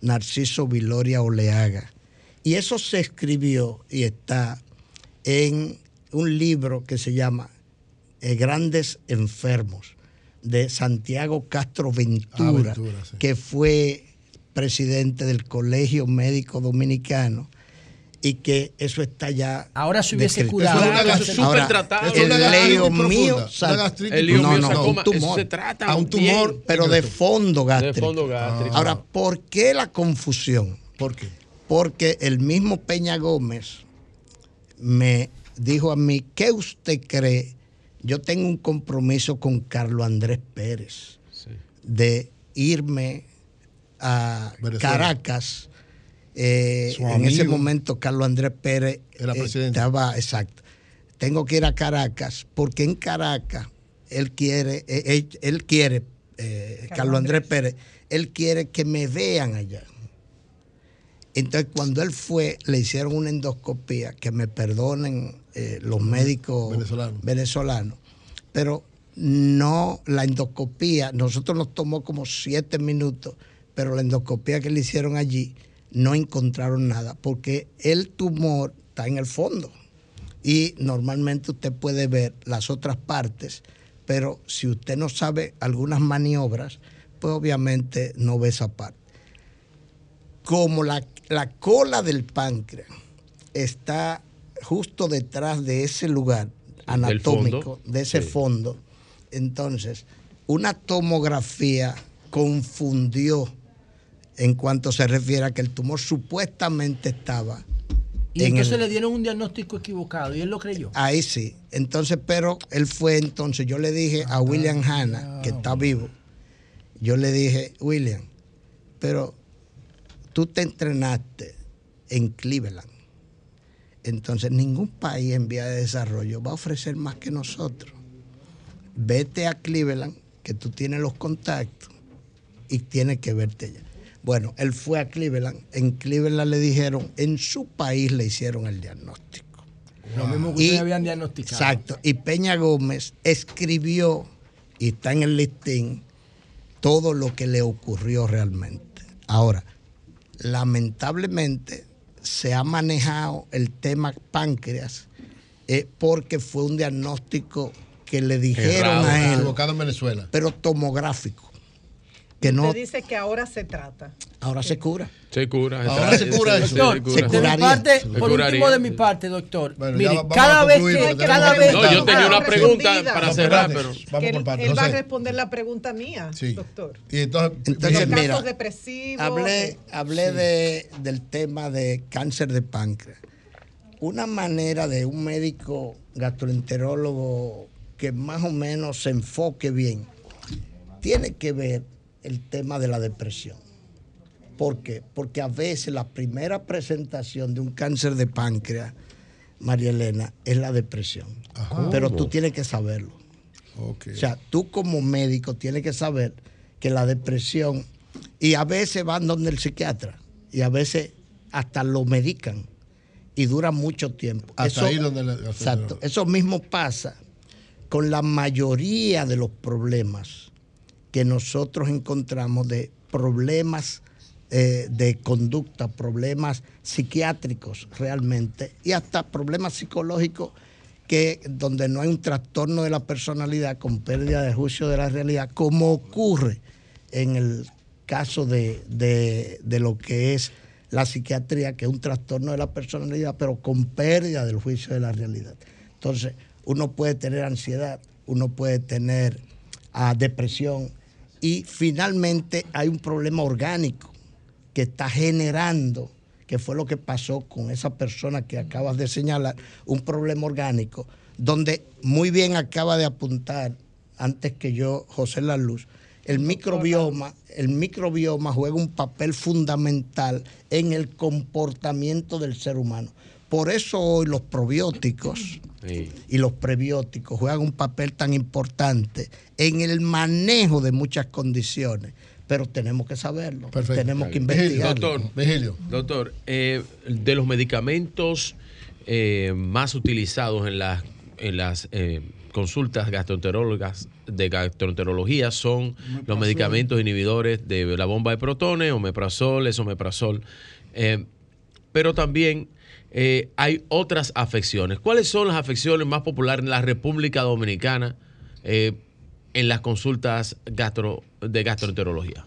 Narciso Viloria Oleaga. Y eso se escribió y está en un libro que se llama eh, Grandes Enfermos, de Santiago Castro Ventura, Ah, Ventura, sí. que fue presidente del Colegio Médico Dominicano y que eso está ya. Ahora se hubiese descrito. curado. Es. El una gastritis leo mío, el profunda. no, no, un tumor. se trata a un bien. tumor, pero de fondo gástrico. fondo gástrico. Ahora, ¿por qué la confusión? ¿Por qué? Porque el mismo Peña Gómez me dijo a mí, ¿qué usted cree? Yo tengo un compromiso con Carlos Andrés Pérez de irme a Venezuela. Caracas. Eh, en ese momento Carlos Andrés Pérez Era eh, presidente. estaba, exacto. Tengo que ir a Caracas porque en Caracas él quiere, eh, él, él quiere, eh, Carlos Andrés Pérez, él quiere que me vean allá. Entonces, cuando él fue, le hicieron una endoscopía, que me perdonen eh, los médicos Venezolanos. venezolanos, pero no la endoscopía, nosotros nos tomó como siete minutos, pero la endoscopía que le hicieron allí no encontraron nada, porque el tumor está en el fondo y normalmente usted puede ver las otras partes, pero si usted no sabe algunas maniobras, pues obviamente no ve esa parte. Como la, la cola del páncreas está justo detrás de ese lugar anatómico, de ese Sí. fondo, entonces una tomografía confundió en cuanto se refiere a que el tumor supuestamente estaba Y en entonces el- le dieron un diagnóstico equivocado y él lo creyó. Ahí sí. Entonces, pero él fue entonces, yo le dije a William Hanna, que está vivo, yo le dije, William, pero tú te entrenaste en Cleveland. Entonces, ningún país en vía de desarrollo va a ofrecer más que nosotros. Vete a Cleveland, que tú tienes los contactos y tienes que verte allá. Bueno, él fue a Cleveland. En Cleveland le dijeron, en su país le hicieron el diagnóstico. Lo mismo que Y- ustedes habían diagnosticado. Exacto. Y Peña Gómez escribió, y está en el listín, todo lo que le ocurrió realmente. Ahora, lamentablemente se ha manejado el tema páncreas eh, porque fue un diagnóstico que le dijeron Errado, a él, equivocado en Venezuela. pero tomográfico. Que no, Usted dice que ahora se trata. Ahora se cura. Se cura. Ahora se cura eso. Doctor, Se de mi parte, Se por curaría. último de mi parte, doctor. Bueno, mire, cada vez que, cada vez, No, yo tenía una pregunta respondida. para No, cerrar, pero. Vamos por él, partes. él va a responder la pregunta mía, Sí. doctor. Y entonces, Entonces, Los mira, casos depresivos. hablé, eh, hablé de, del tema de cáncer de páncreas. Una manera de un médico gastroenterólogo que más o menos se enfoque bien tiene que ver el tema de la depresión. ¿Por qué? Porque a veces la primera presentación de un cáncer de páncreas, María Elena, es la depresión. Pero tú tienes que saberlo. O sea, tú como médico tienes que saber que la depresión, y a veces van donde el psiquiatra, y a veces hasta lo medican, y dura mucho tiempo. Hasta ahí donde le- Exacto. Eso mismo pasa con la mayoría de los problemas que nosotros encontramos de problemas eh, de conducta, problemas psiquiátricos realmente, y hasta problemas psicológicos que donde no hay un trastorno de la personalidad con pérdida de juicio de la realidad, como ocurre en el caso de, de- de lo que es la psiquiatría, que es un trastorno de la personalidad, pero con pérdida del juicio de la realidad. Entonces, uno puede tener ansiedad, uno puede tener ah, depresión y finalmente hay un problema orgánico que está generando, que fue lo que pasó con esa persona que acabas de señalar, un problema orgánico, donde muy bien acaba de apuntar antes que yo José La Luz, el microbioma, el microbioma juega un papel fundamental en el comportamiento del ser humano. Por eso hoy los probióticos Sí. y los prebióticos juegan un papel tan importante en el manejo de muchas condiciones, pero tenemos que saberlo, tenemos que investigarlo. Doctor, doctor eh, de los medicamentos eh, más utilizados en las, en las eh, consultas gastroenterólogas de gastroenterología son los medicamentos inhibidores de la bomba de protones, omeprazol, esomeprazol. Eh, pero también eh, hay otras afecciones. ¿Cuáles son las afecciones más populares en la República Dominicana eh, en las consultas gastro, de gastroenterología?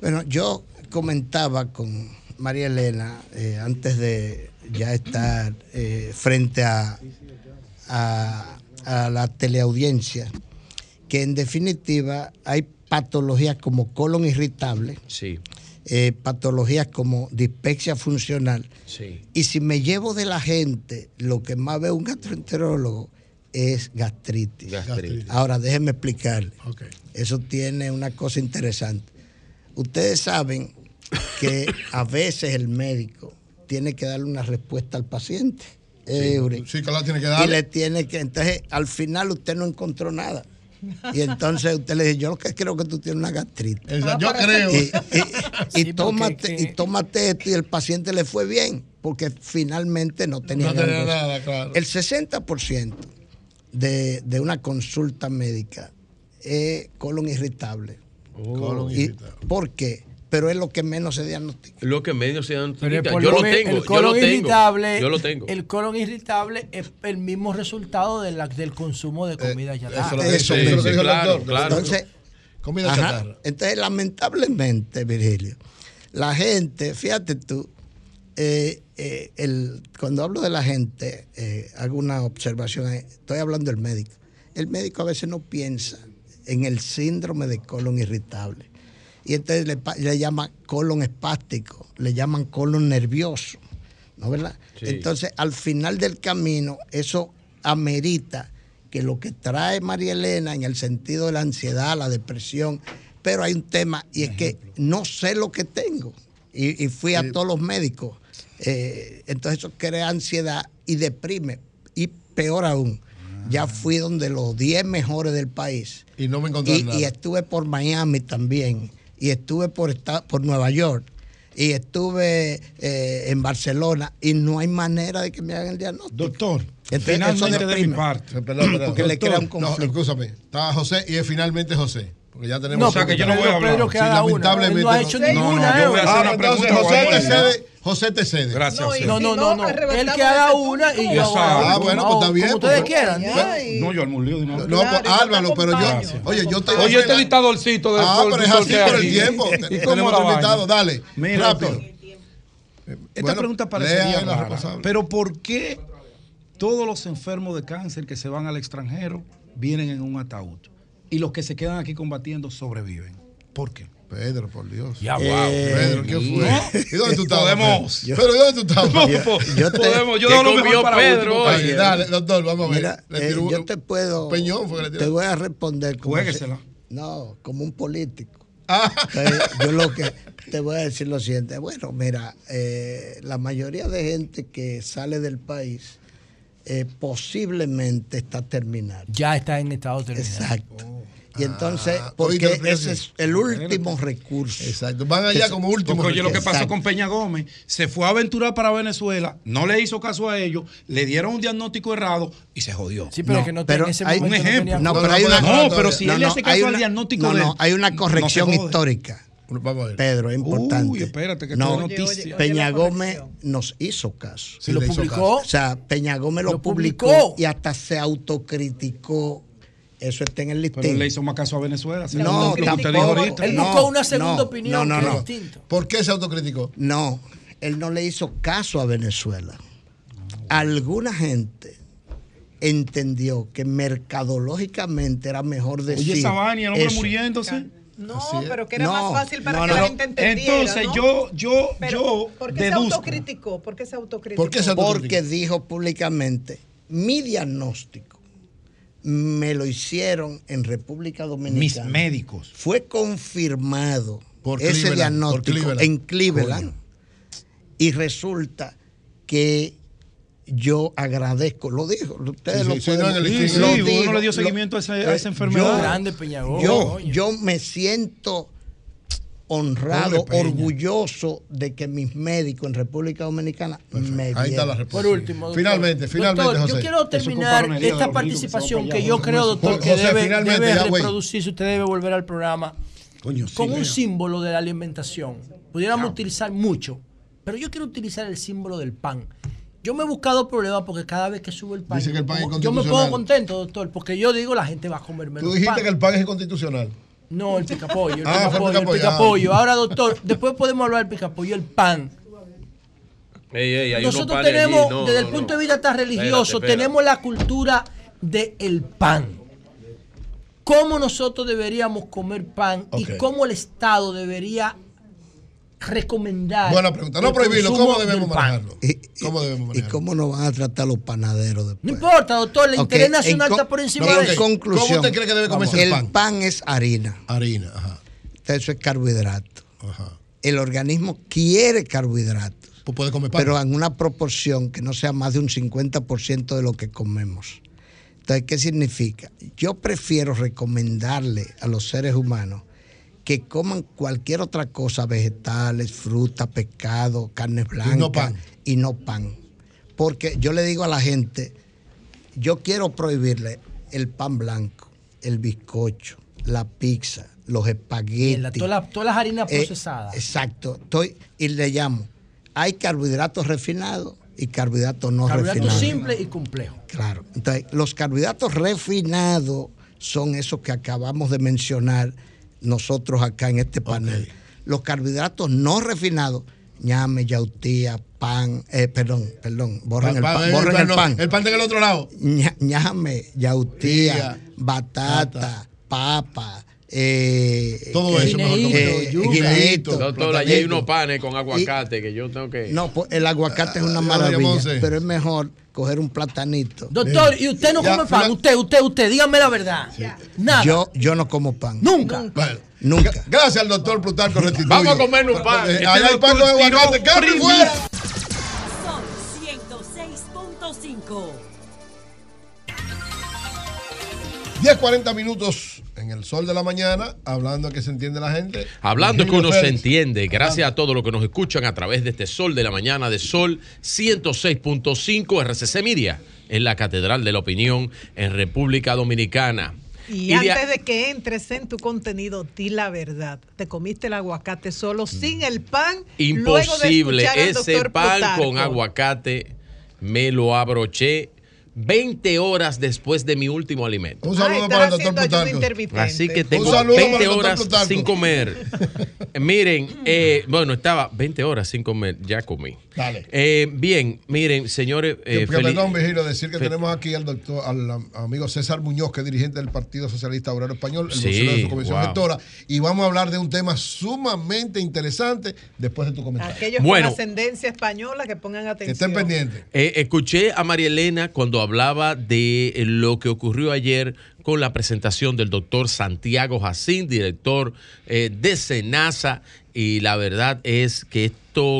Bueno, yo comentaba con María Elena eh, antes de ya estar frente a, a- a la teleaudiencia que en definitiva hay patologías como colon irritable, Sí, eh, patologías como dispepsia funcional. sí. Y si me llevo de la gente, lo que más ve un gastroenterólogo es gastritis. Gastritis. Ahora, déjenme explicarle. Eso tiene una cosa interesante. Ustedes saben que a veces el médico tiene que darle una respuesta al paciente. Eury. Sí, claro, tiene que Y darle. le tiene que, entonces al final usted no encontró nada. Y entonces usted le dice, yo lo que creo que tú tienes una gastritis. Esa- yo creo. Y, y- y (laughs) Sí, tómate, porque y tómate esto y el paciente le fue bien, porque finalmente no tenía, No tenía nada, claro. El 60% de, de una consulta médica es colon irritable. Colon Y- irritable. ¿Por qué? Pero es lo que menos se diagnostica. Lo que medio se. Pero el yo colon- lo tengo, el yo colon lo tengo. irritable, Yo lo tengo. El colon irritable es el mismo resultado de la- del consumo de comida ya Eh, eso lo- Eso eso mismo. lo que dijo el claro, doctor. claro. Entonces, Comida Ajá. chatarra. Entonces, lamentablemente, Virgilio, la gente, fíjate tú, eh, eh, el, cuando hablo de la gente, eh, hago una observación, estoy hablando del médico. El médico a veces no piensa en el síndrome de colon irritable. Y entonces le, le llaman colon espástico, le llaman colon nervioso, ¿no verdad? Sí. Entonces, al final del camino, eso amerita que lo que trae María Elena en el sentido de la ansiedad, la depresión, pero hay un tema y es que no sé lo que tengo. Y, y fui a todos los médicos. Eh, entonces eso crea ansiedad y deprime. Y peor aún, ya fui donde los 10 mejores del país. Y no me encontraron Y, nada. y estuve por Miami también. Y estuve por, esta- por Nueva York. Y estuve eh, en Barcelona. Y no hay manera de que me hagan el diagnóstico. Doctor, Entonces, finalmente eso de mi parte. Perdón, (clears throat) perdón. Porque le crea un No, conflicto. escúchame. Está José y es finalmente José. Porque ya tenemos. No, O sea, que yo no voy a hablar. Pedro que Sí, lamentablemente. No ha hecho ninguna, yo voy a hacer Ah, una entonces pregunta. José José te cede. José te cede. Gracias. No, no, no, no. no. Él que haga una y yo Ah, bueno, pues está bien. Como ustedes pues. quieran. Pues, No, yo al lío de una vez. No, pues Álvaro, pero yo. Oye, yo te. Oye, este dictadorcito de Ah, pero es así por el tiempo. ¿Y Tenemos invitado, dale. Mira, rápido. Esta Bueno, pregunta parecería rara, responsable. pero ¿por qué todos los enfermos de cáncer que se van al extranjero vienen en un ataúd y los que se quedan aquí combatiendo sobreviven? ¿Por qué? Pedro, por Dios. Ya, Eh, wow. Pedro, ¿qué fue? ¿No? (laughs) ¿Y dónde tú estabas? Podemos. Pedro? Pero ¿y dónde tú estabas? (laughs) No, po- yo te- podemos. Yo ¿Qué dejo lo mejor para Pedro último. hoy? Ay, Dale, doctor, vamos a ver. Mira, Le eh, tiró yo te puedo. Peñón fue que le tiró. Te voy a responder como. Juéguesela. si- no, como un político. Ah. Entonces, (laughs) yo lo que te voy a decir lo siguiente. Bueno, mira, eh, la mayoría de gente que sale del país eh, posiblemente está terminal. Ya está en estado terminal. Exacto. Y entonces, Ah, porque ese es el último recurso. Exacto. Van allá como último. Porque oye, lo que pasó con Peña Gómez, se fue a aventurar para Venezuela, no le hizo caso a ellos, le dieron un diagnóstico errado y se jodió. Sí, pero es que no pero ese hay- un ejemplo. No, pero hay una, No, pero si él le hace caso al diagnóstico no, no, hay una no corrección histórica. Vamos a ver. Pedro, es importante. Uy, espérate, que no, noticia. Oye, oye, Peña Gómez nos hizo caso. Sí, Lo publicó. O sea, Peña Gómez lo, Lo publicó, publicó. y hasta se autocriticó. Eso está en el Pero listín. él le hizo más caso a Venezuela. No, lo que usted tampoco. dijo ahorita. Él No, buscó una segunda no, opinión no, no, no. distinto. ¿Por qué se autocriticó? No, él no le hizo caso a Venezuela. Alguna gente entendió que mercadológicamente era mejor decir. Oye, esa vaina, el hombre eso. muriéndose. No, pero que era No, más fácil para no, que no, la gente entendiera. Entonces, ¿no? yo, yo, Pero, yo ¿Por qué se deduzco. autocriticó? ¿Por qué se autocriticó? ¿Por qué se autocriticó? Porque dijo públicamente, mi diagnóstico me lo hicieron en República Mis Dominicana. médicos. Fue confirmado Por ese Cleveland, por diagnóstico Cleveland. en Cleveland. Y resulta que yo agradezco, lo dijo, ustedes Sí, lo sí, sí, pueden lo. Sí, dijo, uno le dio lo- seguimiento a esa, a eh, esa enfermedad. Grande yo, yo me siento honrado, orgulloso de que mis médicos en República Dominicana me Ahí está la respuesta. Por último, doctor. Finalmente, finalmente, Doctor, José. Yo quiero terminar esta que participación que yo creo, doctor, que José, debe, debe reproducirse. Usted debe volver al programa Coño, sí, con un símbolo de la alimentación. Pudiéramos utilizar mucho, pero yo quiero utilizar el símbolo del pan. Yo me he buscado problemas porque cada vez que subo el pan, Dice que el pan es yo me constitucional. pongo contento, doctor, porque yo digo la gente va a comer menos Tú dijiste pan. que el pan es inconstitucional. No, el picapollo, el Ah, picapollo, el picapollo, picapollo. Ahora, doctor, después podemos hablar del picapollo, el pan. Ey, ey, hay unos Nosotros allí. tenemos, No, desde no, el punto no. de vista tan religioso, Espérate, espérate. tenemos la cultura del pan. ¿Cómo nosotros deberíamos comer pan y cómo el Estado debería recomendar? Buena pregunta. No prohibirlo, ¿cómo debemos pan? manejarlo? Y, ¿Cómo debemos y manejarlo? cómo nos van a tratar los panaderos No después? importa, doctor, el Ok, interés en nacional con- está por encima no, de conclusión, ¿Cómo usted cree que debe comerse el el pan? es harina. Harina, ajá. Eso es carbohidrato. Ajá. El organismo quiere carbohidratos, Pues puede comer pan. pero en una proporción que no sea más de un 50% de lo que comemos. Entonces, ¿qué significa? Yo prefiero recomendarle a los seres humanos que coman cualquier otra cosa, vegetales, fruta, pescado, carne blanca no pan. y no pan. Porque yo le digo a la gente, yo quiero prohibirle el pan blanco, el bizcocho, la pizza, los espaguetis. La- todas las- todas las harinas Eh, procesadas. exacto. Estoy, y le llamo. Hay carbohidratos refinados y carbohidratos no Carbohidratos refinados. simples y complejos. Claro. Entonces, los carbohidratos refinados son esos que acabamos de mencionar nosotros acá en este panel. Los carbohidratos no refinados, ñame, yautía, pan, eh, perdón, perdón, borren el Pan, pan, borren pan, el pan. El pan del otro lado. Ña- ñame, yautía, Tía, batata, papa, eh, Todo eh, eso mejor eh, Doctor, allí hay unos panes con aguacate que yo tengo que. No, pues el aguacate es una Ah, maravilla, pero es mejor coger un platanito. Doctor, ¿y usted no Ya, come pan? fila- Usted, usted, usted, dígame la verdad. Nada. Yo, yo no como pan. Nunca. Bueno, Nunca. gra- Gracias al doctor Plutarco Restituyo. Vamos a comer un pan. Eh, Este Allá hay pan tiró aguacate. ¡Cambio fuera! Sol 106.5. 10.40 minutos en el sol de la mañana, hablando que se entiende la gente. Hablando es que uno se entiende, gracias a todos los que nos escuchan a través de este Sol de la Mañana de Sol 106.5 RCC Media, en la Catedral de la Opinión en República Dominicana. Y, de- antes de que entres en tu contenido, di la verdad. Te comiste el aguacate solo, sin el pan. luego de Imposible. escuchar al Ese pan Plutarco. con aguacate me lo abroché 20 horas después de mi último alimento. Un saludo Ay, para el doctor Plutarco. Así que tengo Un saludo para 20 el doctor horas sin comer. (laughs) miren, eh, bueno, estaba 20 horas sin comer, ya comí. Dale. Eh, bien, miren, señores. Que- eh, que perdón, Vigilio, decir que tenemos aquí al doctor, al am- amigo César Muñoz, que es dirigente del Partido Socialista Obrero Español, el Sí, vocero de su comisión wow. gestora, y vamos a hablar de un tema sumamente interesante después de tu comentario. Aquellos Bueno. con ascendencia española que pongan atención. estén pendientes. Eh, escuché a María Elena cuando hablaba de lo que ocurrió ayer con la presentación del doctor Santiago Jacín, director eh, de SENASA, y la verdad es que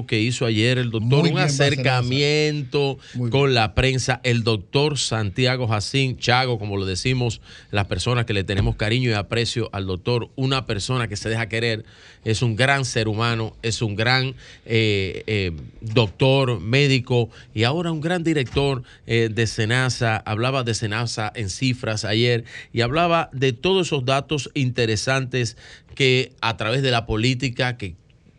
que hizo ayer el doctor, Muy un acercamiento con la prensa, el doctor Santiago Jacín, Chago, como lo decimos las personas que le tenemos cariño y aprecio al doctor, una persona que se deja querer, es un gran ser humano, es un gran eh, eh, doctor, médico y ahora un gran director eh, de Senasa. Hablaba de Senasa en cifras ayer y hablaba de todos esos datos interesantes que a través de la política que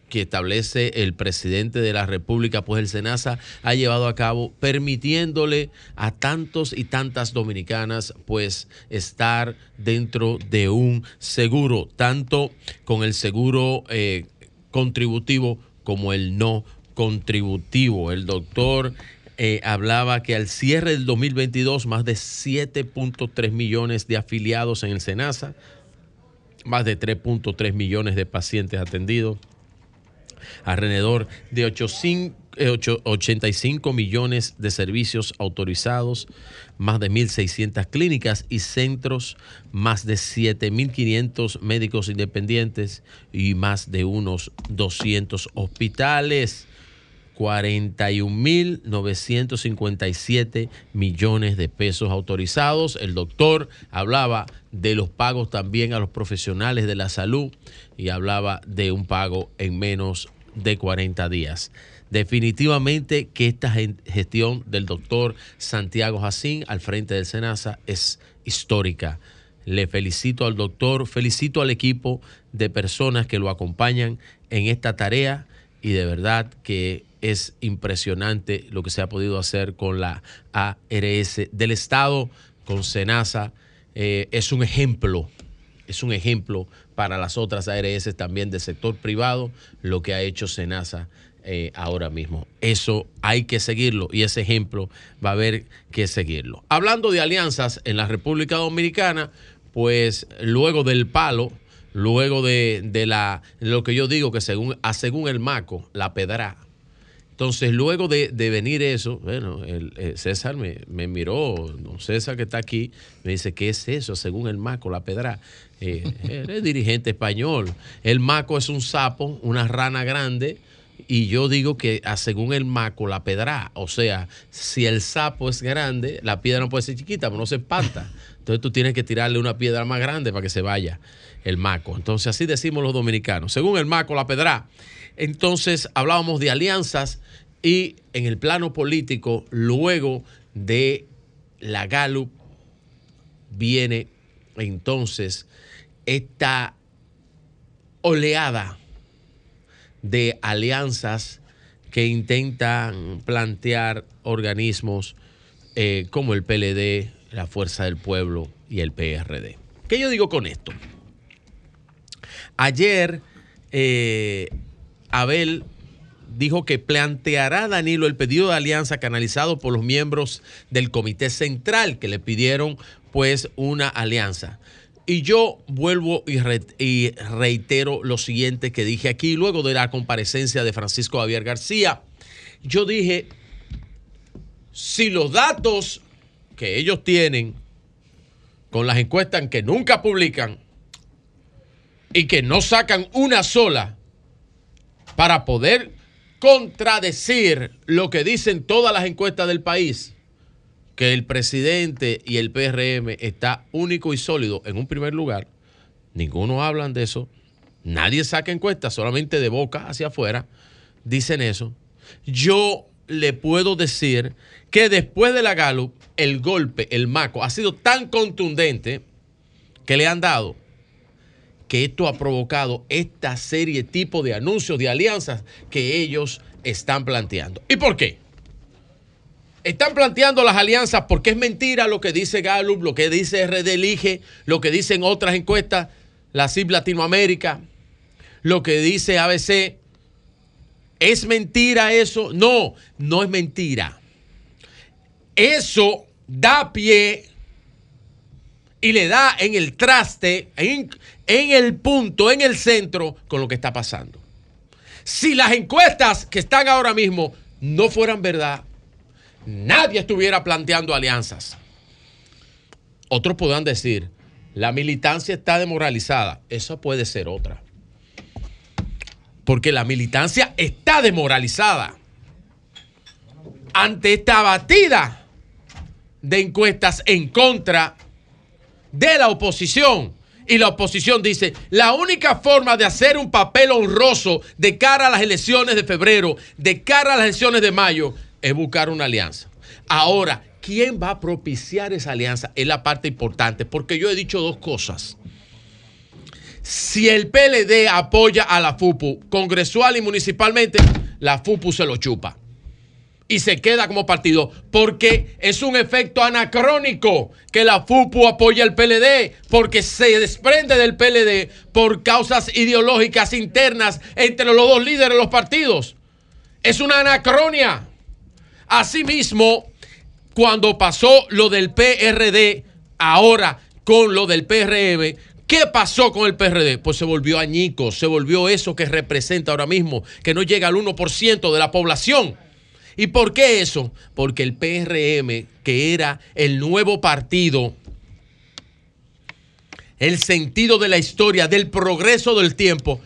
que establece el presidente de la República, pues el SENASA ha llevado a cabo, permitiéndole a tantos y tantas dominicanas, pues estar dentro de un seguro, tanto con el seguro eh, contributivo como el no contributivo. El doctor eh, hablaba que al cierre del 2022, más de 7.3 millones de afiliados en el SENASA, más de 3.3 millones de pacientes atendidos alrededor de 85 eh, ocho- 85 millones de servicios autorizados, más de 1.600 clínicas y centros, más de 7.500 médicos independientes y más de unos 200 hospitales. 41.957 millones de pesos autorizados. El doctor hablaba de los pagos también a los profesionales de la salud y hablaba de un pago en menos de 40 días. Definitivamente que esta gestión del doctor Santiago Jacín al frente del SENASA es histórica. Le felicito al doctor, felicito al equipo de personas que lo acompañan en esta tarea y de verdad que es impresionante lo que se ha podido hacer con la ARS del Estado, con SENASA. Eh, es un ejemplo, es un ejemplo para las otras ARS también del sector privado, lo que ha hecho SENASA eh, ahora mismo. Eso hay que seguirlo y ese ejemplo va a haber que seguirlo. Hablando de alianzas en la República Dominicana, pues luego del palo, luego de, de la, lo que yo digo que según, a según el MACO, la pedra. Entonces, luego de, de venir eso, bueno, el, eh, César me, me miró, don César que está aquí, me dice, ¿qué es eso? Según el Maco, la pedra. Eh, él es dirigente español. El Maco es un sapo, una rana grande, y yo digo que a según el Maco, la pedra. O sea, si el sapo es grande, la piedra no puede ser chiquita, pero no se espanta. Entonces tú tienes que tirarle una piedra más grande para que se vaya el Maco. Entonces, así decimos los dominicanos. Según el Maco, la pedra. Entonces hablábamos de alianzas y en el plano político, luego de la Gallup, viene entonces esta oleada de alianzas que intentan plantear organismos eh, como el PLD, la Fuerza del Pueblo y el PRD. ¿Qué yo digo con esto? Ayer eh, Abel dijo que planteará Danilo el pedido de alianza canalizado por los miembros del Comité Central que le pidieron pues una alianza. Y yo vuelvo y, re- y reitero lo siguiente que dije aquí luego de la comparecencia de Francisco Javier García. Yo dije, si los datos que ellos tienen con las encuestas que nunca publican y que no sacan una sola para poder contradecir lo que dicen todas las encuestas del país, que el presidente y el PRM está único y sólido en un primer lugar, ninguno hablan de eso, nadie saca encuestas, solamente de boca hacia afuera, dicen eso. Yo le puedo decir que después de la Gallup, el golpe, el maco, ha sido tan contundente que le han dado, que esto ha provocado esta serie tipo de anuncios de alianzas que ellos están planteando. ¿Y por qué? Están planteando las alianzas porque es mentira lo que dice Gallup, lo que dice RD Elige, lo que dicen otras encuestas, la CIP Latinoamérica, lo que dice ABC. ¿Es mentira eso? No, no es mentira. Eso da pie y le da en el traste, en, en el punto, en el centro con lo que está pasando. Si las encuestas que están ahora mismo no fueran verdad, nadie estuviera planteando alianzas. Otros podrán decir, la militancia está demoralizada. Esa puede ser otra. Porque la militancia está demoralizada ante esta batida de encuestas en contra de la oposición. Y la oposición dice, la única forma de hacer un papel honroso de cara a las elecciones de febrero, de cara a las elecciones de mayo, es buscar una alianza. Ahora, ¿quién va a propiciar esa alianza? Es la parte importante, porque yo he dicho dos cosas. Si el PLD apoya a la FUPU, congresual y municipalmente, la FUPU se lo chupa y se queda como partido, porque es un efecto anacrónico que la FUPU apoya al PLD, porque se desprende del PLD por causas ideológicas internas entre los dos líderes de los partidos. Es una anacronia. Asimismo, cuando pasó lo del PRD, ahora con lo del PRM, ¿Qué pasó con el PRD? Pues se volvió añico, se volvió eso que representa ahora mismo, que no llega al 1% de la población. ¿Y por qué eso? Porque el PRM, que era el nuevo partido, el sentido de la historia, del progreso del tiempo,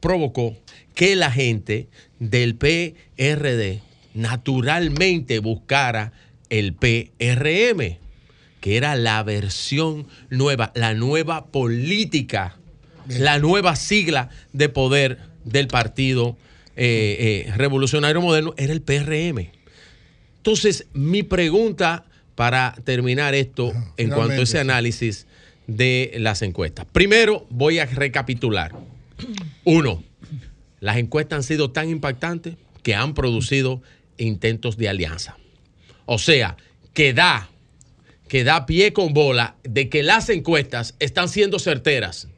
provocó que la gente del PRD naturalmente buscara el PRM, que era la versión nueva, la nueva política, la nueva sigla de poder del partido eh, eh, revolucionario moderno, era el PRM. Entonces, mi pregunta para terminar esto en cuanto a ese análisis de las encuestas. Primero, voy a recapitular. Uno, las encuestas han sido tan impactantes que han producido intentos de alianza. O sea, que da, que da pie con bola de que las encuestas están siendo certeras.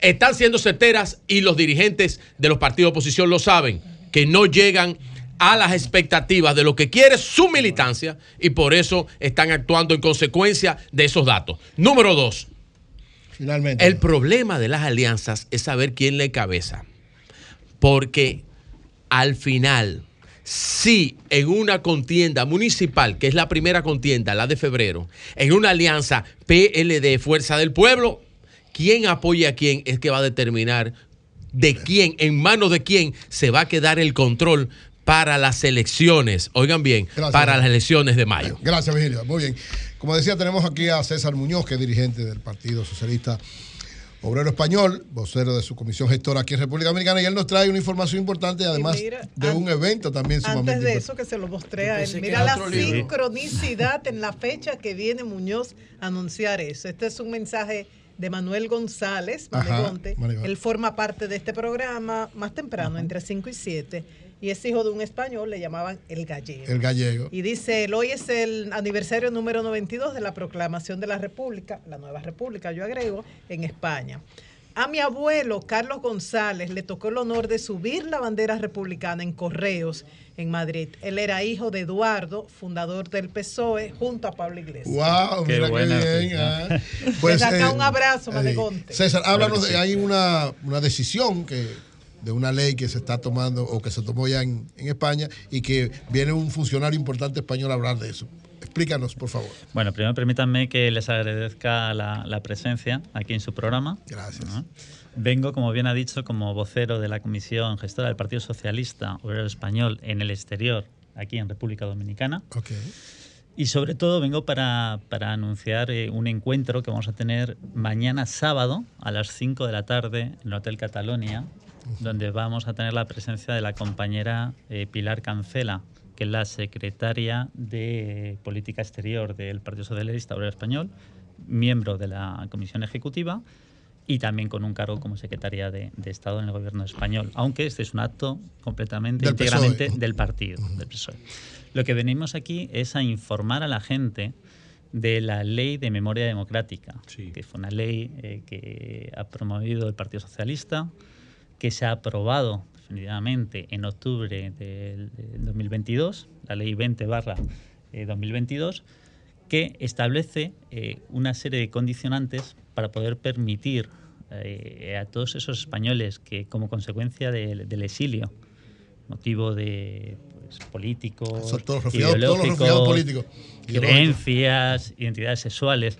Están siendo certeras y los dirigentes de los partidos de oposición lo saben, que no llegan a las expectativas de lo que quiere su militancia y por eso están actuando en consecuencia de esos datos. Número dos, Finalmente. el problema de las alianzas es saber quién le cabeza. Porque al final, si en una contienda municipal, que es la primera contienda, la de febrero, en una alianza PLD, Fuerza del Pueblo, quién apoya a quién es que va a determinar de quién, en manos de quién se va a quedar el control para las elecciones. Oigan bien, Gracias. para las elecciones de mayo. Gracias, Virgilio. Muy bien. Como decía, tenemos aquí a César Muñoz, que es dirigente del Partido Socialista Obrero Español, vocero de su comisión gestora aquí en República Dominicana, y él nos trae una información importante, además mira, de un evento también sumamente Antes de importante. eso que se lo mostré a él, mira la libro. sincronicidad en la fecha que viene Muñoz a anunciar eso. Este es un mensaje de Manuel González, Ajá. Él forma parte de este programa más temprano, entre 5 y 7, y es hijo de un español, le llamaban El Gallego. El gallego. Y dice, él, hoy es el aniversario número 92 de la proclamación de la República, la nueva República, yo agrego, en España. A mi abuelo, Carlos González, le tocó el honor de subir la bandera republicana en Correos, en Madrid. Él era hijo de Eduardo, fundador del PSOE, junto a Pablo Iglesias. Wow, Qué mira qué buena bien. noticia. ah. (laughs) Acá eh, un abrazo, eh. César, háblanos, de, hay una, una decisión que de una ley que se está tomando o que se tomó ya en, en España y que viene un funcionario importante español a hablar de eso. Explícanos, por favor. Bueno, primero permítanme que les agradezca la, la presencia aquí en su programa. Gracias. ¿no? Vengo, como bien ha dicho, como vocero de la Comisión Gestora del Partido Socialista Obrero Español en el exterior, aquí en República Dominicana. Ok. Y sobre todo vengo para, para anunciar eh, un encuentro que vamos a tener mañana sábado a las 5 de la tarde en el Hotel Catalonia, donde vamos a tener la presencia de la compañera eh, Pilar Cancela, que es la secretaria de Política Exterior del Partido Socialista Obrero Español, miembro de la Comisión Ejecutiva y también con un cargo como secretaria de, de Estado en el gobierno español, aunque este es un acto completamente, Del íntegramente PSOE. del partido, del PSOE. Lo que venimos aquí es a informar a la gente de la ley de memoria democrática, que fue una ley eh, que ha promovido el Partido Socialista, que se ha aprobado definitivamente en octubre del, del 2022, la ley 20 barra eh, 2022, que establece eh, una serie de condicionantes para poder permitir eh, a todos esos españoles que como consecuencia del, del exilio, motivo de pues, políticos, políticos. creencias, identidades sexuales,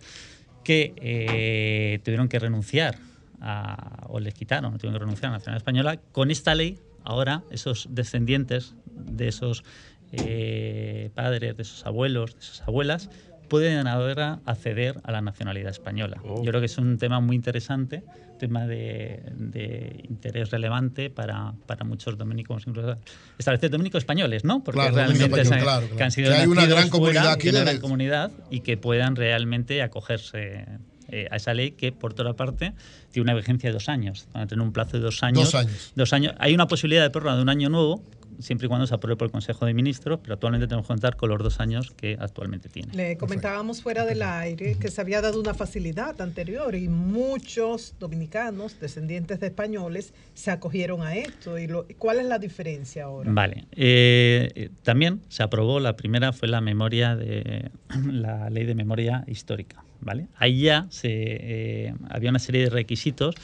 que eh, tuvieron que renunciar a- o les quitaron, tuvieron que renunciar a la nacionalidad española. Con esta ley, ahora esos descendientes de esos eh, padres, de esos abuelos, de esas abuelas, pueden ahora acceder a la nacionalidad española. Yo creo que es un tema muy interesante, un tema de, de interés relevante para, para muchos dominicos, incluso establecer dominicos españoles, ¿no? Porque Claro, realmente españoles, se- claro, que claro. han sido Que hay una gran comunidad fuera, aquí una gran comunidad y que puedan realmente acogerse eh, a esa ley que, por otra parte, tiene una vigencia de dos años. Van a tener un plazo de dos años. Dos años. Dos años. Hay una posibilidad de prórroga de un año nuevo, siempre y cuando se apruebe por el Consejo de Ministros, pero actualmente tenemos que contar con los dos años que actualmente tiene. Le comentábamos fuera del aire que se había dado una facilidad anterior y muchos dominicanos, descendientes de españoles, se acogieron a esto. ¿Y lo- cuál es la diferencia ahora? Vale. Eh, eh, también se aprobó, la primera fue la memoria de (clears throat) la ley de memoria histórica. ¿Vale? Ahí ya se, eh, había una serie de requisitos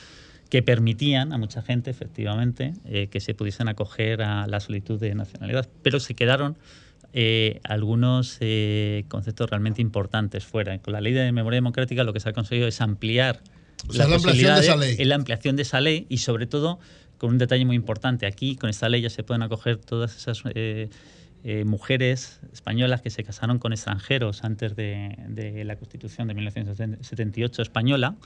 que permitían a mucha gente, efectivamente, eh, que se pudiesen acoger a la solicitud de nacionalidad, pero se quedaron eh, algunos conceptos realmente importantes fuera. Con la ley de memoria democrática lo que se ha conseguido es ampliar O sea, la ampliación de esa ley. la ampliación de esa ley y sobre todo con un detalle muy importante. Aquí con esta ley ya se pueden acoger todas esas eh, eh, mujeres españolas que se casaron con extranjeros antes de, de la Constitución de 1978 española,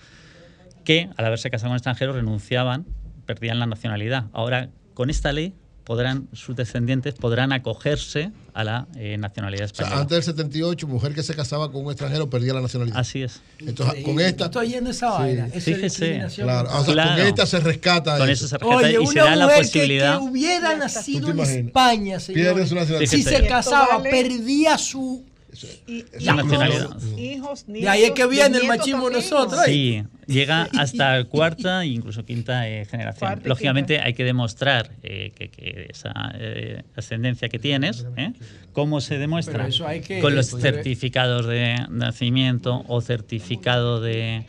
que al haberse casado con extranjeros renunciaban, perdían la nacionalidad. Ahora con esta ley podrán sus descendientes podrán acogerse a la eh, nacionalidad O sea, española. antes del 78, mujer que se casaba con un extranjero perdía la nacionalidad. Así es. Entonces, con esta. Estoy yendo esa vaina. Esa es Fíjese. Claro, o sea, Claro. con esta se rescata Con eso. eso se rescata Oye, y una se da la mujer que- posibilidad. que, hubiera nacido en? España, Pierde señores, su nacionalidad. si se casaba, vale- perdía su... Nacionalidad. hijos, De ahí es que nietos, viene el machismo también, nosotros. ¿no? Sí, llega (laughs) hasta cuarta e incluso quinta eh, generación. Cuarta Lógicamente hay que demostrar eh, que, que esa eh, ascendencia que tienes, ¿eh? ¿cómo se demuestra? Pero eso hay que- Con los pues, certificados de nacimiento o certificado de,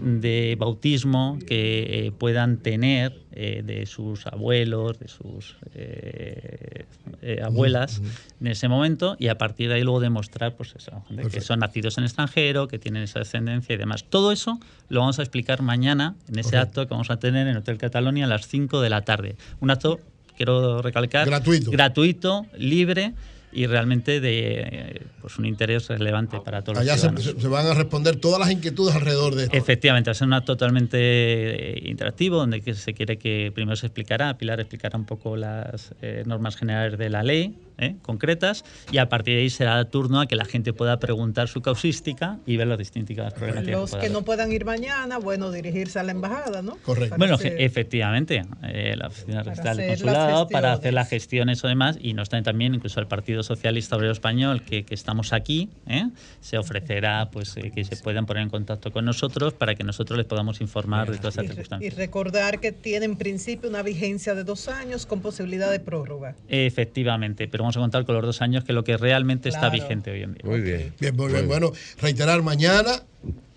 de bautismo que eh, puedan tener eh, de sus abuelos, de sus eh, eh, abuelas en ese momento y a partir de ahí luego demostrar pues eso, de que son nacidos en extranjero, que tienen esa descendencia y demás. Todo eso lo vamos a explicar mañana en ese acto que vamos a tener en Hotel Catalonia a las 5 de la tarde. Un acto, quiero recalcar, Gratuito. gratuito, libre y realmente de eh, pues un interés relevante para todos Allá los ciudadanos. se- se van a responder todas las inquietudes alrededor de esto. Efectivamente, va a ser un acto totalmente eh, interactivo donde que se quiere que primero se explicará, Pilar explicará un poco las eh, normas generales de la ley eh, concretas y a partir de ahí será turno a que la gente pueda preguntar su causística y ver las distintas problemáticas. Los que haber. no puedan ir mañana, bueno, dirigirse a la embajada, ¿no? Correcto. Bueno, hacer- efectivamente, eh, la oficina registral del consulado para hacer las gestiones o demás, y no está también incluso el Partido Socialista Obrero Español, que, que estamos aquí, ¿eh? se ofrecerá pues eh, que se puedan poner en contacto con nosotros para que nosotros les podamos informar de todas esas Y circunstancias. recordar que tiene en principio una vigencia de dos años con posibilidad de prórroga. Efectivamente, pero vamos a contar con los dos años que es lo que realmente está vigente hoy en día. Muy bien. Bien, muy bien. Bueno, reiterar mañana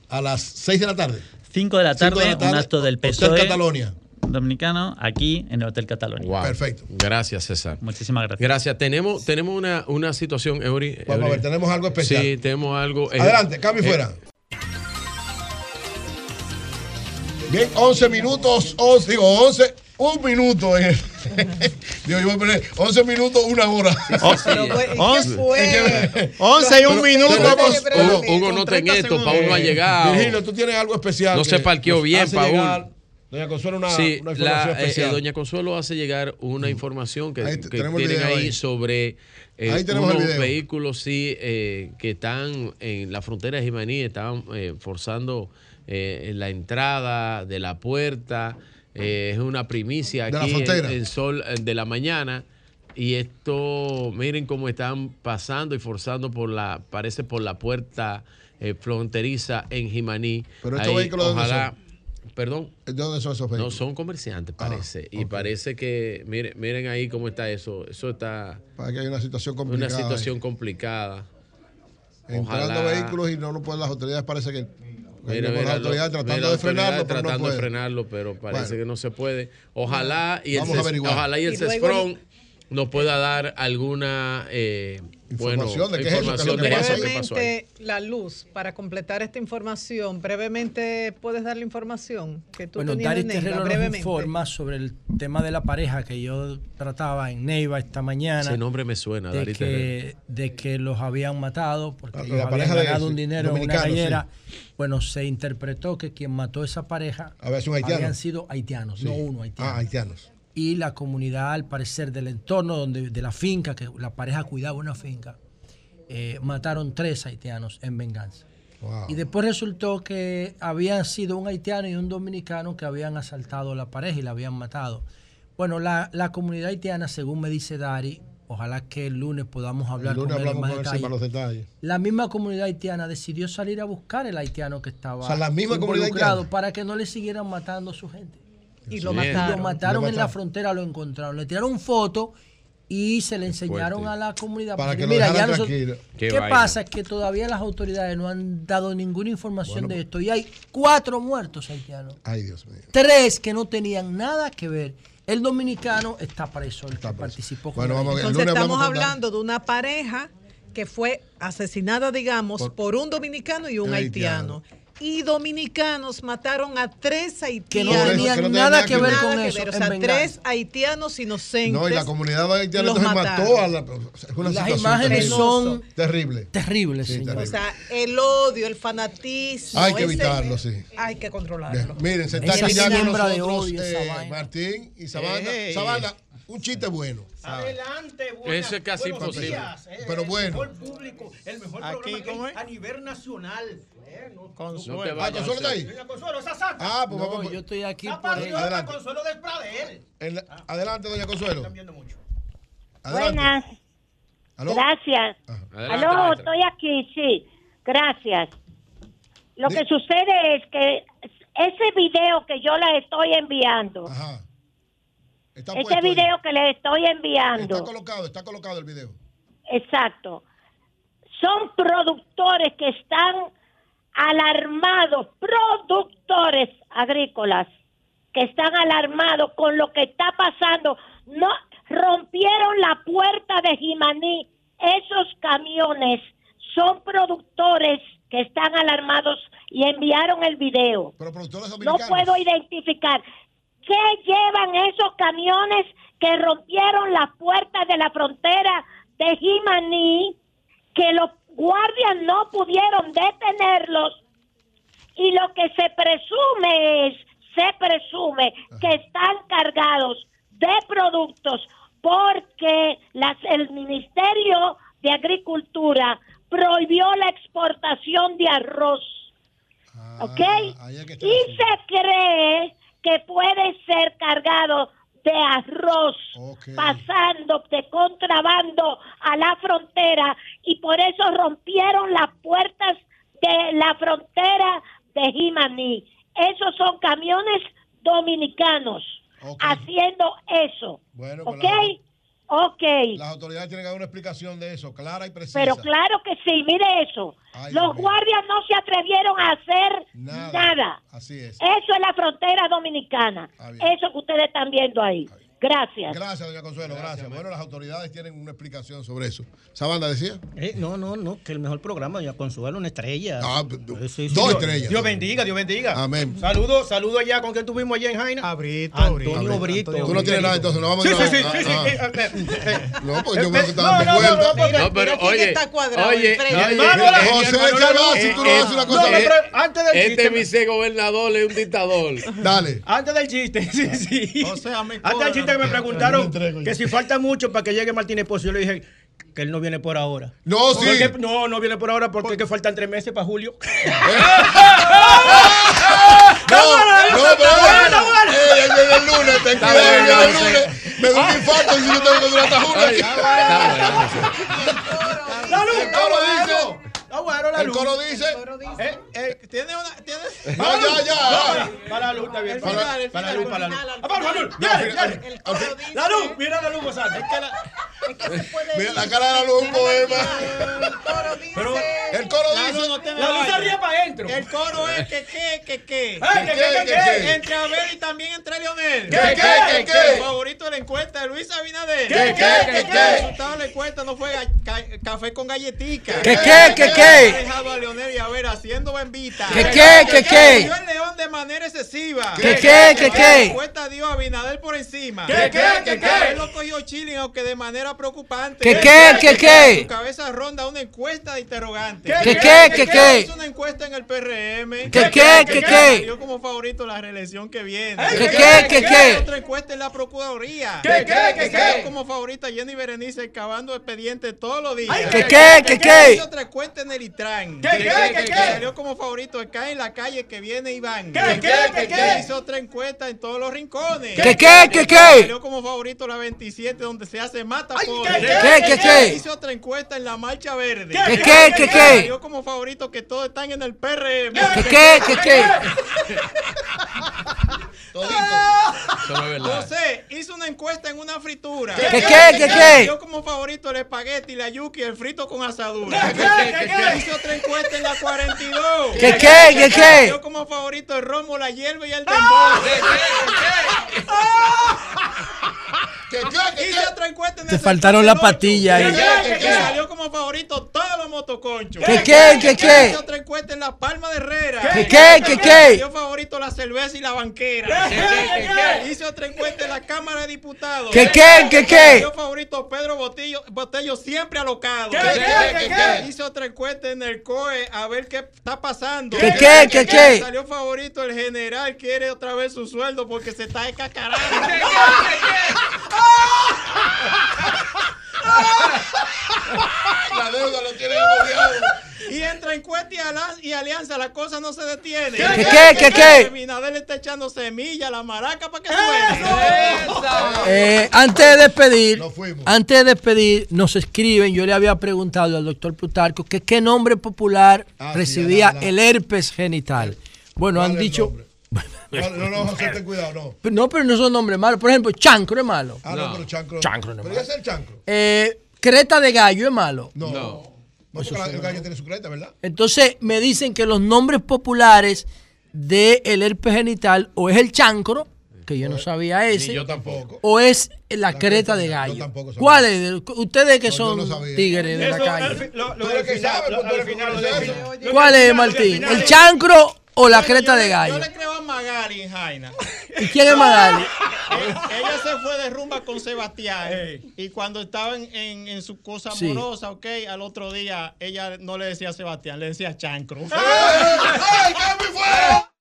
a las 6 de la tarde. 5 de la Cinco tarde, de la tarde, un acto del Hotel PSOE Catalonia. dominicano aquí en el Hotel Catalonia. Wow. Perfecto. Gracias, César. Muchísimas gracias. Gracias. Tenemos, tenemos una, una situación, Eury. Vamos a ver, tenemos algo especial. Sí, tenemos algo. eh, Adelante, cambio eh, fuera. Bien, 11 minutos, 11, digo 11, un minuto. eh. (laughs) Digo, yo voy a poner 11 minutos, una hora. Oh, Pero, güey, ¿y qué Once. fue? 11 y un minuto. Hugo, Hugo no ten esto, para uno a llegar. Virgilio, tú tienes algo especial. No se parqueó bien, Paul. Doña Consuelo, una, sí, una la, información eh, especial. eh, Doña Consuelo hace llegar una información que, Ahí que tienen ahí, ahí. sobre eh, Ahí unos vehículos sí, eh, que están en la frontera de Jimaní, están eh, forzando eh, la entrada de la puerta. Eh, es una primicia De aquí en, Sol eh, de la mañana. Y esto, miren cómo están pasando y forzando por la, parece por la puerta eh, fronteriza en Jimaní. Pero estos vehículos, ¿dónde ojalá, son? perdón. ¿De dónde son esos No, vehículos? son comerciantes, Ah, parece. y parece que, miren, miren ahí cómo está eso. Eso está Para que hay una situación una complicada. situación complicada. Entrando Ojalá- vehículos y no lo pueden las autoridades, parece que. Mira, las mira, autoridades lo- tratando mira, de frenarlo, pero no tratando de frenarlo, pero parece Bueno. que no se puede. Ojalá y el, Vamos a ojalá y el Y luego- CESFRON nos pueda dar alguna eh, bueno, Información de qué es eso, qué es lo información que de que pasó ahí. Brevemente, la luz, para completar esta información, brevemente puedes dar la información que tú Bueno, tenías Dari de Neiva, brevemente. informa sobre el tema de la pareja que yo trataba en Neiva esta mañana. Ese nombre me suena, de Dari que, de que los habían matado porque La- ellos la habían pareja de ganado ese, un dinero en una gallera. Bueno, se interpretó que quien mató esa pareja habían sido haitianos, Sí. no uno haitiano. Ah, haitianos. Y la comunidad, al parecer, del entorno donde, de la finca, que la pareja cuidaba una finca, eh, mataron tres haitianos en venganza. Wow. Y después resultó que habían sido un haitiano y un dominicano que habían asaltado a la pareja y la habían matado. Bueno, la, la comunidad haitiana, según me dice Dari, ojalá que el lunes podamos hablar El lunes con él más con detalle. los detalles. La misma comunidad haitiana decidió salir a buscar el haitiano que estaba O sea, la misma comunidad haitiana. para que no le siguieran matando a su gente. Y lo mataron. Lo mataron Lo en la frontera, lo encontraron. Le tiraron foto y se le enseñaron fuerte. a la comunidad. Para que lo dejaran nosotros-. ¿Qué, pasa? Es que todavía las autoridades no han dado ninguna información de esto. Y hay cuatro muertos haitianos. Ay, Dios mío. Tres que no tenían nada que ver. El dominicano está preso, el que participó con Bueno, vamos. El Entonces lunes estamos hablando de una pareja que fue asesinada, digamos, por, un dominicano y un Un haitiano. Y dominicanos mataron a tres Que haitianos. no tenían nada que ver Nada con que eso, ver, O sea, tres haitianos inocentes. No, y la comunidad haitiana los mató a la. Es una Las situación imágenes terrible. son Terrible. terribles, Sí, terrible. O sea, el odio, el fanatismo. Hay que ese- evitarlo, sí. Hay que controlarlo. Bien, Miren, se está aquí ya con nosotros odio, eh. Martín y Sabana. Ey. Sabana, un chiste bueno. Adelante, Eso es casi imposible. Pero bueno. público, el mejor Aquí, programa que ¿cómo hay es? a nivel nacional. No te Ah, vayas a Consuelo está ahí. Consuelo, esa saca. Ah, pues no, vamos. yo estoy aquí por él. Adelante. Consuelo del Pradel. En la- adelante, doña Consuelo. Están viendo mucho. Adelante. Buenas, ¿Aló? gracias. Adelante, Aló, maestra. estoy aquí, sí, gracias. Lo Di- que sucede es que ese video que yo le estoy enviando, Ajá. Está ahí. video que le estoy Está enviando, colocado, está colocado el video. exacto, son productores que están alarmados, productores agrícolas que están alarmados con lo que está pasando. No rompieron la puerta de Jimaní. Esos camiones son productores que están alarmados y enviaron el video. Pero productores No puedo identificar qué llevan esos camiones que rompieron las puertas de la frontera de Jimaní, que los guardias no pudieron detenerlos y lo que se presume es, se presume que están cargados de productos porque las, el Ministerio de Agricultura prohibió la exportación de arroz. ¿Ok? Ah, está Y se cree que puede ser cargado de arroz pasando de contrabando a la frontera y por eso rompieron las puertas de la frontera de Jimaní. Esos son camiones dominicanos haciendo eso. Bueno, ¿Ok? Ok. Las autoridades tienen que dar una explicación de eso, clara y precisa. Pero claro que sí, mire eso. Ay, Los guardias no se atrevieron a hacer Nada. nada. Así es. Eso es la frontera dominicana. Ah. Eso que ustedes están viendo ahí. Gracias. Gracias, doña Consuelo, gracias. Bueno, las autoridades tienen una explicación sobre eso. ¿Esa banda decía? Eh, no, no, no, que el mejor programa, doña Consuelo, una estrella. Ah, Sí, sí, dos Dios- estrellas. Dios bendiga, Dios bendiga. Amén. Saludos, saludos allá con quien tuvimos allá en Jaina. Abrito, Antonio Brito. Tú no tienes nada, entonces no vamos Sí, a sí, ir sí, sí, sí, ah, eh, eh, eh, No, porque yo me está no, dando no, no, vuelta. no, porque- No, pero ¿quién oye, está cuadrado? oye, Hermano, la- José Calvasi, tú no eh, haces una cosa. antes del Este chiste. vicegobernador es un dictador. Dale. Antes del chiste, (laughs) sí, sí. O sea, me Antes del chiste que me preguntaron que si falta mucho para que llegue Martínez Pozo, yo le dije que él no viene por ahora. No, sí. Porque- no, no viene por ahora porque es que faltan tres meses para julio. (laughs) No, no, pero eh, él viene el lunes, cuidado, él viene el lunes. Me da un infarto si yo tengo que durar hasta julio. ¡La luz! Dice. Bueno, la El luz. coro dice. Eh, eh, tiene una. Tiene... (laughs) No, ya, ya. Para, para la luz, está bien. El Para, el la luz, para la luz. el final, Ah, para la luz. Dale, dale. La luz, mira la luz, Gonzalo. Es que la, Mira, la cara de la luz un poema. Pero El coro la luz dice. no tiene la luz se ríe para adentro. El coro es que qué, que qué. Eh, que, que, que, que. Entre Abel y también entre Leonel. ¿Qué, qué, qué, qué? El favorito de la encuesta de Luis Abinader. ¿Qué, qué, qué, El qué? resultado de la encuesta no fue café con galletica. ¿Qué, qué, qué, qué? Dejado a Leonel y a ver haciendo bembita. ¿Qué, qué, qué, qué? El león de manera excesiva. ¿Qué, qué, qué, qué? encuesta dio a Abinader por encima. ¿Qué, qué, qué, qué? Él lo cogió chilling, aunque de manera preocupante. ¿Qué, qué, qué, qué? Su cabeza ronda una encuesta de interrogante. ¿Qué, qué, qué, qué? Hizo una encuesta en el PRM. ¿Qué, qué, qué, qué? Salió como favorito la reelección que viene. ¿Qué, qué, qué, qué? Otra encuesta en la Procuraduría. ¿Qué, qué, qué, qué? como favorita Jenny Berenice cavando expedientes todos los días. ¿Qué, qué, qué, qué? Otra encuesta en ¿Qué, qué, qué, qué? Salió como favorito acá en la calle que viene Iván. ¿Qué, qué, qué, qué? Hizo otra encuesta en todos los rincones. ¿Qué, qué, qué, qué? Salió como favorito la 27 donde se hace mata por. ¿qué, qué, qué, qué? Hizo otra encuesta en la marcha verde. ¿Qué, qué, qué, qué? Salió como favorito que todos están en el PRM. ¿Qué, qué, qué, qué? (laughs) (laughs) (laughs) Eso no es verdad. José hizo una encuesta en una fritura. ¿Qué, qué, qué, qué? Yo como favorito el espagueti, la yuki, el frito con asadura. Hizo otra encuesta en la 42. ¿Qué, qué, qué, qué? Yo como favorito el romo, la hierba y el dembow. ¿Qué, qué, qué, (laughs) En Te faltaron la patilla ahí. Que salió como favorito todos los motoconchos. ¿Qué, qué, qué, qué? Hizo otra encuesta en la Palma de Herrera. ¿Qué, qué, qué, qué? Salió favorito la cerveza y la banquera. Hizo otra encuesta en la Cámara de Diputados. ¿Qué, qué, qué, qué? Salió favorito Pedro Botello, Botello siempre alocado. ¿Qué, qué? Hizo otra encuesta en el COE a ver qué está pasando. ¿Qué, qué, qué, qué? Salió favorito el general, quiere otra vez su sueldo porque se está escacarando. (laughs) La deuda lo tiene agobiado. Y entre encuesta y, alianza la cosa no se detiene. ¿Qué, qué, qué, qué? Abinader le está echando semilla a la maraca para que suene. Eh, antes de despedir, antes de despedir, nos escriben, yo le había preguntado al doctor Plutarco que qué nombre popular Ah, sí, recibía el herpes genital. Bueno, han dicho... No, no, no, José, ten cuidado, no. No, pero no son nombres malos. Por ejemplo, chancro es malo. Ah, no, pero chancro. Chancro no es Pero ya es el chancro. Eh, creta de gallo es malo. No. No. porque la- el gallo tiene su creta, ¿verdad? Entonces me dicen que los nombres populares del herpes genital o es el chancro, que yo no sabía ese, yo tampoco. o es la, creta de gallo. ¿Cuál es? Ustedes que son tigres de la calle. ¿Cuál es, Martín? ¿El chancro o la creta de Yo gallo? le creo a Magali en Jaina. ¿Y quién es Magali? (laughs) Eh, Ella se fue de rumba con Sebastián y cuando estaban en, en su cosa Sí. amorosa, ok, al otro día ella no le decía Sebastián, le decía Chancro. ¡Ay, qué muy fuera!